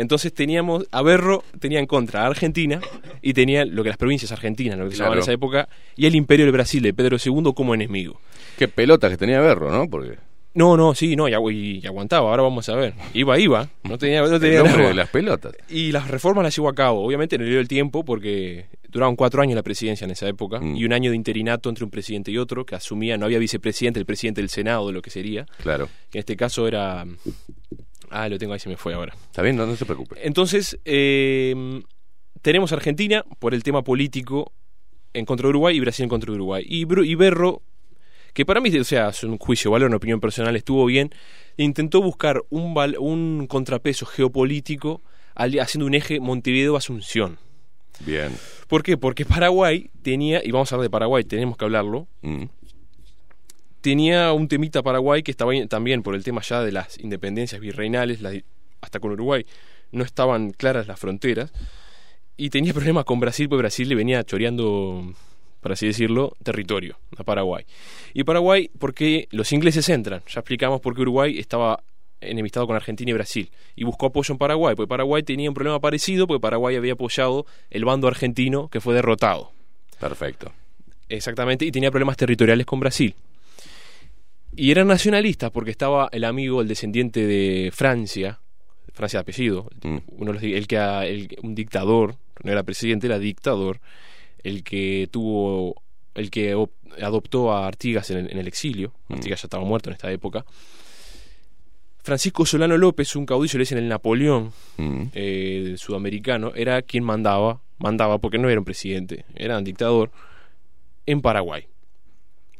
Entonces teníamos, a Berro tenía en contra a Argentina y tenía lo que las provincias argentinas, lo que se llamaban en esa época, y el imperio del Brasil de Pedro II como enemigo. Qué pelota que tenía Berro, ¿no? Porque No, no, sí, no, y, agu- y aguantaba, ahora vamos a ver. Iba, iba, no tenía, no tenía el drama. de las pelotas. Y las reformas las llevó a cabo. Obviamente no le dio el tiempo porque duraban cuatro años la presidencia en esa época Mm. y un año de interinato entre un presidente y otro que asumía, no había vicepresidente, el presidente del Senado, de lo que sería. Claro. Que en este caso era. Ah, lo tengo ahí, se me fue ahora. Está bien, no, no se preocupe. Entonces, eh, tenemos Argentina por el tema político en contra de Uruguay y Brasil en contra de Uruguay. Y, Bru- y Berro, que para mí, o sea, es un juicio, valor, una opinión personal, estuvo bien, intentó buscar un, un contrapeso geopolítico al- haciendo un eje Montevideo-Asunción. Bien. ¿Por qué? Porque Paraguay tenía, y vamos a hablar de Paraguay, tenemos que hablarlo, Mm. Tenía un temita Paraguay que estaba también por el tema ya de las independencias virreinales, hasta con Uruguay no estaban claras las fronteras, y tenía problemas con Brasil, porque Brasil le venía choreando, por así decirlo, territorio a Paraguay. Y Paraguay, porque los ingleses entran, ya explicamos por qué Uruguay estaba enemistado con Argentina y Brasil, y buscó apoyo en Paraguay, porque Paraguay tenía un problema parecido, porque Paraguay había apoyado el bando argentino que fue derrotado. Perfecto. Exactamente, y tenía problemas territoriales con Brasil. Y eran nacionalistas porque estaba el amigo, el descendiente de Francia, Francia de apellido, Mm. uno los el que el- un dictador, no era presidente, era dictador, el que tuvo, el que op- adoptó a Artigas en el, en el exilio, Mm. Artigas ya estaba muerto en esta época. Francisco Solano López, un caudillo, le dicen el Napoleón Mm. eh, sudamericano, era quien mandaba, mandaba porque no era un presidente, era un dictador, en Paraguay.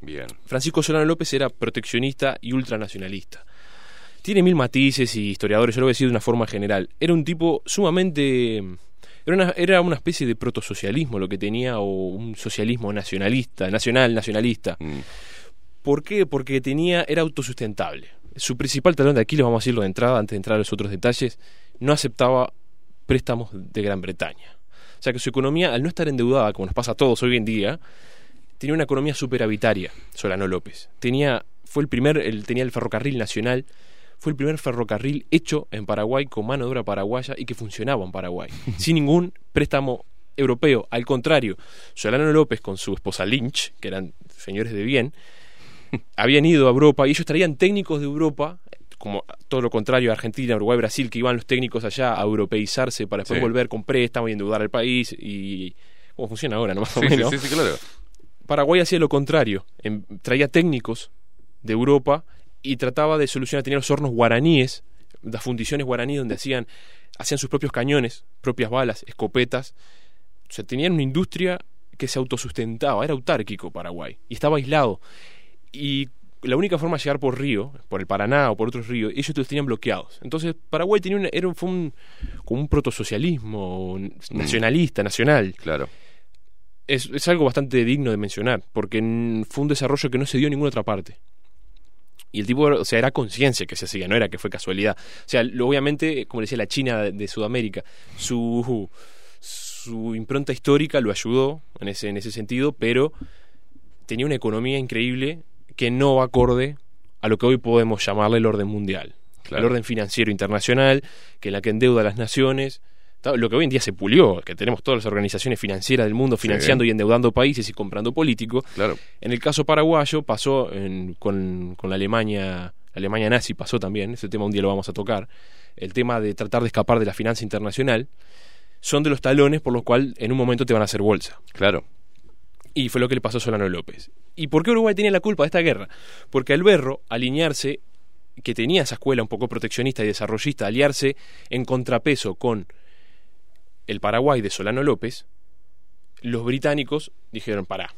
Bien. Francisco Solano López era proteccionista y ultranacionalista. Tiene mil matices y historiadores, yo lo voy a decir de una forma general. Era un tipo sumamente... Era una, era una especie de protosocialismo lo que tenía, o un socialismo nacionalista, nacional, nacionalista. Mm. ¿Por qué? Porque tenía, era autosustentable. Su principal talón de Aquiles, vamos a decirlo de entrada, antes de entrar a los otros detalles, no aceptaba préstamos de Gran Bretaña. O sea que su economía, al no estar endeudada, como nos pasa a todos hoy en día, tenía una economía superavitaria, Solano López. Tenía, fue el primer, el, tenía el ferrocarril nacional, fue el primer ferrocarril hecho en Paraguay con mano de obra paraguaya y que funcionaba en Paraguay, sin ningún préstamo europeo. Al contrario, Solano López con su esposa Lynch, que eran señores de bien, habían ido a Europa y ellos traían técnicos de Europa, como todo lo contrario Argentina, Uruguay, Brasil, que iban los técnicos allá a europeizarse para después Sí. volver con préstamo y endeudar al país y cómo funciona ahora, ¿no? Más menos. sí, sí, claro. Paraguay hacía lo contrario, em- traía técnicos de Europa y trataba de solucionar, tenía los hornos guaraníes, las fundiciones guaraníes donde hacían, hacían sus propios cañones, propias balas, escopetas, o sea, tenían una industria que se autosustentaba, era autárquico Paraguay, y estaba aislado. Y la única forma de llegar por río, por el Paraná o por otros ríos, ellos los tenían bloqueados. Entonces Paraguay tenía una- era, un- fue un, como un protosocialismo nacionalista, nacional. Claro. Es, es algo bastante digno de mencionar, porque fue un desarrollo que no se dio en ninguna otra parte. Y el tipo, o sea, era conciencia que se hacía, no era que fue casualidad. O sea, obviamente, como decía la China de, de Sudamérica, su, su impronta histórica lo ayudó en ese, en ese sentido, pero tenía una economía increíble que no va acorde a lo que hoy podemos llamarle el orden mundial. Claro. El orden financiero internacional, que es la que endeuda a las naciones. Lo que hoy en día se pulió, que tenemos todas las organizaciones financieras del mundo financiando y endeudando países y comprando políticos. Claro. En el caso paraguayo pasó en- con, con la Alemania, la Alemania nazi pasó también, ese tema un día lo vamos a tocar, el tema de tratar de escapar de la finanza internacional, son de los talones por los cuales en un momento te van a hacer bolsa. Claro. Y fue lo que le pasó a Solano López. ¿Y por qué Uruguay tenía la culpa de esta guerra? Porque al Berro alinearse, que tenía esa escuela un poco proteccionista y desarrollista, aliarse en contrapeso con el Paraguay de Solano López, los británicos dijeron, pará,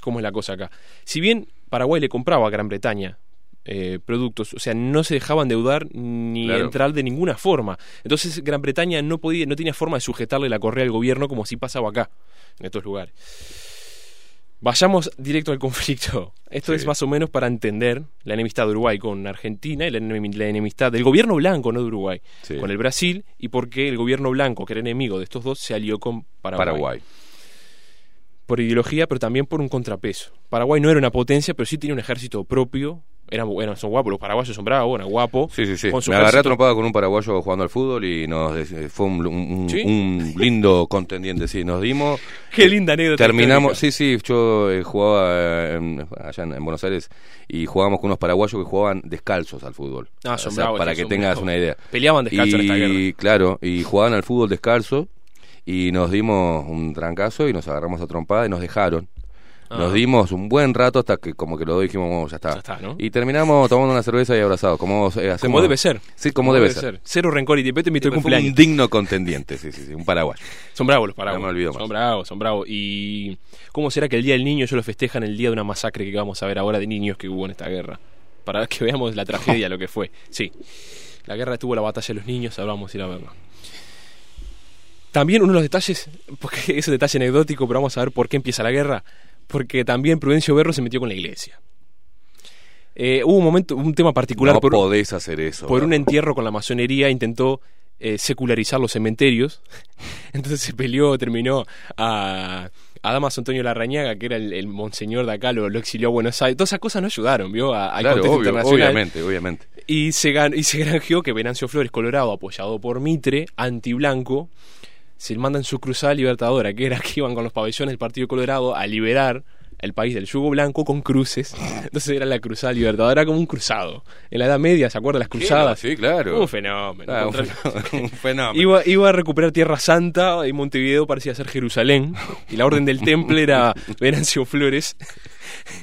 ¿cómo es la cosa acá? Si bien Paraguay le compraba a Gran Bretaña eh, productos, o sea, no se dejaban deudar ni Claro. entrar de ninguna forma. Entonces Gran Bretaña no podía, no tenía forma de sujetarle la correa al gobierno como si pasaba acá, en estos lugares. Vayamos directo al conflicto. Esto es más o menos para entender la enemistad de Uruguay con Argentina y la, enem- la enemistad del gobierno blanco, no de Uruguay, Sí. con el Brasil y por qué el gobierno blanco, que era enemigo de estos dos, se alió con Paraguay. Paraguay. Por ideología, pero también por un contrapeso. Paraguay no era una potencia, pero sí tenía un ejército propio. Eran, eran, son guapos, los paraguayos son bravos, eran guapos. Sí, sí, sí. Con Me agarré trompada con un paraguayo jugando al fútbol y nos eh, fue un, un- un- ¿Sí? un lindo contendiente, sí. Nos dimos. Qué linda anécdota Terminamos, sí, sí, yo eh, jugaba en- allá en, en Buenos Aires y jugábamos con unos paraguayos que jugaban descalzos al fútbol. Ah, O son sea, bravos, Para que tengas bravos. una idea. Peleaban descalzos en y, esta guerra. Claro, y jugaban al fútbol descalzo y nos dimos un trancazo y nos agarramos a trompada y nos dejaron. Ah. Nos dimos un buen rato hasta que como que lo dijimos, "Bueno, ya está. Ya está, ¿no? Y terminamos tomando una cerveza y abrazados, como eh, hacemos. Como debe ser. Sí, como, debe, ser. Cero rencor y te invito al cumpleaños. un digno contendiente, sí, sí, sí, un paraguayo. Son bravos los paraguayos. No me olvido más. Son bravos, son bravos. ¿Y cómo será que el Día del Niño ellos lo festejan el día de una masacre que vamos a ver ahora de niños que hubo en esta guerra? Para que veamos la tragedia, lo que fue. Sí, la guerra tuvo la batalla de los niños, ahora vamos a ir a verlo. También uno de los detalles, porque es un detalle anecdótico, pero vamos a ver por qué empieza la guerra. Porque también Prudencio Berro se metió con la iglesia. Eh, hubo un momento, un tema particular No por, podés hacer eso. por un entierro con la masonería, intentó eh, secularizar los cementerios. Entonces se peleó, terminó a, a Damas Antonio Larrañaga, que era el, el monseñor de acá, lo, lo exilió a Buenos Aires. Todas esas cosas no ayudaron, ¿vio? A- al Claro, contexto obvio, internacional. obviamente, obviamente. Y se, y se granjeó que Venancio Flores, Colorado, apoyado por Mitre, antiblanco, se manda en su cruzada libertadora, que era que iban con los pabellones del Partido Colorado a liberar el país del yugo blanco con cruces. Entonces era la cruzada libertadora como un cruzado. En la Edad Media, ¿se acuerdan las cruzadas? Sí, claro. Un fenómeno. Ah, un fenómeno, un fenómeno. Iba, iba a recuperar Tierra Santa y Montevideo parecía ser Jerusalén. Y la orden del temple era Venancio Flores.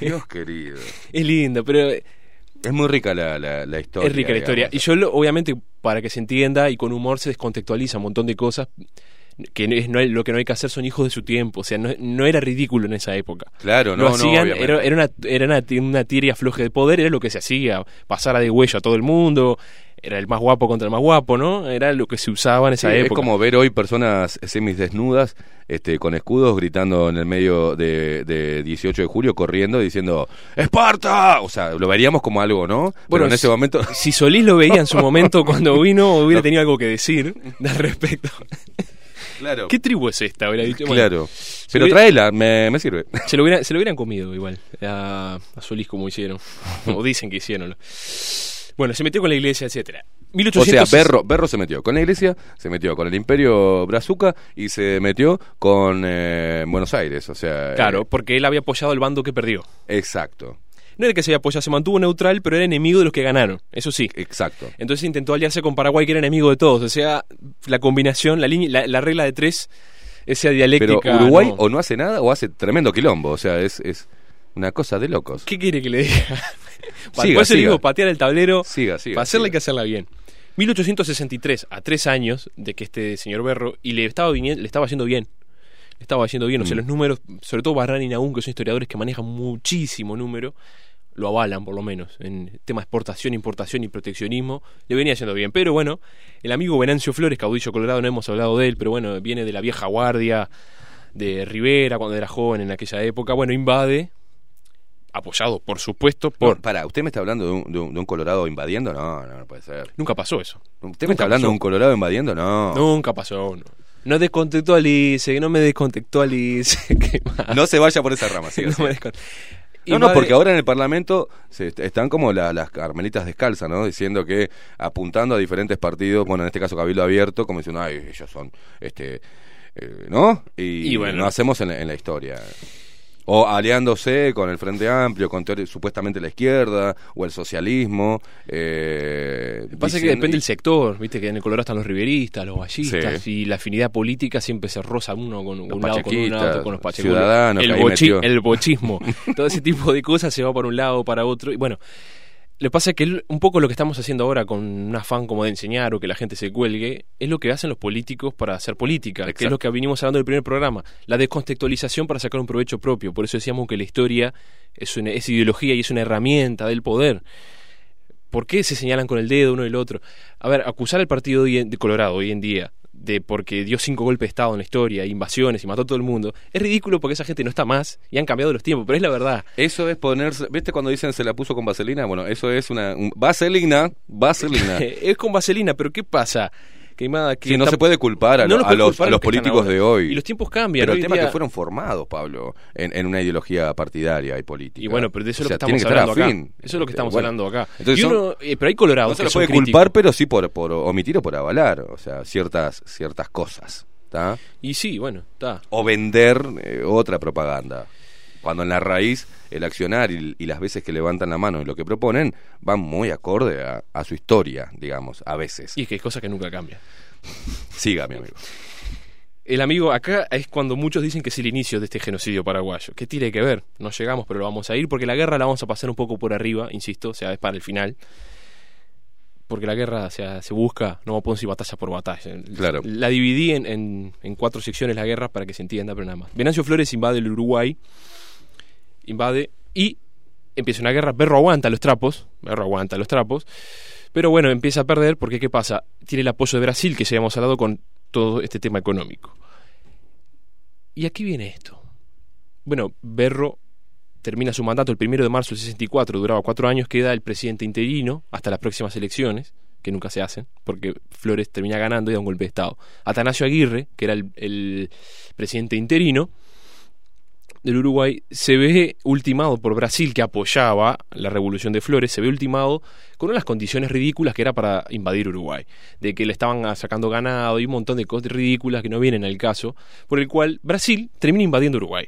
Dios querido. Es lindo, pero Es muy rica la, la, la historia. es rica la historia. Y yo, lo- obviamente, para que se entienda y con humor se descontextualiza un montón de cosas que no es, no hay- lo que no hay que hacer son hijos de su tiempo. O sea, no, no era ridículo en esa época. Claro, no, lo hacían, era, era una, era una, una tira floje de poder, era lo que se hacía. Pasar a de huello a todo el mundo, era el más guapo contra el más guapo, ¿no? Era lo que se usaba en esa Sí, época. Es como ver hoy personas semisdesnudas este, con escudos gritando en el medio de, de 18 de julio, corriendo, diciendo ¡Esparta! O sea, lo veríamos como algo, ¿no? Bueno, en ese momento... Si Solís lo veía en su momento cuando vino, hubiera tenido algo que decir al respecto. Claro. ¿Qué tribu es esta? Hubiera dicho. Bueno, Claro. Pero hubiera- tráela, me, me sirve. Se lo, hubieran, se lo hubieran comido igual a, a Solís como hicieron. o dicen que hicieron. Bueno, se metió con la iglesia, etcétera. O 1800 sea, Berro, Berro se metió con la iglesia, se metió con el imperio brazuca y se metió con eh, Buenos Aires. O sea, Claro, eh, porque él había apoyado el bando que perdió. exacto. No era que se había apoyado, se mantuvo neutral, pero era enemigo de los que ganaron. Eso sí. Exacto. Entonces intentó aliarse con Paraguay, que era enemigo de todos. O sea, la combinación, la, línea, la, la regla de tres, esa dialéctica. Pero Uruguay no. o no hace nada o hace tremendo quilombo. O sea, es, es una cosa de locos. ¿Qué quiere que le diga? Siga, siga. digo, patear el tablero. Siga, siga, para hacerla siga. hay que hacerla bien. 1863, a tres años de que este señor Berro, y le estaba, le estaba yendo bien. estaba yendo bien. O sea, Mm. los números, sobre todo Barran y Nahum, que son historiadores que manejan muchísimo número, lo avalan por lo menos. En tema exportación, importación y proteccionismo, le venía yendo bien. Pero bueno, el amigo Venancio Flores, caudillo colorado, no hemos hablado de él, pero bueno, viene de la vieja guardia de Rivera cuando era joven en aquella época. Bueno, invade, apoyado, por supuesto, por... No, para, ¿usted me está hablando de un, de un- de un Colorado invadiendo? No, no, no puede ser. Nunca pasó eso. ¿Usted me está hablando pasó. de un Colorado invadiendo? No. Nunca pasó. No, no descontextualice, que no me descontextualice. más. No se vaya por esa rama, siga, No me No, no, porque ahora en el Parlamento se est- están como la- las carmelitas descalzas, ¿no? Diciendo que apuntando a diferentes partidos, bueno, en este caso Cabildo Abierto, como diciendo, ay, ellos son, este, eh, ¿no? Y, Y bueno. no hacemos en, la- en la historia. O aliándose con el Frente Amplio, con supuestamente la izquierda, o el socialismo. Eh, Lo que pasa es que depende del sector, viste que en el Colorado están los riveristas, los vallistas, Sí. y la afinidad política siempre se roza uno con un lado con un lado con los que el, bochi- el bochismo, todo ese tipo de cosas se va para un lado para otro. Y bueno, lo que pasa es que un poco lo que estamos haciendo ahora con un afán como de enseñar o que la gente se cuelgue, es lo que hacen los políticos para hacer política, que es lo que venimos hablando del primer programa, la descontextualización para sacar un provecho propio. Por eso decíamos que la historia es, una, es ideología y es una herramienta del poder. ¿Por qué se señalan con el dedo uno y el otro? A ver, acusar al partido de Colorado hoy en día de porque dio cinco golpes de Estado en la historia, invasiones y mató a todo el mundo, es ridículo porque esa gente no está más y han cambiado los tiempos, pero es la verdad. Eso es ponerse, ¿viste cuando dicen se la puso con vaselina? Bueno, eso es una un- vaselina, vaselina. es con vaselina, pero ¿qué pasa? Que, nada, que Sí, no se puede culpar a, no lo- los a los, culpar a los políticos de hoy. Y los tiempos cambian. Pero el tema es día- que fueron formados, Pablo, en, en una ideología partidaria y política. Y bueno, pero de eso O es lo sea, que estamos hablando acá. Eso es lo que estamos Bueno, hablando acá. Entonces son- eh, pero hay colorados no se lo puede críticos. culpar, pero sí por, por omitir o por avalar, o sea, ciertas, ciertas cosas. ¿tá? Y sí, bueno, está. O vender eh, otra propaganda. Cuando en la raíz el accionar y, y las veces que levantan la mano y lo que proponen van muy acorde a, a su historia, digamos, a veces. Y es que hay cosas que nunca cambian. Siga, mi amigo. El amigo acá es cuando muchos dicen que es el inicio de este genocidio paraguayo. ¿Qué tiene que ver? No llegamos, pero lo vamos a ir porque la guerra la vamos a pasar un poco por arriba, insisto, o sea, es para el final. Porque la guerra o sea, se busca, no podemos ir batalla por batalla. Claro. La dividí en, en- en cuatro secciones la guerra para que se entienda, pero nada más. Venancio Flores invade el Uruguay, invade y empieza una guerra. Berro aguanta los trapos, Berro aguanta los trapos, pero bueno, empieza a perder porque ¿qué pasa? Tiene el apoyo de Brasil, que ya hemos hablado con todo este tema económico. Y aquí viene esto. Bueno, Berro termina su mandato el primero de marzo del 64, duraba cuatro años, queda el presidente interino hasta las próximas elecciones, que nunca se hacen, porque Flores termina ganando y da un golpe de Estado. Atanasio Aguirre, que era el, el presidente interino del Uruguay, se ve ultimado por Brasil, que apoyaba la revolución de Flores, se ve ultimado con unas condiciones ridículas que era para invadir Uruguay, de que le estaban sacando ganado y un montón de cosas ridículas que no vienen al caso, por el cual Brasil termina invadiendo Uruguay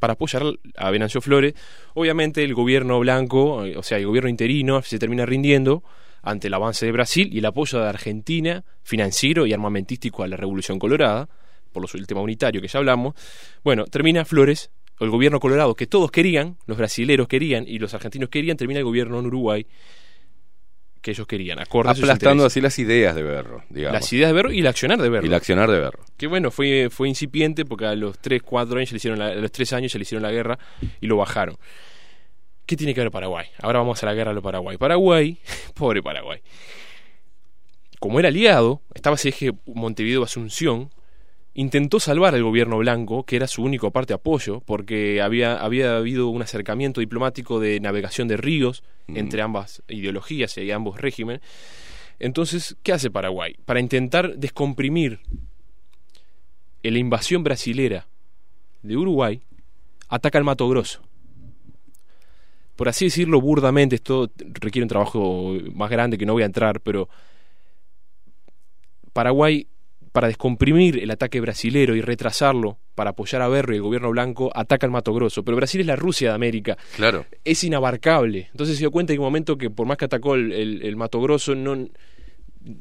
para apoyar a Venancio Flores. Obviamente el gobierno blanco, eh, o sea, el gobierno interino, se termina rindiendo ante el avance de Brasil y el apoyo de Argentina, financiero y armamentístico a la Revolución Colorada, por los- el tema unitario que ya hablamos. Bueno, termina Flores, o el gobierno colorado que todos querían, los brasileros querían y los argentinos querían, termina el gobierno en Uruguay que ellos querían, acorde a Aplastando así las ideas de Berro, digamos. Las ideas de Berro y el accionar de Berro. Y el accionar de Berro. Que bueno, fue, fue incipiente porque a los 3, 4 años se le hicieron la- a los 3 años se le hicieron la guerra y lo bajaron. ¿Qué tiene que ver Paraguay? Ahora vamos a la guerra de Paraguay. Paraguay, pobre Paraguay. Como era aliado, estaba ese eje Montevideo-Asunción, intentó salvar al gobierno blanco, que era su único parte de apoyo, porque había, había habido un acercamiento diplomático de navegación de ríos entre ambas ideologías y ambos regímenes. Entonces, ¿qué hace Paraguay? Para intentar descomprimir la invasión brasilera de Uruguay, ataca al Mato Grosso. Por así decirlo burdamente, esto requiere un trabajo más grande que no voy a entrar, pero Paraguay, para descomprimir el ataque brasilero y retrasarlo para apoyar a Berro y el gobierno blanco, ataca al Mato Grosso. Pero Brasil es la Rusia de América. Claro. Es inabarcable. Entonces se dio cuenta en un momento que por más que atacó el, el- el Mato Grosso, no,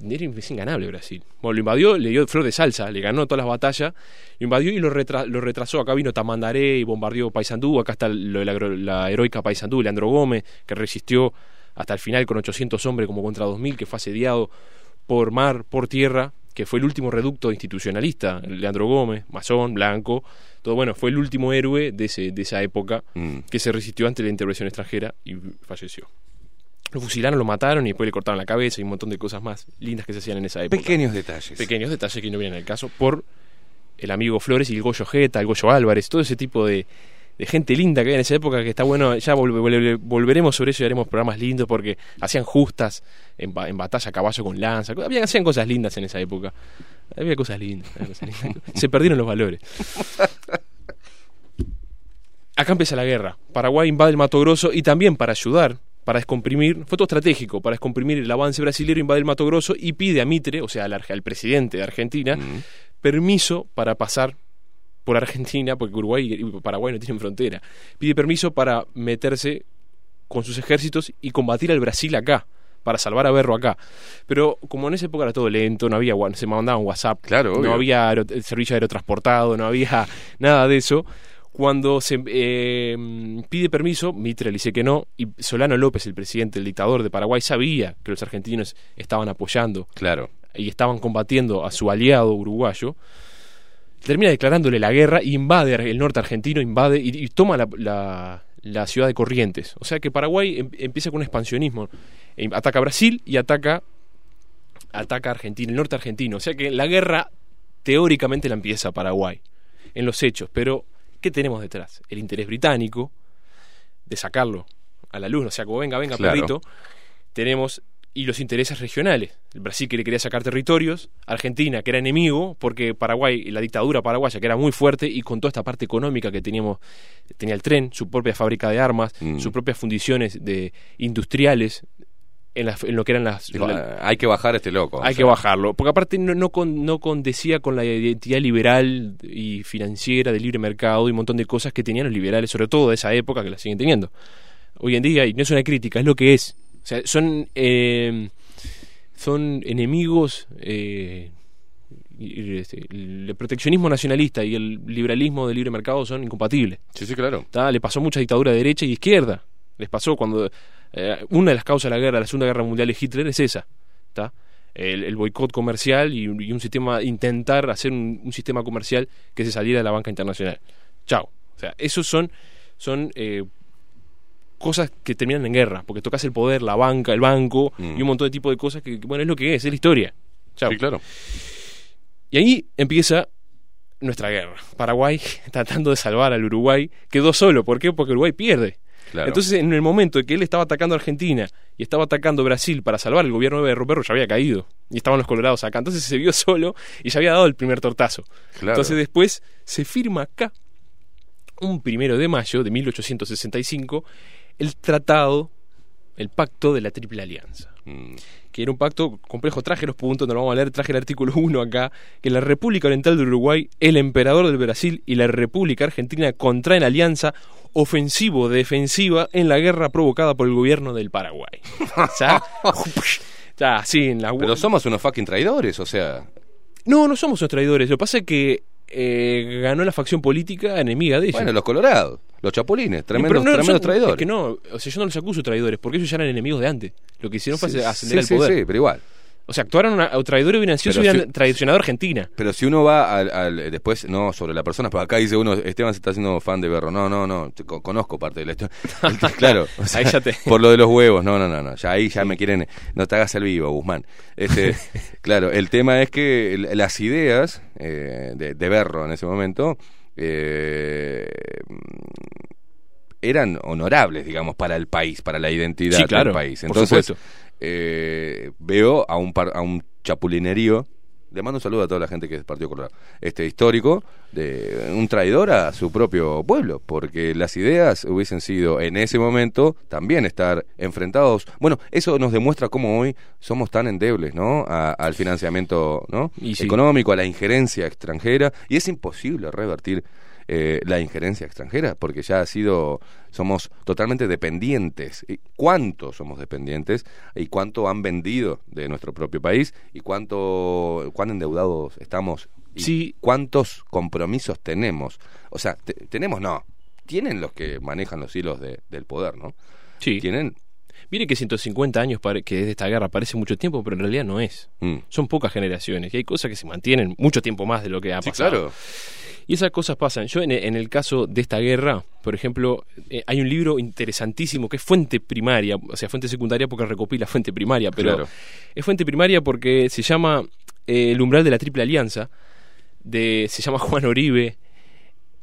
era es inganable Brasil. Bueno, lo invadió, le dio flor de salsa, le ganó todas las batallas, lo invadió y lo, retra- lo retrasó. Acá vino Tamandaré y bombardeó Paysandú, acá está lo de la, la heroica Paysandú, Leandro Gómez, que resistió hasta el final con 800 hombres como contra 2000, que fue asediado por mar, por tierra, que fue el último reducto institucionalista, Leandro Gómez, masón, blanco, todo bueno, fue el último héroe de, ese, de esa época Mm. que se resistió ante la intervención extranjera y falleció. Lo fusilaron, lo mataron y después le cortaron la cabeza y un montón de cosas más lindas que se hacían en esa época. Pequeños detalles. Pequeños detalles que no vienen al caso por el amigo Flores y el Goyo Jeta, el Goyo Álvarez, todo ese tipo de, de gente linda que había en esa época que está bueno, ya volve- volve- volveremos sobre eso y haremos programas lindos porque hacían justas en, en batalla a caballo con lanza, habían, hacían cosas lindas en esa época. Había cosas lindas, había cosas lindas. Se perdieron los valores. Acá empieza la guerra. Paraguay invade el Mato Grosso y también para ayudar, para descomprimir, fue todo estratégico, para descomprimir el avance brasilero, invade el Mato Grosso y pide a Mitre, o sea, al, al presidente de Argentina, permiso para pasar por Argentina, porque Uruguay y Paraguay no tienen frontera. Pide permiso para meterse con sus ejércitos y combatir al Brasil acá, para salvar a Berro acá. Pero como en esa época era todo lento, no había se mandaban WhatsApp, Claro, obvio. no había servicio aerotransportado, no había nada de eso. Cuando se eh, pide permiso, Mitre le dice que no, y Solano López, el presidente, el dictador de Paraguay, sabía que los argentinos estaban apoyando Claro. y estaban combatiendo a su aliado uruguayo, termina declarándole la guerra y invade el norte argentino, invade y, y toma la, la- la ciudad de Corrientes. O sea que Paraguay em- empieza con un expansionismo. Em, Ataca Brasil y ataca, ataca Argentina, el norte argentino. O sea que la guerra teóricamente la empieza Paraguay, en los hechos. Pero, ¿qué tenemos detrás? El interés británico de sacarlo a la luz. O sea, como venga, venga, Claro. perrito. Tenemos y los intereses regionales. El Brasil que le quería sacar territorios, Argentina que era enemigo, porque Paraguay, la dictadura paraguaya que era muy fuerte y con toda esta parte económica que teníamos, tenía el tren, su propia fábrica de armas, Mm. sus propias fundiciones de industriales en, las- en lo que eran las... La- "Ah, hay que bajar este loco. hay o que bajarlo, porque aparte no, no, con, no condecía con la identidad liberal y financiera del libre mercado y un montón de cosas que tenían los liberales, sobre todo de esa época que la siguen teniendo. Hoy en día, y no es una crítica, es lo que es. O sea, son, eh, son enemigos. eh, este, el proteccionismo nacionalista y el liberalismo del libre mercado son incompatibles. Sí, sí, claro. ¿tá? Le pasó mucha dictadura de derecha y izquierda. Les pasó cuando eh, una de las causas de la guerra, de la Segunda Guerra Mundial de Hitler es esa. ¿tá? El, el boicot comercial y, y un sistema, intentar hacer un, un sistema comercial que se saliera de la banca internacional. Chao. O sea, esos son, son eh, cosas que terminan en guerra, porque tocas el poder, la banca, el banco y un montón de tipo de cosas que, bueno, es lo que es, es la historia. Chao. Sí, claro. Y ahí empieza nuestra guerra. Paraguay tratando de salvar al Uruguay quedó solo. ¿Por qué? Porque Uruguay pierde. Claro. Entonces, en el momento en que él estaba atacando a Argentina y estaba atacando a Brasil para salvar el gobierno de Berro, ya había caído. Y estaban los colorados acá. Entonces se vio solo y ya había dado el primer tortazo. Claro. Entonces después se firma acá, un primero de mayo de 1865, el tratado, el pacto de la Triple Alianza. Mm. Que era un pacto complejo, traje los puntos, no lo vamos a leer, traje el artículo 1 acá, que la República Oriental del Uruguay, el Emperador del Brasil y la República Argentina contraen alianza ofensivo-defensiva en la guerra provocada por el gobierno del Paraguay. O sea, ya, sí, en la Pero somos unos fucking traidores, o sea. No, no somos unos traidores. Lo que pasa es que eh, ganó la facción política enemiga de ellos. Bueno, los colorados, los chapulines, tremendos, no, tremendos son- traidores. es que no, o sea, yo no los acuso traidores, porque ellos ya eran enemigos de antes. Lo que hicieron fue Sí, ascender sí, al poder. sí, pero igual. O sea, actuaron a, hubieran sido si hubieran traicionado a Argentina. Pero si uno va al, al- después, no sobre la persona, pero acá dice uno, Esteban se está haciendo fan de Berro. No, no, no, conozco parte de la historia. claro, o sea, Ahí ya te- por lo de los huevos, no, no, no, no, ya ahí ya me quieren, no te hagas el vivo, Guzmán. Este, claro, el tema es que las ideas eh, de, de Berro en ese momento eh, eran honorables, digamos, para el país, para la identidad Sí, claro, del país. por Entonces, supuesto. Eh, veo a un, par- a un chapulinerío. Le mando un saludo a toda la gente que es Partido Colorado. Este histórico, de un traidor a su propio pueblo, porque las ideas hubiesen sido en ese momento también estar enfrentados. Bueno, eso nos demuestra cómo hoy somos tan endebles, ¿no? A- al financiamiento, ¿no? Y sí. Económico, a la injerencia extranjera, y es imposible revertir eh, la injerencia extranjera, porque ya ha sido, somos totalmente dependientes. ¿Y ¿Cuánto somos dependientes? ¿Y cuánto han vendido de nuestro propio país? ¿Y cuánto, cuán endeudados estamos? ¿Y Sí. cuántos compromisos tenemos? O sea, te- tenemos, no, tienen los que manejan los hilos de- del poder, ¿no? Sí. Tienen Mire que 150 años que es de esta guerra parece mucho tiempo, pero en realidad no es. Mm. Son pocas generaciones y hay cosas que se mantienen mucho tiempo más de lo que ha Sí, pasado. claro. Y esas cosas pasan. Yo en, en el caso de esta guerra, por ejemplo, eh, hay un libro interesantísimo que es fuente primaria, o sea, fuente secundaria porque recopila fuente primaria, pero Claro. es fuente primaria porque se llama eh, El umbral de la Triple Alianza, de, se llama Juan Oribe,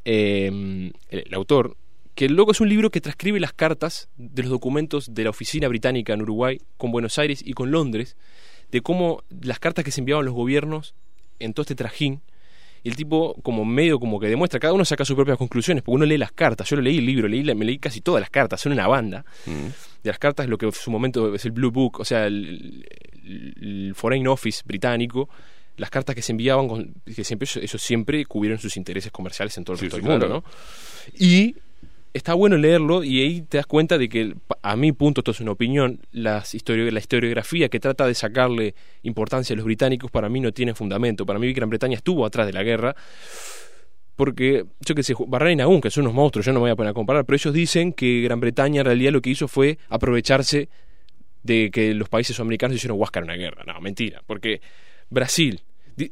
eh, el, el autor, que luego es un libro que transcribe las cartas de los documentos de la oficina británica en Uruguay con Buenos Aires y con Londres, de cómo las cartas que se enviaban los gobiernos en todo este trajín, y el tipo como medio como que demuestra, cada uno saca sus propias conclusiones, porque uno lee las cartas, yo lo leí el libro, leí, me leí casi todas las cartas, son una banda, Mm. de las cartas lo que en su momento es el Blue Book, o sea, el, el- el Foreign Office británico, las cartas que se enviaban, que siempre ellos, ellos siempre cubrieron sus intereses comerciales en todo el Sí, resto sí, del mundo, claro. ¿no? Y está bueno leerlo y ahí te das cuenta de que, a mi punto, esto es una opinión, las historio- la historiografía que trata de sacarle importancia a los británicos para mí no tiene fundamento. Para mí Gran Bretaña estuvo atrás de la guerra porque, yo qué sé, Barrera y Nahum, que son unos monstruos, yo no me voy a poner a comparar, pero ellos dicen que Gran Bretaña en realidad lo que hizo fue aprovecharse de que los países sudamericanos hicieron huáscar una guerra. No, mentira, porque Brasil,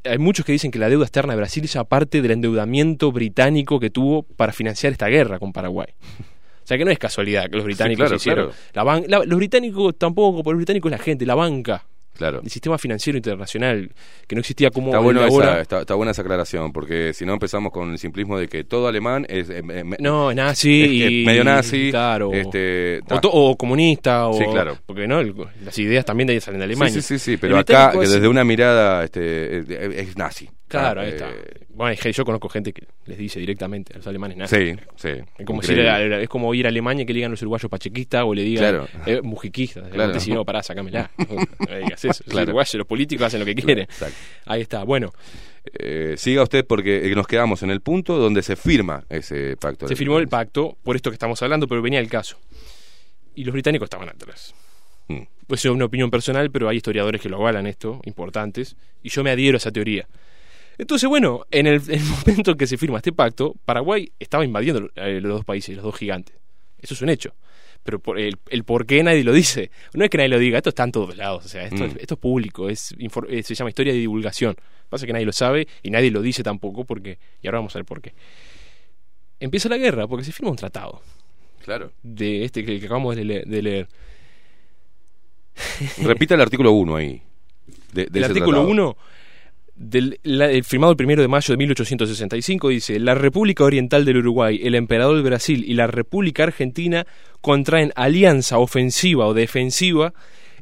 hay muchos que dicen que la deuda externa de Brasil es parte del endeudamiento británico que tuvo para financiar esta guerra con Paraguay. O sea que no es casualidad que los británicos claro, hicieron. claro. La ban- la- los británicos tampoco, porque los británicos es la gente, la banca. Claro. El sistema financiero internacional, que no existía como Está, bueno esa, está, está buena esa aclaración, porque si no empezamos con el simplismo de que todo alemán es... eh, me- No, nazi es- es y- medio nazi. claro. Este, O, to- o comunista, o, Sí, claro. porque no El- las ideas también de ahí salen de Alemania. Sí, sí, sí, pero acá, que desde una mirada este, es, es nazi. Claro, Ah, ahí eh, está. Bueno, yo conozco gente que les dice directamente a los alemanes nazi. Sí, sí. Es como, es ir a Alemania y que le digan los uruguayos pachequistas o le digan Claro. eh, mujiquistas. Claro. Si no, pará, sacámela. No digas eso. Los uruguayos, los políticos hacen lo que quieren. Exacto. Ahí está. Bueno, Eh, siga usted porque eh, nos quedamos en el punto donde se firma ese pacto. se firmó el pacto por esto que estamos hablando, pero venía el caso. Y los británicos estaban atrás. Mm. Pues es una opinión personal, pero hay historiadores que lo avalan esto, importantes, y yo me adhiero a esa teoría. Entonces, bueno, en el, en el momento en que se firma este pacto, Paraguay estaba invadiendo eh, los dos países, los dos gigantes. Eso es un hecho. Pero por el, el por qué nadie lo dice. No es que nadie lo diga, esto está en todos lados. O sea, esto, Mm. esto es público, es, eh, se llama historia de divulgación. Pasa que nadie lo sabe y nadie lo dice tampoco, porque y ahora vamos a ver por qué. Empieza la guerra porque se firma un tratado Claro. de este que, que acabamos de, le- de leer. Repita el artículo 1 ahí. de- de el artículo tratado. 1 del la- el firmado el primero de mayo de 1865 dice la República Oriental del Uruguay, el Emperador del Brasil y la República Argentina contraen alianza ofensiva o defensiva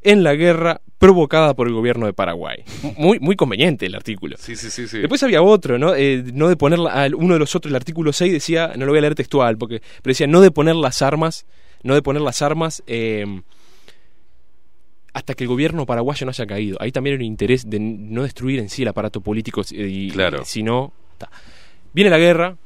en la guerra provocada por el gobierno de Paraguay. Muy, muy conveniente el artículo. Sí, sí, sí. sí. Después había otro, ¿no? Eh, no de poner uno de los otros, el artículo 6 decía, no lo voy a leer textual, porque pero decía no de poner las armas, no de poner las armas eh, hasta que el gobierno paraguayo no haya caído. Ahí también hay un interés de no destruir en sí el aparato político, eh, y, Claro. sino ta. viene la guerra.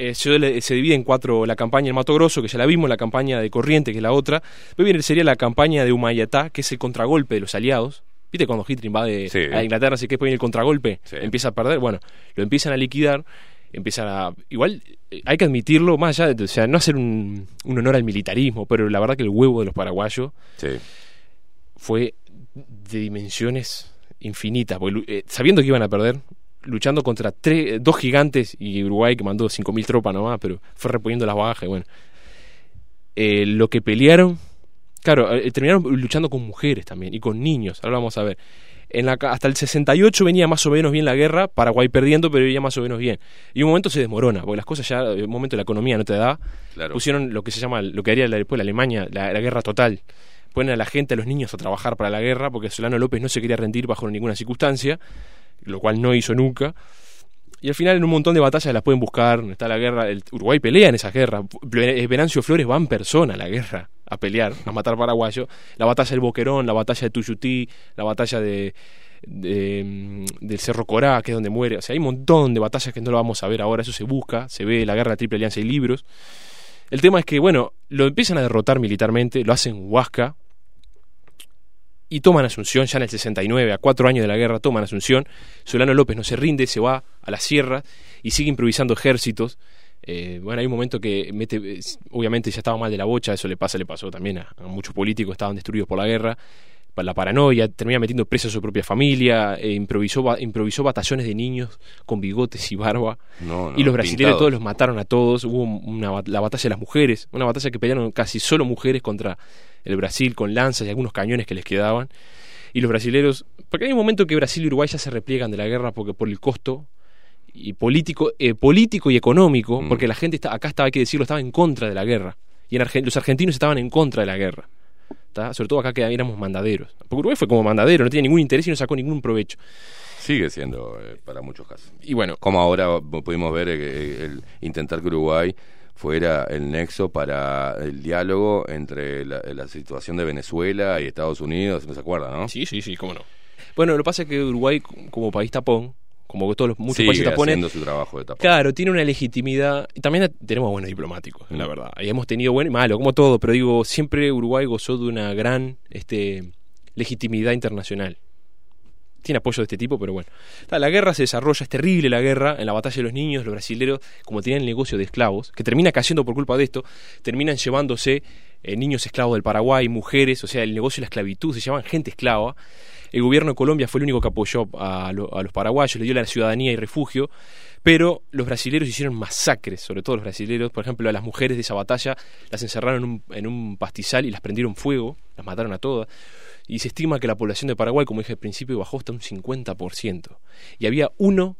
eh, se, divide en cuatro la campaña en Mato Grosso, que ya la vimos, la campaña de Corriente, que es la otra. Después viene, sería la campaña de Humayatá, que es el contragolpe de los aliados. ¿Viste cuando Hitler invade Sí. a Inglaterra, así que después viene el contragolpe? Sí. Empieza a perder. Bueno, lo empiezan a liquidar. Empiezan a. Igual eh, hay que admitirlo, más allá de. O sea, no hacer un, un honor al militarismo, pero la verdad que el huevo de los paraguayos Sí. Fue de dimensiones infinitas. porque, eh, sabiendo que iban a perder, luchando contra tres, dos gigantes y Uruguay que mandó 5.000 tropas nomás, pero fue reponiendo las bajas. y bueno, Eh, lo que pelearon, claro, eh, terminaron luchando con mujeres también y con niños. Ahora vamos a ver. En la, hasta el 68 venía más o menos bien la guerra, Paraguay perdiendo, pero venía más o menos bien. Y un momento se desmorona, porque las cosas ya, un momento la economía no te da, Claro. pusieron lo que se llama, lo que haría después la Alemania, la, la guerra total. Ponen a la gente, a los niños a trabajar para la guerra, porque Solano López no se quería rendir bajo ninguna circunstancia, lo cual no hizo nunca. Y al final en un montón de batallas las pueden buscar, está la guerra, el Uruguay pelea en esas guerras, Ble- Venancio Flores va en persona a la guerra a pelear, a matar paraguayos, la batalla del Boquerón, la batalla de Tuyutí, la batalla de, de, mm, del Cerro Corá, que es donde muere, o sea, hay un montón de batallas que no lo vamos a ver ahora, eso se busca, se ve la guerra de Triple Alianza y libros. El tema es que, bueno, lo empiezan a derrotar militarmente, lo hacen Huasca, y toman Asunción ya en el 69, a cuatro años de la guerra, toman Asunción. Solano López no se rinde, se va a la sierra y sigue improvisando ejércitos Eh, bueno, hay un momento que mete, eh, obviamente ya estaba mal de la bocha, eso le pasa, le pasó también a, muchos políticos, estaban destruidos por la guerra, la paranoia, termina metiendo preso a su propia familia, eh, improvisó, improvisó batallones de niños con bigotes y barba, No, no, y los brasileños todos los mataron a todos, hubo una, la batalla de las mujeres, una batalla que pelearon casi solo mujeres contra el Brasil con lanzas y algunos cañones que les quedaban, y los brasileros, porque hay un momento que Brasil y Uruguay ya se repliegan de la guerra porque por el costo y político, eh, político y económico, Mm. porque la gente está, acá estaba, hay que decirlo, estaba en contra de la guerra. Y en Argen- los argentinos estaban en contra de la guerra. Sobre todo acá que éramos mandaderos. Porque Uruguay fue como mandadero, no tenía ningún interés y no sacó ningún provecho. Sigue siendo eh, para muchos casos. Y bueno. Como ahora pudimos ver eh, el intentar que Uruguay fuera el nexo para el diálogo entre la, la situación de Venezuela y Estados Unidos, ¿no se acuerdan, no? Sí, sí, sí, cómo no. Bueno, lo que pasa es que Uruguay, como país tapón, como todos los muchos Sigue países tapones, haciendo su trabajo de tapón. Claro, tiene una legitimidad. Y también tenemos buenos diplomáticos, la Mm. verdad. Y hemos tenido bueno y malo, como todo, pero digo, siempre Uruguay gozó de una gran este, legitimidad internacional. Tiene apoyo de este tipo, pero bueno. La guerra se desarrolla, es terrible la guerra. En la batalla de los niños, los brasileros, como tenían el negocio de esclavos, que termina cayendo por culpa de esto, terminan llevándose eh, niños esclavos del Paraguay, mujeres, o sea, el negocio de la esclavitud, se llaman gente esclava. El gobierno de Colombia fue el único que apoyó a, lo- a los paraguayos, le dio la ciudadanía y refugio, pero los brasileros hicieron masacres, sobre todo los brasileros. Por ejemplo, a las mujeres de esa batalla las encerraron en un, en un pastizal y las prendieron fuego, las mataron a todas. Y se estima que la población de Paraguay, como dije al principio, bajó hasta un 50%. Y había uno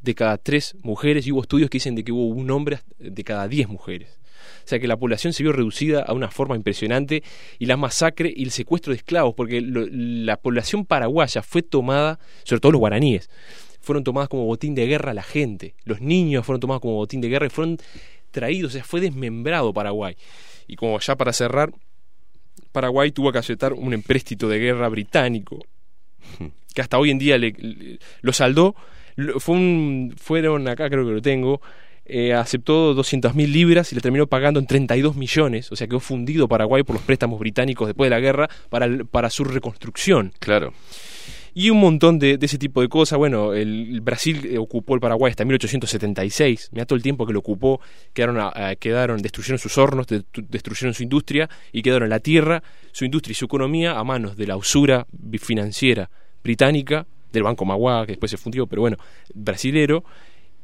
de cada tres mujeres, y hubo estudios que dicen de que hubo un hombre de cada diez mujeres. O sea que la población se vio reducida a una forma impresionante y la masacre y el secuestro de esclavos, porque la población paraguaya fue tomada, sobre todo los guaraníes, fueron tomadas como botín de guerra la gente, los niños fueron tomados como botín de guerra y fueron traídos, o sea, fue desmembrado Paraguay. Y como ya para cerrar, Paraguay tuvo que aceptar un empréstito de guerra británico, que hasta hoy en día le, le- lo saldó. Fue un, fueron, acá creo que lo tengo, eh, aceptó 200.000 libras y le terminó pagando en 32 millones, o sea, quedó fundido Paraguay por los préstamos británicos después de la guerra para, el- para su reconstrucción. Claro. Y un montón de, de ese tipo de cosas. Bueno, el, el Brasil eh, ocupó el Paraguay hasta 1876. Mira todo el tiempo que lo ocupó. Quedaron, a- a- quedaron destruyeron sus hornos, de- destruyeron su industria y quedaron la tierra, su industria y su economía a manos de la usura financiera británica, del Banco Magua, que después se fundió, pero bueno, brasilero.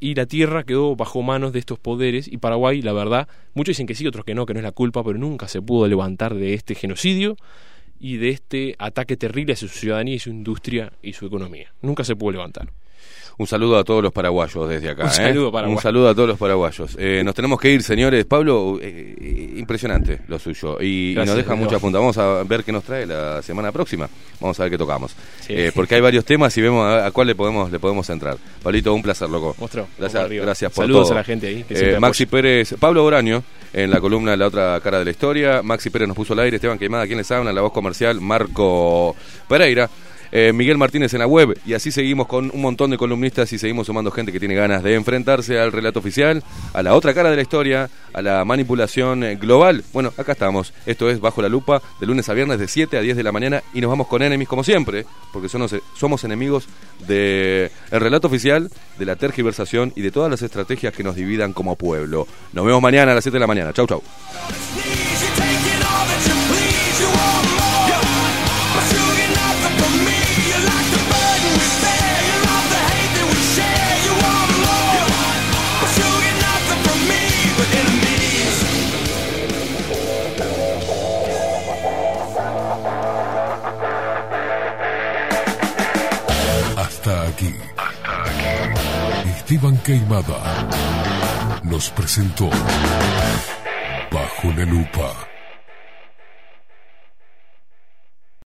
Y la tierra quedó bajo manos de estos poderes. Y Paraguay, la verdad, muchos dicen que sí, otros que no, que no es la culpa, pero nunca se pudo levantar de este genocidio y de este ataque terrible a su ciudadanía y su industria y su economía. Nunca se pudo levantar. Un saludo a todos los paraguayos desde acá. Un ¿eh? saludo, Paraguay. Un saludo a todos los paraguayos. Eh, nos tenemos que ir, señores. Pablo, eh, eh, impresionante lo suyo. Y, nos deja mucha punta. Vamos a ver qué nos trae la semana próxima. Vamos a ver qué tocamos. Sí. Eh, porque hay varios temas y vemos a, a cuál le podemos, le podemos entrar. Pablito, un placer, loco. Vamos Gracias, gracias por Saludos todo. a la gente ahí que Eh, Maxi Pérez, Pablo Boraño, en la columna La otra cara de la historia. Maxi Pérez nos puso al aire. Esteban Queimada, quien les habla, en la voz comercial. Marco Pereira. Eh, Miguel Martínez en la web y así seguimos con un montón de columnistas y seguimos sumando gente que tiene ganas de enfrentarse al relato oficial, a la otra cara de la historia, a la manipulación eh, global. Bueno, acá estamos. Esto es Bajo la Lupa, de lunes a viernes de 7 a 10 de la mañana y nos vamos con enemies como siempre, porque somos, somos enemigos del relato oficial, de la tergiversación y de todas las estrategias que nos dividan como pueblo. Nos vemos mañana a las 7 de la mañana. Chau, chau. Aquí. Hasta aquí. Esteban Queimada nos presentó Bajo la Lupa.